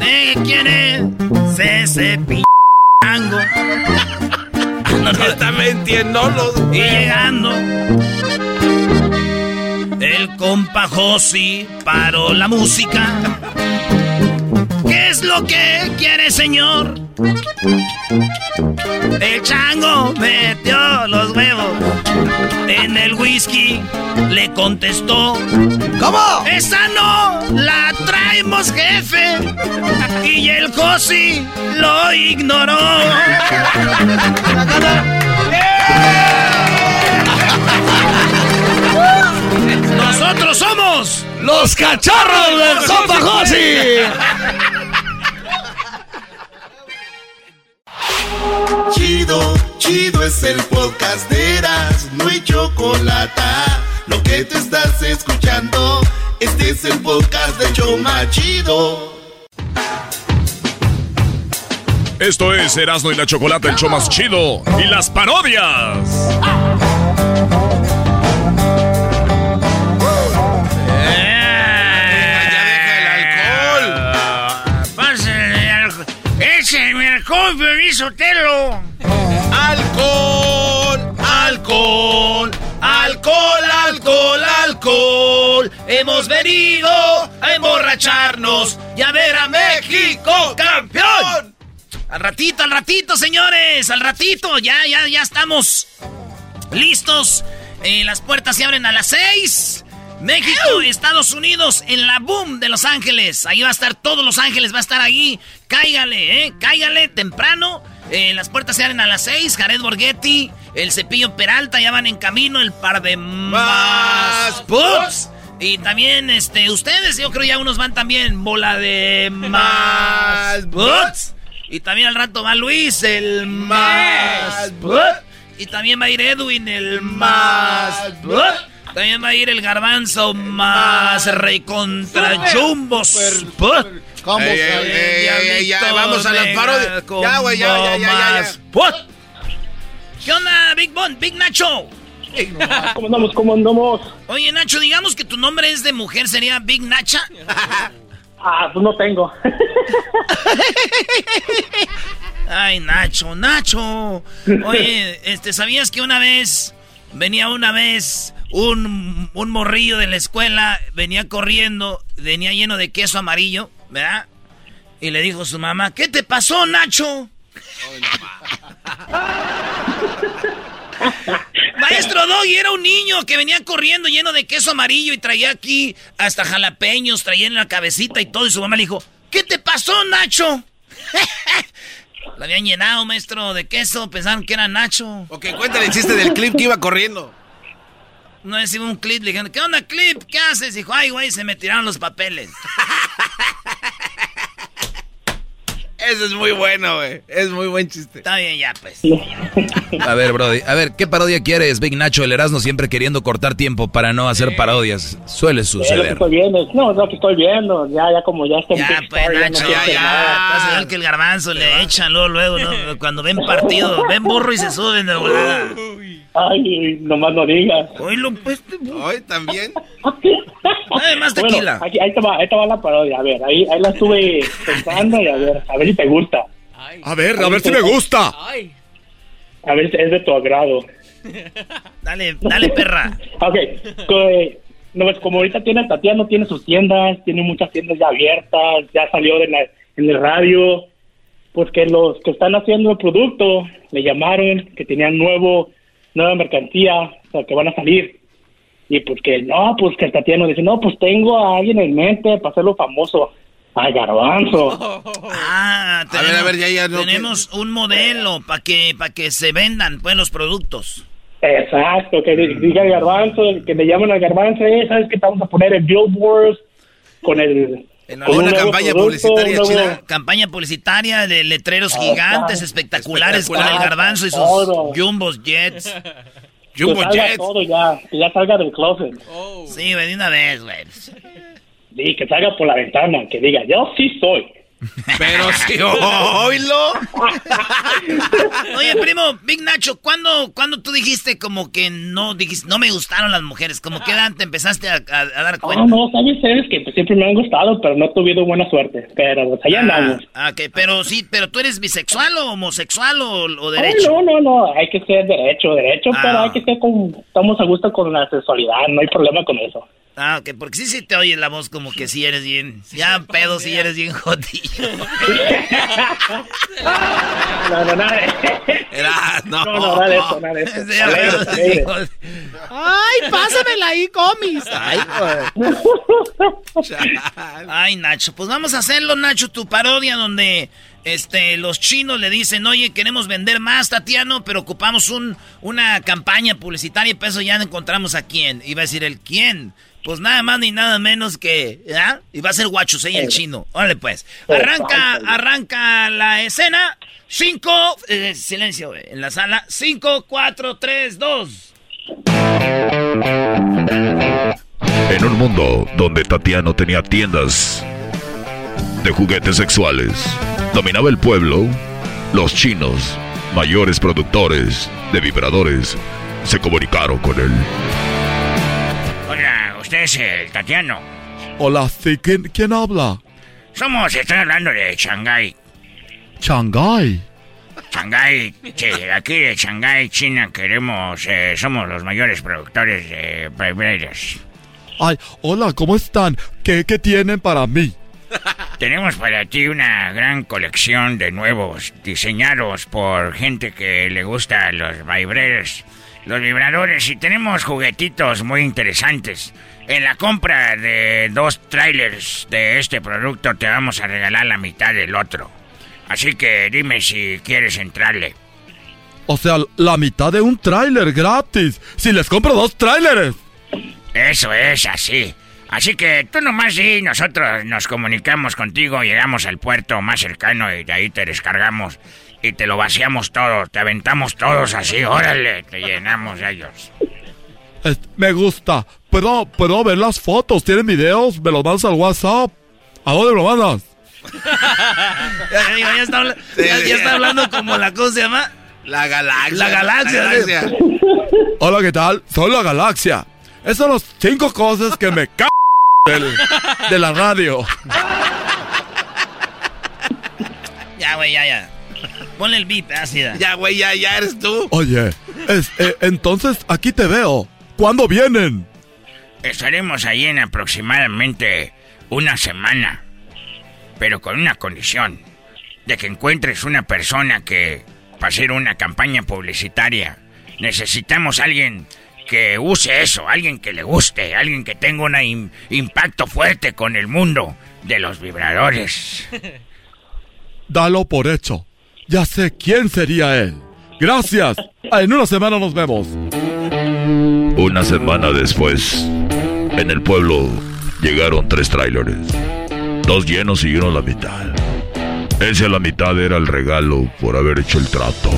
de quién es ese p***ango. No, no,
los.
y llegando el compa Josi paró la música. ¿Qué es lo que quiere, señor? El chango metió los huevos en el whisky. Le contestó:
¿Cómo?
Esa no la traemos, jefe. Y el Josi lo ignoró. Nosotros somos
¡Los cachorros del compa Josi!
Chido, chido es el podcast de Eras, no hay chocolate. Lo que te estás escuchando, este es el podcast de Choma Chido.
Esto es Erasmo y la Chocolate, el show chido. Y las parodias.
¡Pásale Sotelo!
Alcohol, alcohol, alcohol, alcohol, alcohol. Hemos venido a emborracharnos y a ver a México campeón.
Al ratito, al ratito, señores. Al ratito. Ya, ya, ya estamos listos. Eh, las puertas se abren a las seis. México, Estados Unidos, en la boom de Los Ángeles. Ahí va a estar todos Los Ángeles, va a estar ahí. Cáigale, ¿eh? Cáigale temprano. Eh, las puertas se abren a las seis. Jared Borghetti, el Cepillo Peralta ya van en camino. El par de más puts. Y también, este, ustedes, yo creo ya unos van también. Bola de más puts. Y también al rato va Luis, el más put. Y también va a ir Edwin, el más put. También va a ir el garbanzo más rey contra Jumbos. put.
Ey, ey, ey, ey, ey, ya, vamos a las parodias. Ya, güey, ya, ya, ya, ya.
¿Qué onda, Big Bon, Big Nacho?
¿Cómo andamos? ¿Cómo andamos?
Oye, Nacho, digamos que tu nombre es de mujer, ¿sería Big Nacha?
Ah, pues no tengo.
Ay, Nacho, Nacho. Oye, este, ¿sabías que una vez venía una vez un, un morrillo de la escuela, venía corriendo, venía lleno de queso amarillo, ¿verdad? Y le dijo a su mamá, ¿qué te pasó, Nacho? Maestro Doggy era un niño que venía corriendo lleno de queso amarillo y traía aquí hasta jalapeños, traía en la cabecita y todo. Y su mamá le dijo, ¿qué te pasó, Nacho? La habían llenado, maestro, de queso, pensaron que era Nacho.
Ok, cuéntale el chiste del clip que iba corriendo.
No decía un clip, le dijeron, ¿qué onda, clip? ¿Qué haces? Dijo, ay, güey, se me tiraron los papeles.
Ese es muy bueno, güey. Es muy buen chiste.
Está bien, ya, pues.
A ver, Brody, a ver, ¿qué parodia quieres, Big Nacho? El Erasmo siempre queriendo cortar tiempo para no hacer parodias. Suele
lo
suceder.
estoy viendo. No, no, que estoy viendo. Ya, ya como ya está en
Ya, pues,
Star, ya no
Nacho, ya, ya.
nada.
Que el garbanzo le echan luego, luego, ¿no? Cuando ven partido, ven burro y se suben de volada.
Ay, nomás no digas.
Oílo, pues.
Hoy también.
Además,
Bueno,
tequila.
aquí- ahí, te va, ahí te va la parodia. A ver, ahí, ahí la estuve pensando y a ver, a ver si te gusta.
A ver, a ver si me gusta.
A ver si es de tu agrado.
Dale, dale, perra.
Ok, que, no, pues, como ahorita tiene Tatiana, tiene sus tiendas, tiene muchas tiendas ya abiertas, ya salió de la, en el radio, pues que los que están haciendo el producto le llamaron que tenían nuevo, nueva mercancía, o sea, que van a salir. Y pues que no, pues que Tatiana dice, no, pues tengo a alguien en mente para hacerlo famoso. Ay, garbanzo.
Ah,
A ver, a ver, ya, ya, no,
tenemos un modelo para que, para que se vendan, pues, los productos.
Exacto, que di- diga el garbanzo, que le llaman al garbanzo, eh, ¿sabes qué? Te vamos a poner el billboards con el... con un nuevo producto, un nuevo-
Campaña publicitaria de letreros
Ah,
gigantes, espectaculares, con el
Espectacular.
garbanzo y sus
Todo.
jumbos jets.
que salga todo ya, que ya salga del closet.
Sí, güey, de una vez, güey.
Sí, que salga por la ventana, que diga, yo sí soy.
Pero si oílo.
Oye, primo, Big Nacho, ¿cuándo, ¿cuándo tú dijiste como que no dijiste, no me gustaron las mujeres? Como que edad te empezaste a, a- a dar cuenta?
No, no, sabes, sabes que pues, siempre me han gustado, pero no he tenido buena suerte. Pero pues allá andamos.
Ah, ok, pero sí, pero tú eres bisexual o homosexual o, o
Ay,
derecho.
no, no, no, hay que ser derecho, derecho,
Ah.
pero hay que ser con, estamos a gusto con la sexualidad, no hay problema con eso.
Ah, ok, porque sí se te oye la voz como que sí eres bien, ya pedo sí eres bien jodido.
No, no, nada.
no.
No, no, nada de eso, nada de eso.
Sí, ya
Alegre,
pedo, sí,
alegre.
jodido.
Ay, pásamela ahí, comis.
Ay, Ay, Nacho, pues vamos a hacerlo, Nacho, tu parodia donde este los chinos le dicen, oye, queremos vender más, Tatiano, pero ocupamos un, una campaña publicitaria y para eso ya encontramos a quién. Iba a decir el quién, Pues nada más ni nada menos que, ¿ya? Y va a ser Guachusei el chino. Órale pues. Arranca, arranca la escena. Cinco, eh, silencio en la sala. Cinco, cuatro, tres, dos.
En un mundo donde Tatiano tenía tiendas de juguetes sexuales, dominaba el pueblo, los chinos, mayores productores de vibradores, se comunicaron con él.
Usted es el Tatiano.
Hola, sí, ¿quién, quién habla?
Somos, estoy hablando de Shanghái.
Shanghái.
Shanghái, sí, aquí de Shanghái, China, queremos, eh, somos los mayores productores de vibradores.
Ay, hola, ¿cómo están? ¿Qué, qué tienen para mí?
Tenemos para ti una gran colección de nuevos diseñados por gente que le gusta los vibradores, los vibradores y tenemos juguetitos muy interesantes. En la compra de dos trailers de este producto te vamos a regalar la mitad del otro. Así que dime si quieres entrarle.
O sea, la mitad de un tráiler gratis. Si les compro dos tráileres.
Eso es así. Así que tú nomás y nosotros nos comunicamos contigo, llegamos al puerto más cercano y de ahí te descargamos y te lo vaciamos todo, te aventamos todos así, órale, te llenamos de ellos.
Me gusta. ¿Puedo, ¿Puedo ver las fotos? ¿Tienen videos? ¿Me los mandas al WhatsApp? ¿A dónde me lo mandas?
ya, está, hablando como la cosa se llama.
La galaxia.
La galaxia.
Hola, ¿qué tal? Soy la galaxia. Esas son las cinco cosas que me c de la radio.
Ya, güey, ya, ya. Ponle el beep, así.
Ya, güey, ya, ya eres tú.
Oye, eh, entonces aquí te veo. ¿Cuándo vienen?
Estaremos ahí en aproximadamente una semana. Pero con una condición. De que encuentres una persona que, para hacer una campaña publicitaria, necesitamos alguien que use eso, alguien que le guste, alguien que tenga un impacto fuerte con el mundo de los vibradores.
Dalo por hecho. Ya sé quién sería él. Gracias. En una semana nos vemos.
Una semana después, en el pueblo llegaron tres trailers. Dos llenos y uno la mitad. Ese la mitad era el regalo por haber hecho el trato.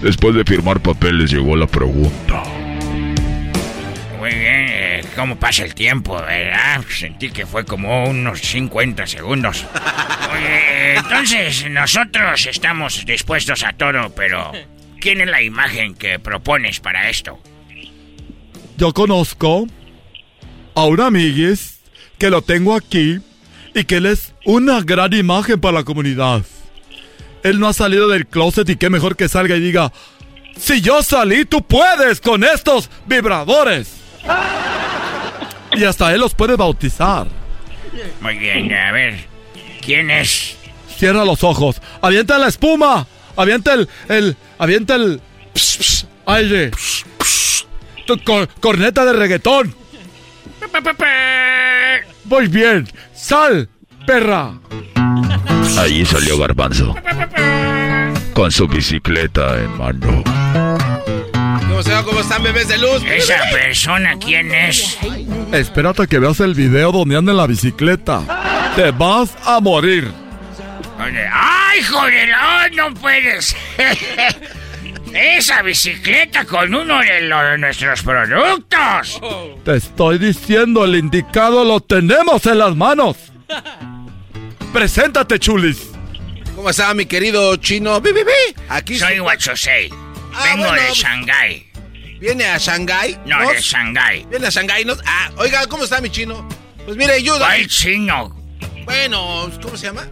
Después de firmar papeles llegó la pregunta.
Muy bien, eh, ¿cómo pasa el tiempo, verdad? Sentí que fue como unos 50 segundos. Entonces nosotros estamos dispuestos a todo, pero ¿quién es la imagen que propones para esto?
Yo conozco a un amiguis que lo tengo aquí y que él es una gran imagen para la comunidad. Él no ha salido del closet y qué mejor que salga y diga, si yo salí, tú puedes con estos vibradores. Y hasta él los puede bautizar.
Muy bien, a ver, ¿quién es?
Cierra los ojos, avienta la espuma, avienta el, el, avienta el aire. Corneta de reggaetón. Muy bien, sal, perra.
Allí salió Garbanzo. Con su bicicleta en mano.
¿Cómo se va? ¿Cómo están, bebés de luz?
¿Esa persona quién es?
Espérate que veas el video donde anda en la bicicleta. Te vas a morir.
¡Ay, joder! No, puedes. Esa bicicleta con uno de nuestros productos.
Te estoy diciendo, el indicado lo tenemos en las manos. Preséntate, chulis.
¿Cómo está mi querido chino? ¡Bi,
Aquí soy Wachosei. Ah, Vengo de Shanghái.
¿Viene a Shanghái?
No, de Shanghái.
¿Viene a Shanghái? Ah, oiga, ¿cómo está mi chino? Pues mire, yo...
¿Cuál chino?
Bueno, ¿cómo se llama?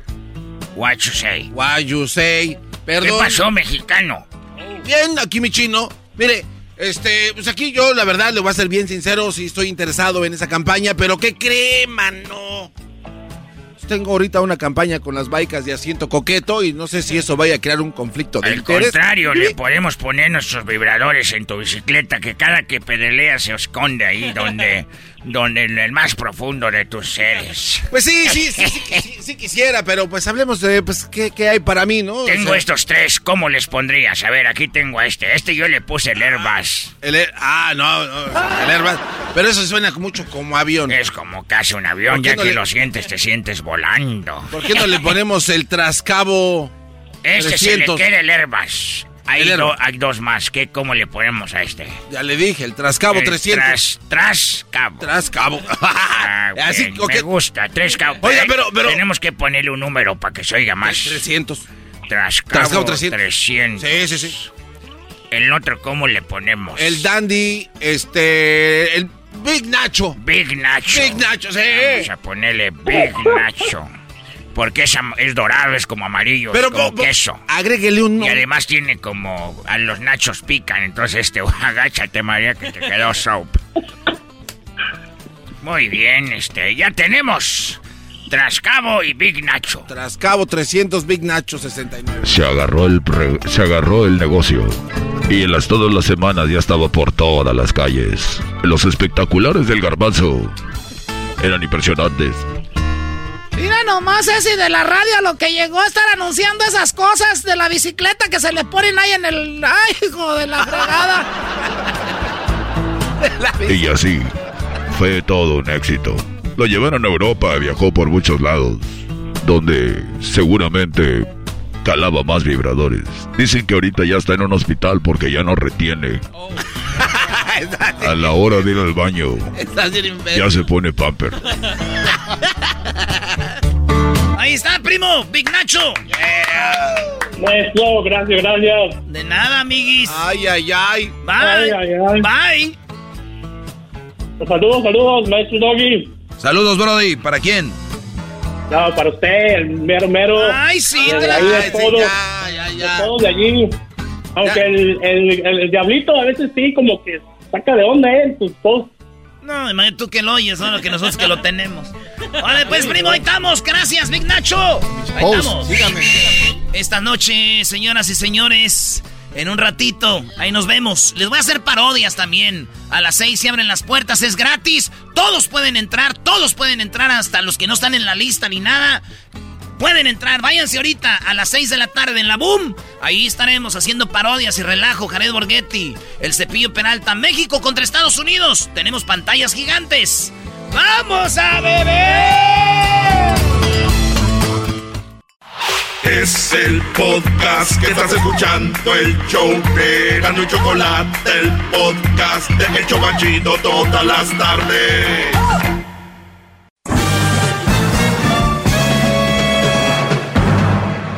Wachosei.
Wachosei. Perdón.
¿Qué pasó, mexicano?
Bien, aquí mi chino. Mire, este, pues aquí yo, la verdad, le voy a ser bien sincero, si estoy interesado en esa campaña, pero ¿qué cree, mano? tengo ahorita una campaña con las baicas de asiento coqueto y no sé si eso vaya a crear un conflicto de
Al contrario, le podemos poner nuestros vibradores en tu bicicleta que cada que pedalea se esconde ahí donde donde en el más profundo de tus seres.
Pues sí, sí, sí, sí, sí, quisiera, pero pues hablemos de pues qué, qué hay para mí, ¿no?
Tengo estos tres, ¿cómo les pondrías? A ver, aquí tengo a este. Este yo le puse el Airbus.
El ah, no, no, el Airbus. Pero eso suena mucho como avión.
Es como casi un avión, ya que lo sientes, te sientes volando.
¿Por qué no le ponemos el trascabo?
Este se le queda el Airbus. Hay, hay, dos más. ¿Qué, ¿Cómo le ponemos a este?
Ya le dije, el Trascabo 300.
Tras, trascabo.
Trascabo.
ah, Así, Me gusta, Trascabo.
Pero, pero...
Tenemos que ponerle un número para que se oiga más.
300.
Trascabo, Trascabo 300. 300.
Sí, sí, sí.
El otro, ¿cómo le ponemos?
El Dandy, este... El Big Nacho.
Big Nacho.
Big Nacho, sí.
Vamos a ponerle Big Nacho. Porque es, es dorado, es como amarillo, Pero, es como queso.
Agréguele un...
Y además tiene como... A los nachos pican, entonces este... Agáchate, María, que te quedó soap. Muy bien, este... Ya tenemos... Trascabo y Big Nacho.
Trascabo 300, Big Nacho 69.
Se agarró el, se agarró el negocio. Y en las todas las semanas ya estaba por todas las calles. Los espectaculares del garbanzo eran impresionantes.
Mira nomás ese de la radio lo que llegó a estar anunciando esas cosas de la bicicleta que se le ponen ahí en el... ¡Ay, hijo de la fregada!
y así, fue todo un éxito. Lo llevaron a Europa, viajó por muchos lados, donde seguramente calaba más vibradores. Dicen que ahorita ya está en un hospital porque ya no retiene. A la hora de ir al baño, ya se pone pamper.
Ahí está, primo, Big Nacho.
Maestro, gracias, gracias.
De nada, amiguis.
Ay, ay, ay.
Bye.
Ay, ay, ay.
Bye.
Saludos, saludos, maestro Doggy.
Saludos, Brody. ¿Para quién?
No, para usted, el mero mero.
Ay, sí,
de ahí de todos,
ya, ya, ya.
De todos de allí. Aunque el, el, el, diablito a veces sí, como que saca de onda, ¿eh? Sus posts.
No, tú que lo oyes, no, que nosotros que lo tenemos. Vale, pues, primo, ahí estamos. Gracias, Big Nacho. Ahí estamos.
Dígame, dígame.
Esta noche, señoras y señores, en un ratito, ahí nos vemos. Les voy a hacer parodias también. A las seis se abren las puertas, es gratis. Todos pueden entrar, todos pueden entrar, hasta los que no están en la lista ni nada. Pueden entrar, váyanse ahorita a las 6 de la tarde en la Boom. Ahí estaremos haciendo parodias y relajo. Jared Borghetti, el cepillo Peralta, México contra Estados Unidos. Tenemos pantallas gigantes. ¡Vamos a beber!
Es el podcast que estás escuchando, el show de Gano y Chocolate, el podcast de El Chocachito todas las tardes.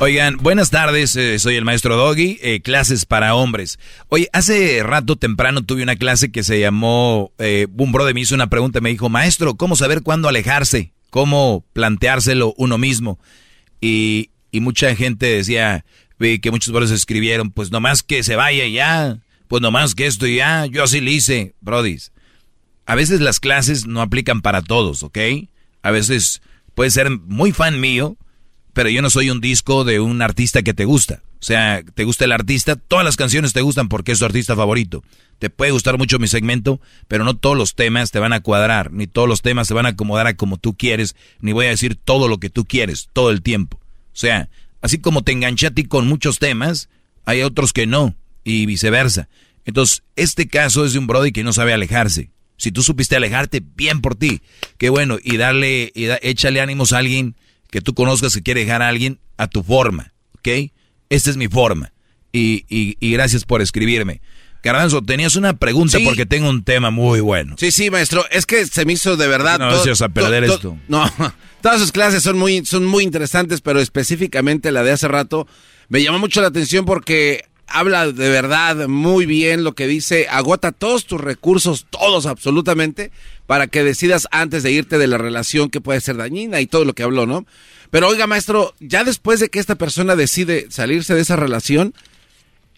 Oigan, buenas tardes, eh, soy el maestro Doggy, eh, clases para hombres. Oye, hace rato temprano tuve una clase que se llamó, eh, un brother me hizo una pregunta, me dijo, maestro, ¿cómo saber cuándo alejarse? ¿Cómo planteárselo uno mismo? Y, mucha gente decía, vi que muchos brothers escribieron, pues nomás que se vaya ya, pues nomás que esto ya, yo así le hice, brodis. A veces las clases no aplican para todos, ¿ok? A veces puede ser muy fan mío, pero yo no soy un disco de un artista que te gusta. O sea, te gusta el artista, todas las canciones te gustan porque es tu artista favorito. Te puede gustar mucho mi segmento, pero no todos los temas te van a cuadrar, ni todos los temas se van a acomodar a como tú quieres, ni voy a decir todo lo que tú quieres, todo el tiempo. O sea, así como te enganché a ti con muchos temas, hay otros que no, y viceversa. Entonces, este caso es de un brody que no sabe alejarse. Si tú supiste alejarte, bien por ti. Qué bueno, y darle, y échale ánimos a alguien que tú conozcas que quiere dejar a alguien a tu forma, ¿ok? Esta es mi forma. Y, y, y gracias por escribirme. Garbanzo, tenías una pregunta
Sí.
porque tengo un tema muy bueno.
Sí, sí, maestro. Es que se me hizo de verdad.
No,
todo-
a perder
to- to-
esto.
No, todas sus clases son muy, son muy interesantes, pero específicamente la de hace rato me llamó mucho la atención porque habla de verdad muy bien lo que dice, agota todos tus recursos, todos absolutamente, para que decidas antes de irte de la relación que puede ser dañina y todo lo que habló, ¿no? Pero oiga, maestro, ya después de que esta persona decide salirse de esa relación,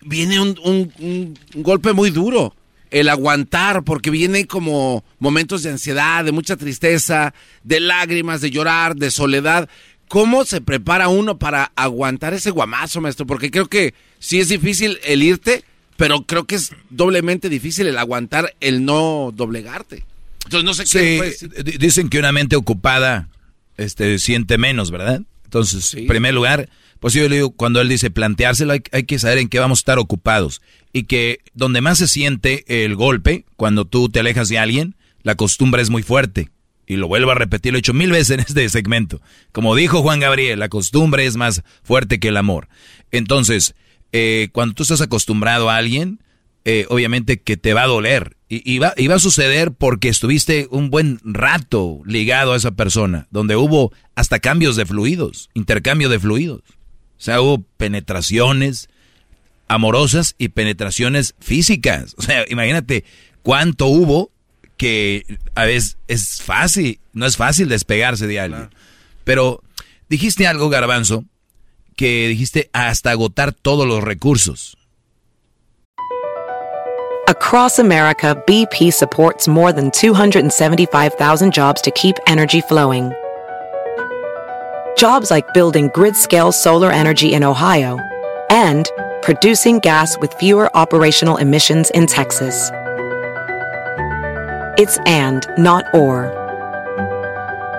viene un, un golpe muy duro el aguantar, porque viene como momentos de ansiedad, de mucha tristeza, de lágrimas, de llorar, de soledad. ¿Cómo se prepara uno para aguantar ese guamazo, maestro? Porque creo que sí es difícil el irte, pero creo que es doblemente difícil el aguantar el no doblegarte. Entonces no sé
qué. Dicen que una mente ocupada este, siente menos, ¿verdad? Entonces, en primer lugar, pues yo le digo, cuando él dice planteárselo, hay, hay, que saber en qué vamos a estar ocupados. Y que donde más se siente el golpe, cuando tú te alejas de alguien, la costumbre es muy fuerte. Y lo vuelvo a repetir, lo he hecho mil veces en este segmento. Como dijo Juan Gabriel, la costumbre es más fuerte que el amor. Entonces, eh, cuando tú estás acostumbrado a alguien, eh, obviamente que te va a doler. Y, va, y va a suceder porque estuviste un buen rato ligado a esa persona, donde hubo hasta cambios de fluidos, intercambio de fluidos. O sea, hubo penetraciones amorosas y penetraciones físicas. O sea, imagínate cuánto hubo que a veces es fácil, no es fácil despegarse de alguien. Pero dijiste algo, garbanzo, que dijiste hasta agotar todos los recursos.
Across America, BP supports more than 275,000 jobs to keep energy flowing. Jobs like building grid-scale solar energy in Ohio and producing gas with fewer operational emissions in Texas. It's and, not or.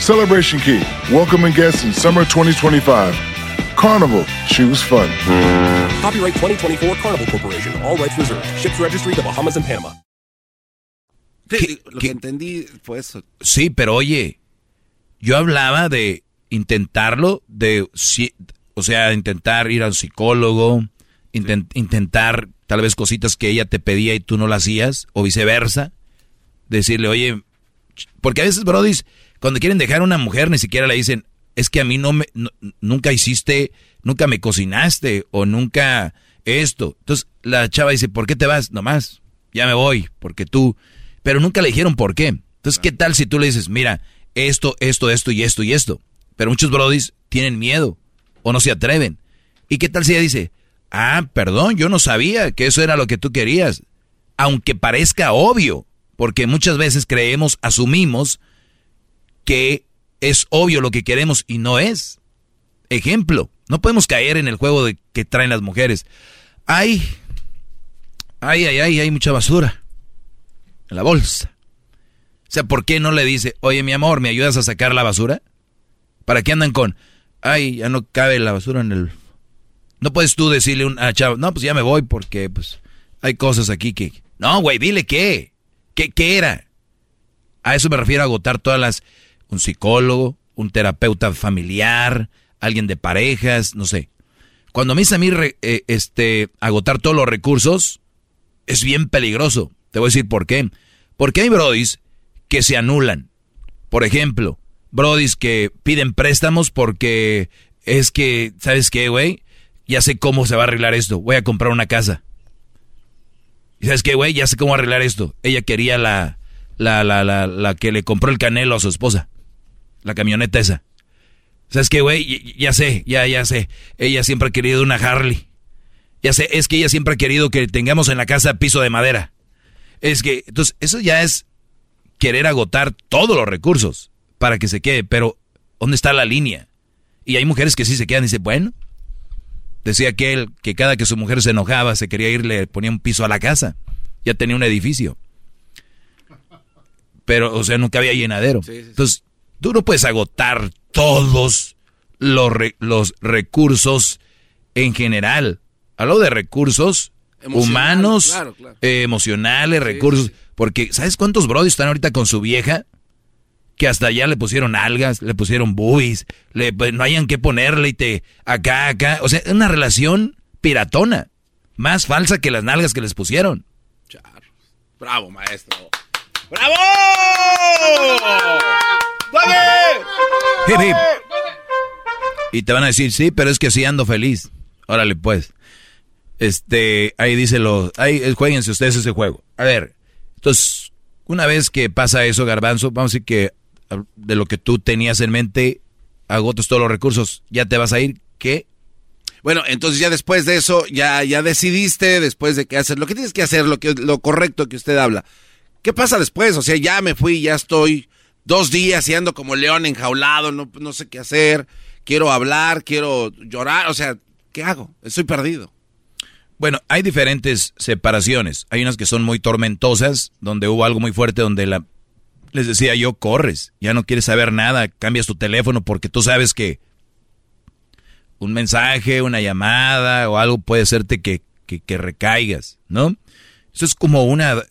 Celebration Key, welcoming guests in summer 2025. Carnival, choose fun.
Copyright 2024 Carnival Corporation, all rights reserved. Ships registry the Bahamas and Panama.
Sí, lo que entendí fue eso.
Sí, pero oye, yo hablaba de intentarlo, de, o sea, intentar ir al psicólogo, intent, intentar tal vez cositas que ella te pedía y tú no las hacías, o viceversa. Decirle, oye, porque a veces, Brody, cuando quieren dejar a una mujer, ni siquiera le dicen, es que a mí no me, nunca hiciste, nunca me cocinaste, o nunca esto. Entonces la chava dice, ¿por qué te vas? Nomás, ya me voy, porque tú, pero nunca le dijeron por qué. Entonces, ¿qué tal si tú le dices, mira, esto, esto, esto y esto y esto? Pero muchos brodis tienen miedo o no se atreven. ¿Y qué tal si ella dice, ah, perdón, yo no sabía que eso era lo que tú querías? Aunque parezca obvio, porque muchas veces creemos, asumimos que es obvio lo que queremos y no es. Ejemplo, no podemos caer en el juego de que traen las mujeres. Ay, ay, ay, ay, hay mucha basura en la bolsa. O sea, ¿por qué no le dice, oye, mi amor, ¿me ayudas a sacar la basura? ¿Para qué andan con, ay, ya no cabe la basura en el... No puedes tú decirle a una chava, no, pues ya me voy porque, pues, hay cosas aquí que... No, güey, dile qué. ¿Qué, ¿Qué era? A eso me refiero a agotar todas las... Un psicólogo, un terapeuta familiar, alguien de parejas, no sé. Cuando me dice a mí eh, este, agotar todos los recursos, es bien peligroso. Te voy a decir por qué. Porque hay brodis que se anulan. Por ejemplo, brodis que piden préstamos porque es que, ¿sabes qué, güey? Ya sé cómo se va a arreglar esto. Voy a comprar una casa. ¿Y sabes qué, güey? Ya sé cómo arreglar esto. Ella quería la, la, la, la, la que le compró el canelo a su esposa. La camioneta esa. ¿Sabes qué, güey? Ya sé, ya, ya sé. Ella siempre ha querido una Harley. Ya sé, es que ella siempre ha querido que tengamos en la casa piso de madera. Es que, entonces, eso ya es querer agotar todos los recursos para que se quede. Pero, ¿dónde está la línea? Y hay mujeres que sí se quedan y dicen, bueno, decía aquel que cada que su mujer se enojaba, se quería ir, le ponía un piso a la casa. Ya tenía un edificio. Pero, o sea, nunca había llenadero. Entonces, tú no puedes agotar todos los, los recursos en general. Hablo de recursos humanos, eh, emocionales, recursos. Porque, ¿sabes cuántos brodis están ahorita con su vieja? Que hasta allá le pusieron algas, le pusieron boobies, le, pues, no hayan que ponerle y te acá, acá. O sea, es una relación piratona. Más falsa que las nalgas que les pusieron.
Bravo, maestro. ¡Bravo!
¡Dale! Y te van a decir, sí, pero es que sí ando feliz. Órale, pues. Este, ahí dice lo, ahí eh, jueguense ustedes ese juego. A ver, entonces, una vez que pasa eso, Garbanzo, vamos a decir que ah, de lo que tú tenías en mente, agotas todos los recursos, ya te vas a ir, ¿qué?
Bueno, entonces ya después de eso, ya, ya decidiste, después de que hacer lo que tienes que hacer, lo, que, lo correcto que usted habla. ¿Qué pasa después? O sea, ya me fui, ya estoy dos días y ando como león enjaulado, no, no sé qué hacer, quiero hablar, quiero llorar, o sea, ¿qué hago? Estoy perdido.
Bueno, hay diferentes separaciones. Hay unas que son muy tormentosas, donde hubo algo muy fuerte, donde la, les decía yo, corres, ya no quieres saber nada, cambias tu teléfono porque tú sabes que un mensaje, una llamada o algo puede hacerte que, que, que recaigas, ¿no? Eso es como una...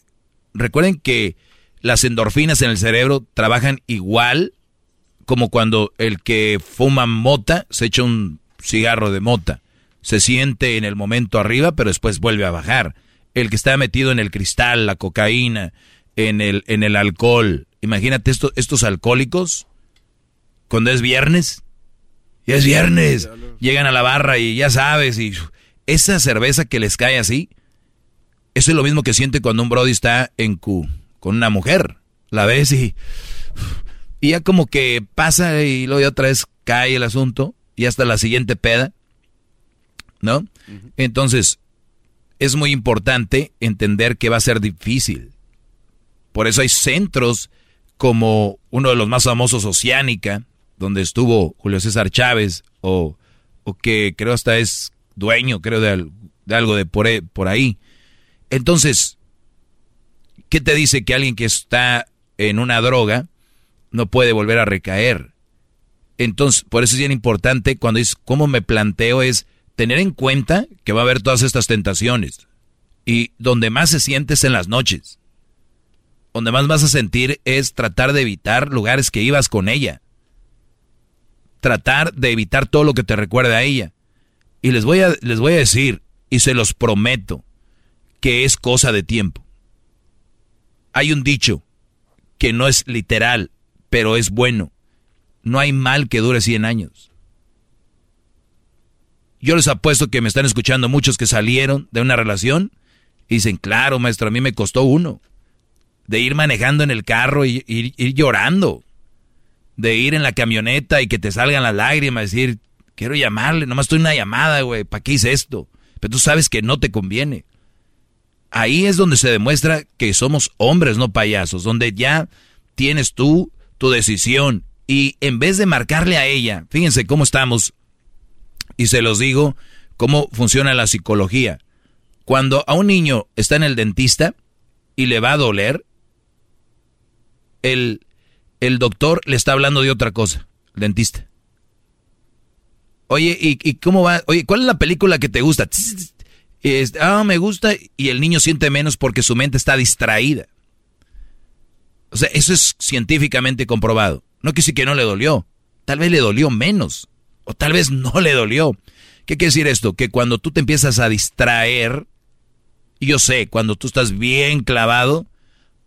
Recuerden que las endorfinas en el cerebro trabajan igual como cuando el que fuma mota se echa un cigarro de mota. Se siente en el momento arriba, pero después vuelve a bajar. El que está metido en el cristal, la cocaína, en el, en el alcohol. Imagínate esto, estos alcohólicos, cuando es viernes, ya es viernes, llegan a la barra y ya sabes, y esa cerveza que les cae así, eso es lo mismo que siente cuando un brody está en Q con una mujer. La ves y, y ya como que pasa y luego ya otra vez cae el asunto y hasta la siguiente peda. ¿No? Entonces, es muy importante entender que va a ser difícil. Por eso hay centros como uno de los más famosos, Oceánica, donde estuvo Julio César Chávez, o, o que creo hasta es dueño, creo, de, de algo de por, e, por ahí. Entonces, ¿Qué te dice que alguien que está en una droga no puede volver a recaer? Entonces, por eso es bien importante cuando dices, ¿cómo me planteo? Es tener en cuenta que va a haber todas estas tentaciones. Y donde más se siente es en las noches. Donde más vas a sentir es tratar de evitar lugares que ibas con ella. Tratar de evitar todo lo que te recuerde a ella. Y les voy a, les voy a decir, y se los prometo, que es cosa de tiempo. Hay un dicho que no es literal, pero es bueno. No hay mal que dure 100 años. Yo les apuesto que me están escuchando muchos que salieron de una relación y dicen, claro, maestro, a mí me costó uno. De ir manejando en el carro y ir, llorando. De ir en la camioneta y que te salgan las lágrimas, decir, quiero llamarle, nomás estoy una llamada, güey, ¿para qué hice esto? Pero tú sabes que no te conviene ahí es donde se demuestra que somos hombres, no payasos, donde ya tienes tú tu decisión y en vez de marcarle a ella, fíjense cómo estamos, y se los digo, cómo funciona la psicología. Cuando a un niño está en el dentista y le va a doler, el, el doctor le está hablando de otra cosa, el dentista. Oye, ¿y, ¿y, cómo va? Oye, ¿cuál es la película que te gusta? Ah, me gusta, y el niño siente menos porque su mente está distraída. O sea, eso es científicamente comprobado. No que que no le dolió, tal vez le dolió menos, o tal vez no le dolió. ¿Qué quiere decir esto? Que cuando tú te empiezas a distraer, y yo sé, cuando tú estás bien clavado,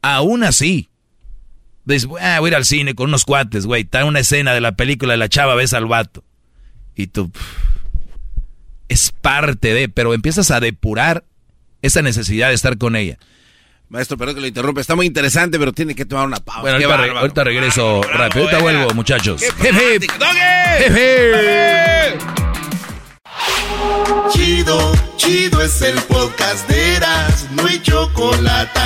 aún así, dices, ah, voy a ir al cine con unos cuates, güey, está una escena de la película de la chava, ves al vato. Y tú es parte de, pero empiezas a depurar esa necesidad de estar con ella.
Maestro, perdón que lo interrumpe, está muy interesante, pero tiene que tomar una pausa.
Bueno, ahorita, regreso rápido, ahorita vuelvo, muchachos.
Chido, chido es el podcast de Eras, no hay chocolate.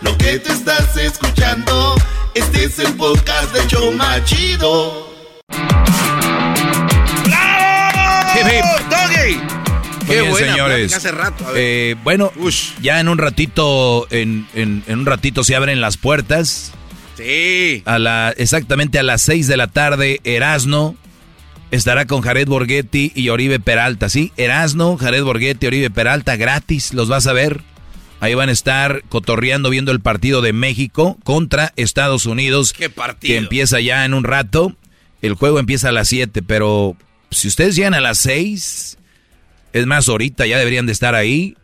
Lo que te estás escuchando, este es el podcast de Choma Chido.
Señores. Hace rato, eh, bueno, ya en un ratito, en, un ratito se abren las puertas.
Sí.
A la, exactamente a las 6 de la tarde, Erasno estará con Jared Borghetti y Oribe Peralta, ¿sí? Erasno, Jared Borghetti, Oribe Peralta, gratis, los vas a ver. Ahí van a estar cotorreando viendo el partido de México contra Estados Unidos.
¿Qué partido?
Que empieza ya en un rato. El juego empieza a las 7, pero si ustedes llegan a las 6, es más, ahorita ya deberían de estar ahí.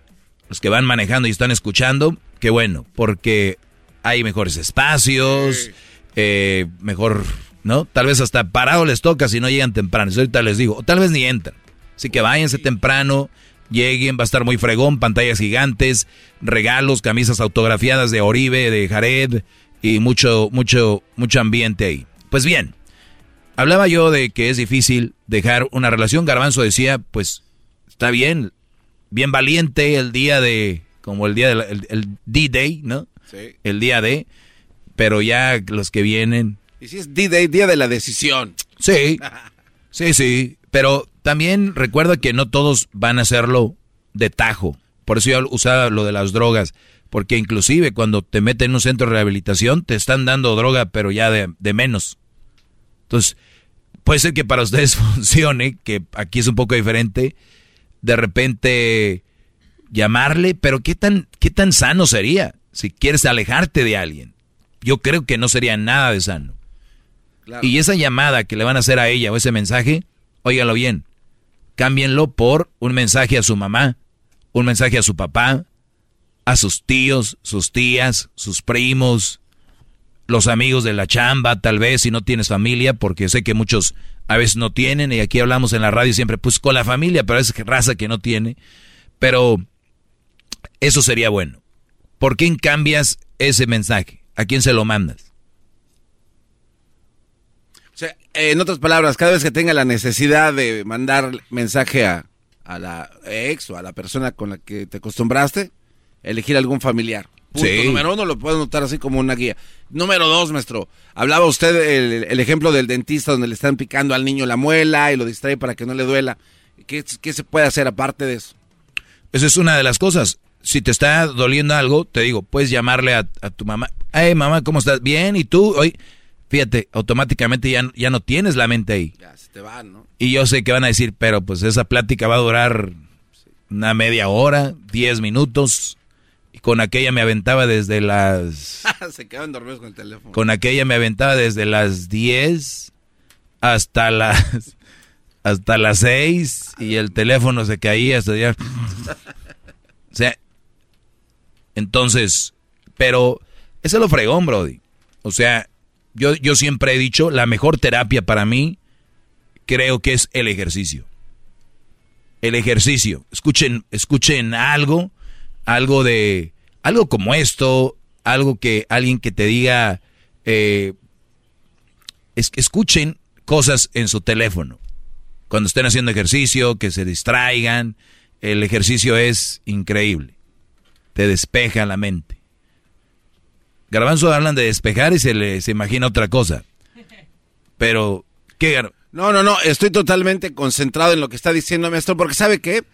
Los que van manejando y están escuchando, qué bueno, porque hay mejores espacios, eh, mejor, ¿no? Tal vez hasta parado les toca si no llegan temprano. Eso ahorita les digo, o tal vez ni entran. Así que váyanse temprano, lleguen, va a estar muy fregón, pantallas gigantes, regalos, camisas autografiadas de Oribe, de Jared y mucho, mucho, mucho ambiente ahí. Pues bien, hablaba yo de que es difícil dejar una relación. Garbanzo decía, pues está bien, bien valiente el día de, como el día del el, D-Day, ¿no?
Sí.
El día de, pero ya los que vienen.
Y si es D-Day, día de la decisión.
Sí, sí, sí, pero también recuerda que no todos van a hacerlo de tajo. Por eso yo usaba lo de las drogas. Porque inclusive cuando te meten en un centro de rehabilitación te están dando droga, pero ya de, de menos. Entonces, puede ser que para ustedes funcione, que aquí es un poco diferente. De repente llamarle, pero ¿qué tan, qué tan sano sería si quieres alejarte de alguien? Yo creo que no sería nada de sano.
Claro.
Y esa llamada que le van a hacer a ella o ese mensaje, óigalo bien, cámbienlo por un mensaje a su mamá, un mensaje a su papá, a sus tíos, sus tías, sus primos, los amigos de la chamba, tal vez si no tienes familia, porque sé que muchos a veces no tienen, y aquí hablamos en la radio siempre, pues con la familia, pero es raza que no tiene. Pero eso sería bueno. ¿Por quién cambias ese mensaje? ¿A quién se lo mandas?
O sea, en otras palabras, cada vez que tenga la necesidad de mandar mensaje a, a la ex o a la persona con la que te acostumbraste, elegir algún familiar. Punto.
Sí.
Número uno lo puedo notar así como una guía. Número dos, maestro. Hablaba usted el, el ejemplo del dentista donde le están picando al niño la muela y lo distrae para que no le duela. ¿Qué, qué se puede hacer aparte de eso?
Esa es una de las cosas. Si te está doliendo algo, te digo, puedes llamarle a, a tu mamá. Hey, mamá, ¿cómo estás? Bien, ¿y tú? Hoy, fíjate, automáticamente ya, ya no tienes la mente ahí.
Ya se te va, ¿no?
Y yo sé que van a decir, pero pues esa plática va a durar una media hora, diez minutos. Con aquella me aventaba desde las...
se quedan dormidos con el teléfono.
Con aquella me aventaba desde las 10 hasta las hasta las 6 y el teléfono se caía hasta ya. O sea, entonces, pero eso es lo fregón, Brody. O sea, yo, yo siempre he dicho, la mejor terapia para mí creo que es el ejercicio. El ejercicio. Escuchen, escuchen algo, algo de, algo como esto, algo que alguien que te diga, eh, es, escuchen cosas en su teléfono. Cuando estén haciendo ejercicio, que se distraigan. El ejercicio es increíble. Te despeja la mente. Garbanzo hablan de despejar y se le se imagina otra cosa. Pero, ¿qué gar
No, no, no, estoy totalmente concentrado en lo que está diciendo maestro, porque ¿sabe qué?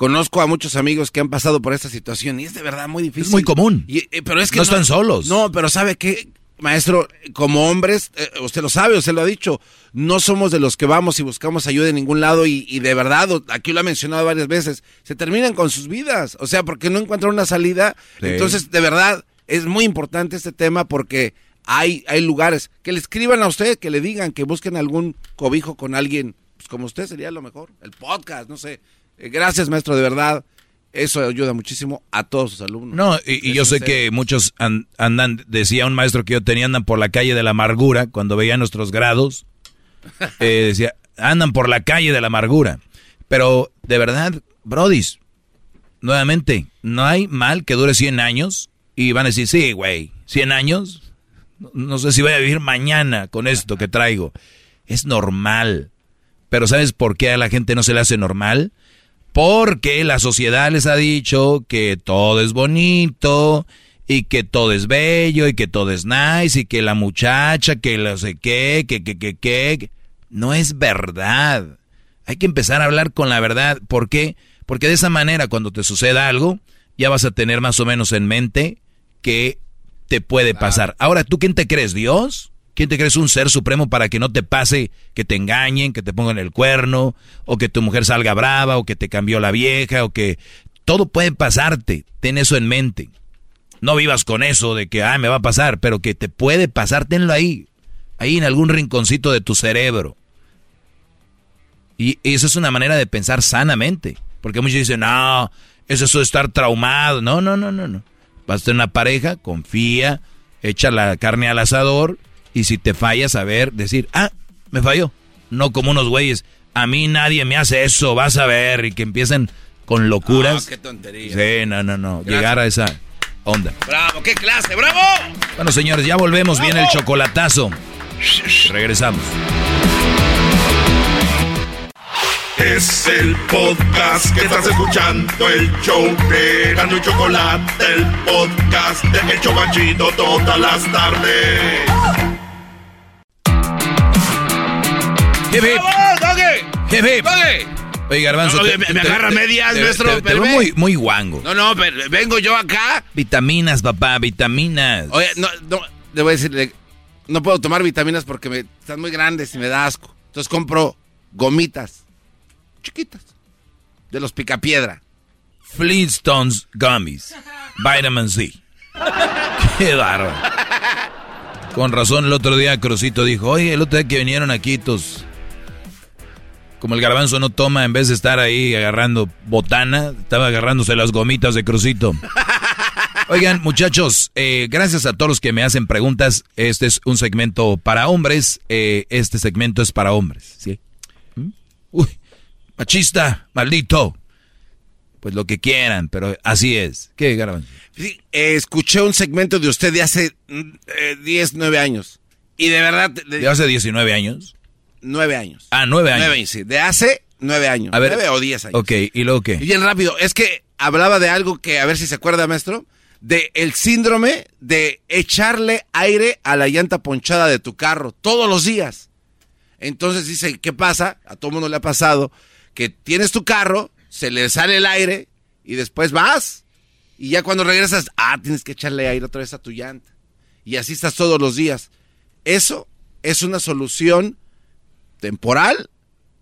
Conozco a muchos amigos que han pasado por esta situación y es de verdad muy difícil.
Es muy común.
Y, eh, pero es que
no, están solos.
No, pero ¿sabe qué? Maestro, como hombres, eh, usted lo sabe, usted lo ha dicho, no somos de los que vamos y buscamos ayuda en ningún lado y, y, de verdad, aquí lo ha mencionado varias veces, se terminan con sus vidas, o sea, porque no encuentran una salida.
Sí.
Entonces, de verdad, es muy importante este tema porque hay, hay lugares que le escriban a usted, que le digan, que busquen algún cobijo con alguien, pues como usted sería lo mejor, el podcast, no sé. Eh, gracias, maestro, de verdad. Eso ayuda muchísimo a todos sus alumnos.
No, y, y yo sé que muchos an, andan, decía un maestro que yo tenía, andan por la calle de la amargura, cuando veía nuestros grados, eh, decía, andan por la calle de la amargura. Pero, de verdad, brodis, nuevamente, no hay mal que dure 100 años, y van a decir, sí, güey, 100 años, no, no sé si voy a vivir mañana con esto que traigo. Es normal. Pero ¿sabes por qué a la gente no se le hace normal? Porque la sociedad les ha dicho que todo es bonito y que todo es bello y que todo es nice y que la muchacha, que no sé qué, que, que, que, que. No es verdad. Hay que empezar a hablar con la verdad. ¿Por qué? Porque de esa manera cuando te suceda algo, ya vas a tener más o menos en mente que te puede pasar. Ahora, ¿tú quién te crees? ¿Dios? ¿Quién te crees un ser supremo para que no te pase que te engañen, que te pongan el cuerno, o que tu mujer salga brava, o que te cambió la vieja, o que todo puede pasarte? Ten eso en mente. No vivas con eso de que, ah, me va a pasar, pero que te puede pasar, tenlo ahí. Ahí en algún rinconcito de tu cerebro. Y eso es una manera de pensar sanamente. Porque muchos dicen, no, eso es estar traumado. No, no, no, no, no. Vas a tener una pareja, confía, echa la carne al asador y si te fallas, a ver, decir, ah, me falló. No como unos güeyes, a mí nadie me hace eso, vas a ver, y que empiecen con locuras.
Ah, qué tontería.
Sí, no, no, no. Llegar a esa onda.
Bravo, qué clase, bravo.
Bueno, señores, ya volvemos. Viene el chocolatazo. Regresamos.
Es el podcast que estás escuchando, el show de Gano y Chocolate, el podcast de El Chobachito todas las tardes.
Hip, hip. Hip, hip. Oye, Garbanzo.
No,
te-
me- me
te-
agarra
te-
medias, maestro,
te- veo muy, muy guango.
No, no, pero vengo yo acá.
Vitaminas, papá, vitaminas.
Oye, no, no, le voy a decir, no puedo tomar vitaminas porque me, están muy grandes y me da asco. Entonces compro gomitas chiquitas de los picapiedra.
Flintstones Gummies. Vitamin C. Qué bárbaro. Con razón el otro día Crucito dijo, oye, el otro día que vinieron aquí tus... Como el garbanzo no toma, en vez de estar ahí agarrando botana, estaba agarrándose las gomitas de Crucito. Oigan, muchachos, eh, gracias a todos los que me hacen preguntas. Este es un segmento para hombres. eh, este segmento es para hombres. ¿sí? ¿Mm? Uy, machista, maldito. Pues lo que quieran, pero así es. ¿Qué, garbanzo?
Sí, eh, escuché un segmento de usted de hace mm, eh, 10, 9 años. Y de verdad... De,
¿De hace 19 años?
9 años.
Ah, 9 años.
9 años, sí. De hace 9 años.
A ver.
9 o 10 años.
Ok, ¿y luego qué?
Y bien rápido, es que hablaba de algo que, a ver si se acuerda, maestro, de el síndrome de echarle aire a la llanta ponchada de tu carro todos los días. Entonces dice, ¿qué pasa? A todo mundo le ha pasado que tienes tu carro, se le sale el aire y después vas. Y ya cuando regresas, ah, tienes que echarle aire otra vez a tu llanta. Y así estás todos los días. Eso es una solución temporal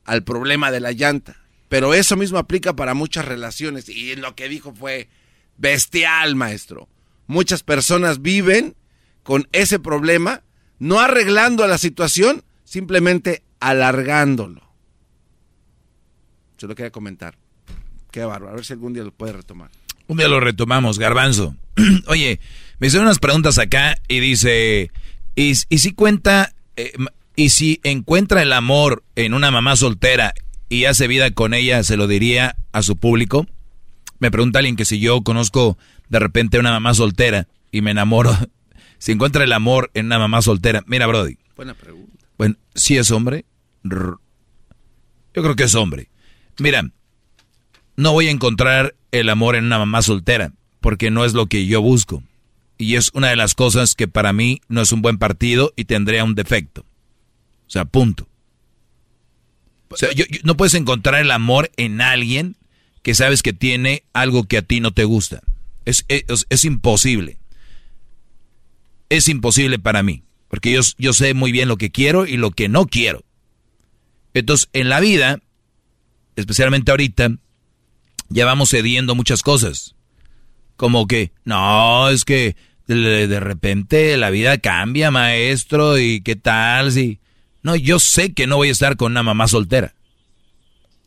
al problema de la llanta. Pero eso mismo aplica para muchas relaciones. Y lo que dijo fue bestial, maestro. Muchas personas viven con ese problema, no arreglando la situación, simplemente alargándolo. Se lo quería comentar. Qué bárbaro. A ver si algún día lo puede retomar.
Un día lo retomamos, garbanzo. Oye, me hicieron unas preguntas acá y dice, ¿y, y si cuenta, eh, y si encuentra el amor en una mamá soltera y hace vida con ella, se lo diría a su público? Me pregunta alguien que si yo conozco de repente una mamá soltera y me enamoro, si encuentra el amor en una mamá soltera, mira Brody,
Buena pregunta.
bueno, si es hombre, yo creo que es hombre. Mira, no voy a encontrar el amor en una mamá soltera, porque no es lo que yo busco. Y es una de las cosas que para mí no es un buen partido y tendría un defecto. O sea, punto. O sea, yo- no puedes encontrar el amor en alguien que sabes que tiene algo que a ti no te gusta. Es, es, imposible. Es imposible para mí, porque yo, yo sé muy bien lo que quiero y lo que no quiero. Entonces, en la vida, especialmente ahorita, ya vamos cediendo muchas cosas. Como que, no, es que de, de repente la vida cambia, maestro, y qué tal si... No, yo sé que no voy a estar con una mamá soltera.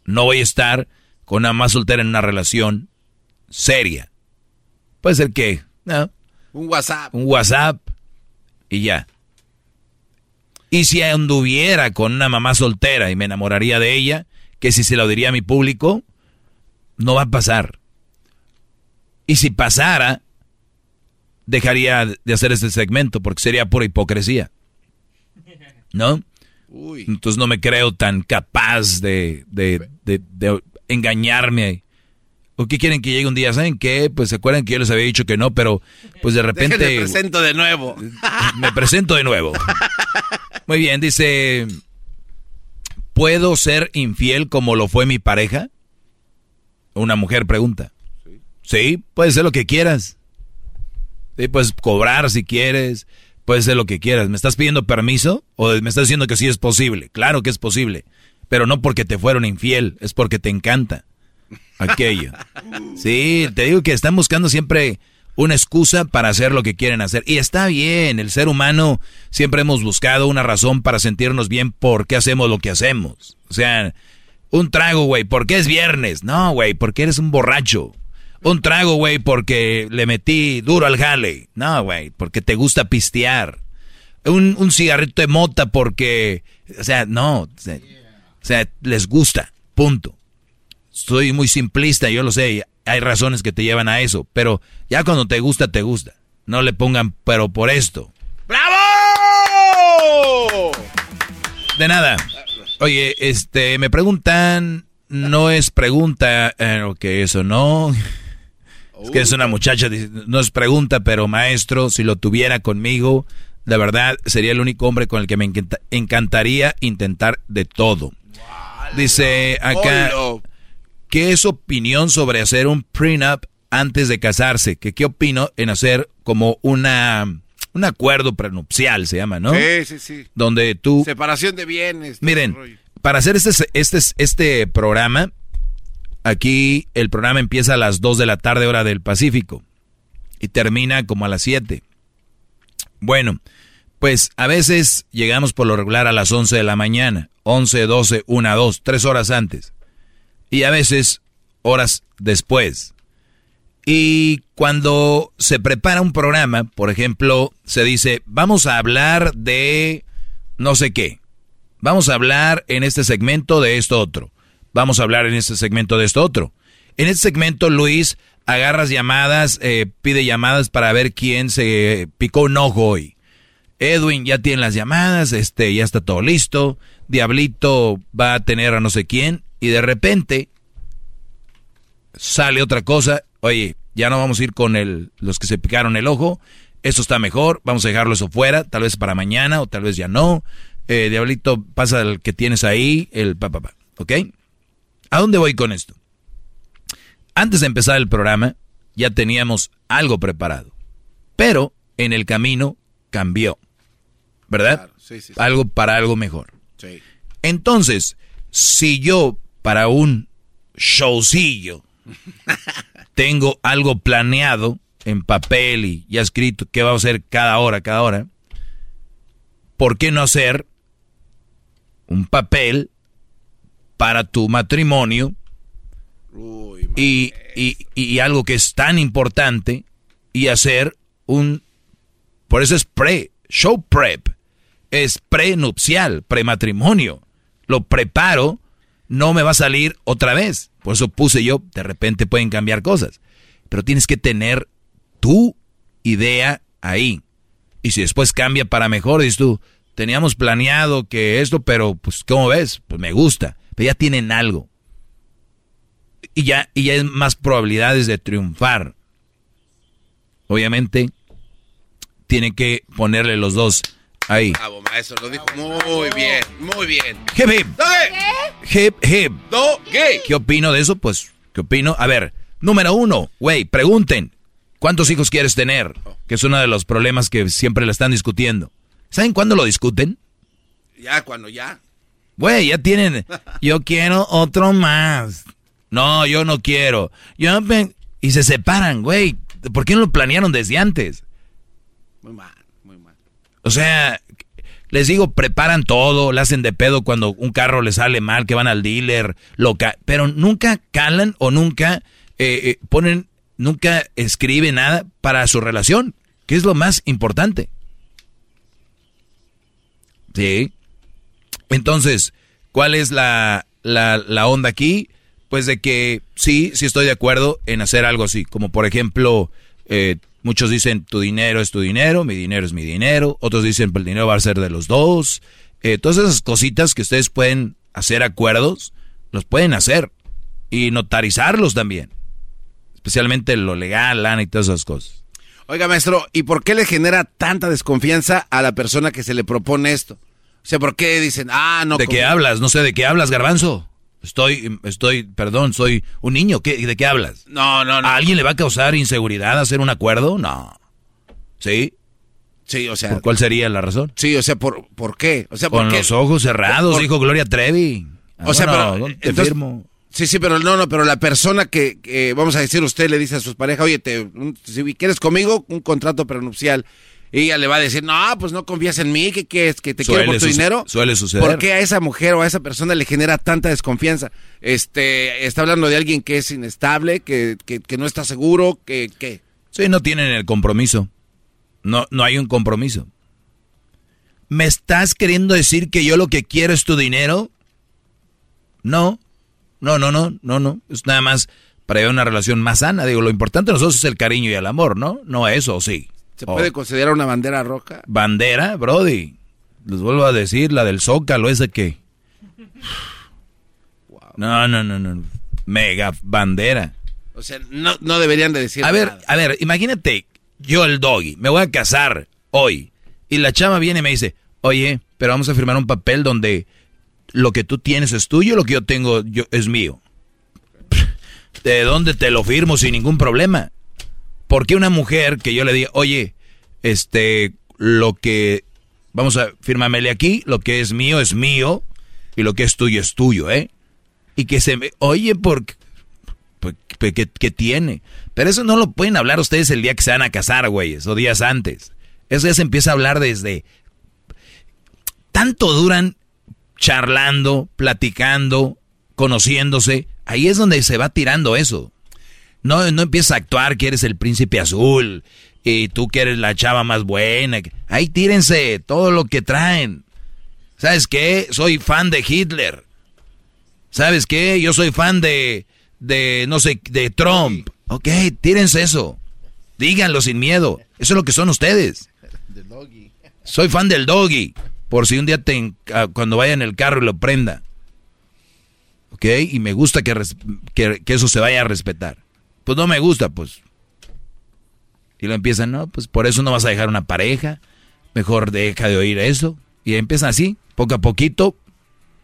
No voy a estar con una mamá soltera en una relación seria. Puede ser que, ¿no?
Un WhatsApp.
un WhatsApp y ya. Y si anduviera con una mamá soltera y me enamoraría de ella, que si se lo diría a mi público, no va a pasar. Y si pasara, dejaría de hacer este segmento porque sería pura hipocresía. ¿No? Entonces no me creo tan capaz de, de, de- de engañarme. ¿O qué quieren que llegue un día? ¿Saben qué? Pues se acuerdan que yo les había dicho que no, pero pues de repente...
Déjenme presento de nuevo.
Me presento de nuevo. Muy bien, dice, ¿puedo ser infiel como lo fue mi pareja? Una mujer pregunta. Sí, puede ser lo que quieras. Sí, puedes cobrar si quieres, puedes hacer lo que quieras. ¿Me estás pidiendo permiso o me estás diciendo que sí es posible? Claro que es posible, pero no porque te fueron infiel, es porque te encanta aquello. Sí, te digo que están buscando siempre una excusa para hacer lo que quieren hacer. Y está bien, el ser humano siempre hemos buscado una razón para sentirnos bien porque hacemos lo que hacemos. O sea, un trago, güey, porque es viernes. No, güey, porque eres un borracho. Un trago, güey, porque le metí duro al jale. No, güey, porque te gusta pistear. Un, un cigarrito de mota porque, o sea, no, o sea, les gusta, punto. Soy muy simplista, yo lo sé, hay razones que te llevan a eso, pero ya cuando te gusta, te gusta. No le pongan, pero por esto.
¡Bravo!
De nada. Oye, este, me preguntan, no es pregunta, eh, ok, eso no. Es que es una muchacha, no es pregunta, pero maestro, si lo tuviera conmigo, de verdad sería el único hombre con el que me encantaría intentar de todo. Dice acá, ¿qué es opinión sobre hacer un prenup antes de casarse? ¿Qué, ¿Qué opino en hacer como una un acuerdo prenupcial, se llama, ¿no?
Sí, sí, sí.
Donde tú...
Separación de bienes.
Miren, para hacer este, este, este programa, Aquí el programa empieza a las 2 de la tarde hora del Pacífico y termina como a las 7. Bueno, pues a veces llegamos por lo regular a las 11 de la mañana, 11, 12, 1, 2, 3 horas antes. Y a veces horas después. Y cuando se prepara un programa, por ejemplo, se dice, vamos a hablar de no sé qué. Vamos a hablar en este segmento de esto otro. Vamos a hablar en este segmento de esto otro. En este segmento, Luis, agarras llamadas, eh, pide llamadas para ver quién se picó un ojo hoy. Edwin ya tiene las llamadas, este, ya está todo listo. Diablito va a tener a no sé quién. Y de repente sale otra cosa. Oye, ya no vamos a ir con el, los que se picaron el ojo. Esto está mejor. Vamos a dejarlo eso fuera. Tal vez para mañana o tal vez ya no. Eh, Diablito, pasa el que tienes ahí, el papá. Pa, ¿Ok? ¿A dónde voy con esto? Antes de empezar el programa ya teníamos algo preparado, pero en el camino cambió, ¿verdad? sí, sí, Algo para algo mejor. Entonces, si yo para un showcillo tengo algo planeado en papel y ya escrito qué va a hacer cada hora, cada hora, ¿por qué no hacer un papel para tu matrimonio y, y, algo que es tan importante y hacer un... Por eso es pre, show prep, es prenupcial, prematrimonio. Lo preparo, no me va a salir otra vez. Por eso puse yo, de repente pueden cambiar cosas. Pero tienes que tener tu idea ahí. Y si después cambia para mejor, dices tú, teníamos planeado que esto, pero pues, ¿cómo ves? Pues me gusta ya tienen algo. Y ya, y ya hay más probabilidades de triunfar. Obviamente, tienen que ponerle los dos ahí.
Bravo, maestro, lo dijo muy bien, muy bien.
Hip, hip. Hip, hip. ¿Qué opino de eso? Pues, ¿qué opino? A ver, número uno, güey, pregunten. ¿Cuántos hijos quieres tener? Que es uno de los problemas que siempre le están discutiendo. ¿Saben cuándo lo discuten?
Ya, cuando ya.
Güey, ya tienen. Yo quiero otro más. No, yo no quiero. Yo y se separan, güey. ¿Por qué no lo planearon desde antes?
Muy mal, muy mal.
O sea, les digo, preparan todo, le hacen de pedo cuando un carro le sale mal, que van al dealer, loca, pero nunca calan o nunca eh, eh, ponen, nunca escriben nada para su relación, que es lo más importante. Sí. Entonces, ¿cuál es la, la, onda aquí? Pues de que sí, sí estoy de acuerdo en hacer algo así, como por ejemplo, eh, muchos dicen tu dinero es tu dinero, mi dinero es mi dinero, otros dicen pues, el dinero va a ser de los dos, eh, todas esas cositas que ustedes pueden hacer acuerdos, los pueden hacer y notarizarlos también, especialmente lo legal, lana y todas esas cosas.
Oiga, maestro, ¿y por qué le genera tanta desconfianza a la persona que se le propone esto? O sea, ¿por qué dicen, ah, no?
¿De qué hablas? No sé, ¿de qué hablas, garbanzo? Estoy, estoy, perdón, soy un niño. ¿Qué, ¿De qué hablas?
No, no, no.
¿A alguien le va a causar inseguridad hacer un acuerdo? No. ¿Sí?
Sí, o sea.
¿Cuál sería la razón?
Sí, o sea, ¿por, por qué? O sea, ¿por
Con
qué?
los ojos cerrados,
Por-
dijo Gloria Trevi.
O sea,
Ah,
pero.
te
entonces-
firmo.
Sí, sí, pero no, no, pero la persona que, vamos a decir, usted le dice a sus parejas, oye, te, si quieres conmigo, un contrato prenupcial. Y ella le va a decir, no, pues no confías en mí, que, que es que te
Suele
quiero por tu dinero.
suele suceder.
¿Por qué a esa mujer o a esa persona le genera tanta desconfianza? Este, está hablando de alguien que es inestable, que, que, que no está seguro, que, que.
Sí, no tienen el compromiso. No, no hay un compromiso. ¿Me estás queriendo decir que yo lo que quiero es tu dinero? No, no, no, no, no, no. Es nada más para llevar una relación más sana. Digo, lo importante de nosotros es el cariño y el amor, ¿no? No eso, sí.
¿Se
Oh.
puede considerar una bandera roja?
Bandera, Brody. Les vuelvo a decir, la del Zócalo, ese que. No, no, no, no. Mega bandera.
O sea, no, no deberían de decir
A ver,
nada.
a ver, imagínate, yo el doggy, me voy a casar hoy. Y la chava viene y me dice, oye, pero vamos a firmar un papel donde lo que tú tienes es tuyo, lo que yo tengo yo, es mío. ¿De dónde te lo firmo sin ningún problema? Porque una mujer que yo le diga, oye, este, lo que, vamos a, fírmamele aquí, lo que es mío es mío, y lo que es tuyo es tuyo, ¿eh? Y que se me, oye, porque, pues, ¿qué, qué- qué tiene? Pero eso no lo pueden hablar ustedes el día que se van a casar, güeyes, o días antes. Eso ya se empieza a hablar desde... Tanto duran charlando, platicando, conociéndose. Ahí es donde se va tirando eso. No, no empieza a actuar que eres el príncipe azul y tú que eres la chava más buena. Ahí tírense todo lo que traen. ¿Sabes qué? Soy fan de Hitler. ¿Sabes qué? Yo soy fan de, de no sé, de Trump. Ok, tírense eso. Díganlo sin miedo. Eso es lo que son ustedes. Soy fan del doggy. Por si un día te, ah, cuando vaya en el carro y lo prenda. ¿Ok? Y me gusta que, res- que, que eso se vaya a respetar. Pues no me gusta, pues. Y lo empiezan, no, pues por eso no vas a dejar una pareja. Mejor deja de oír eso. Y empiezan así, poco a poquito.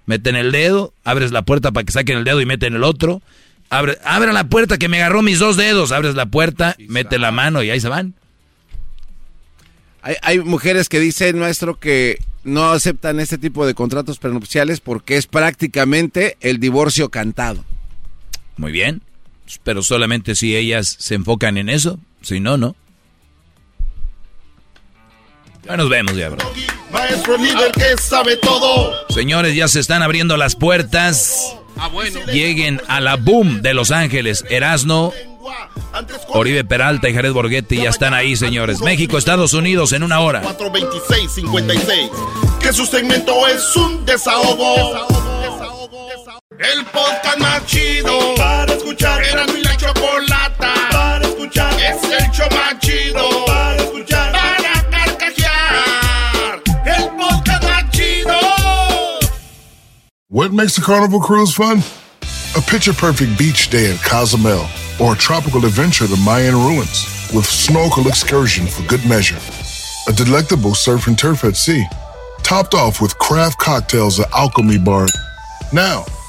Meten el dedo, abres la puerta para que saquen el dedo y meten el otro. Abre, abre la puerta que me agarró mis dos dedos. Abres la puerta, mete la mano y ahí se van.
Hay, hay mujeres que dicen, maestro, que no aceptan este tipo de contratos prenupciales porque es prácticamente el divorcio cantado.
Muy bien. Pero solamente si ellas se enfocan en eso. Si no, no. Ya nos vemos ya, bro.
Maestro líder que sabe todo.
Señores, ya se están abriendo las puertas.
Ah, bueno.
Lleguen a la boom de Los Ángeles. Erasno, Oribe Peralta y Jared Borghetti ya están ahí, señores. México, Estados Unidos en una hora.
426-56. Que su segmento es un desahogo. El podcast más chido para escuchar. Era mi la chocolata para escuchar. Es el show más chido para escuchar. Para carcajear. El podcast más chido.
What makes a carnival cruise fun? A picture perfect beach day in Cozumel or a tropical adventure to Mayan ruins with snorkel excursion for good measure. A delectable surf and turf at sea, topped off with craft cocktails at Alchemy Bar. Now,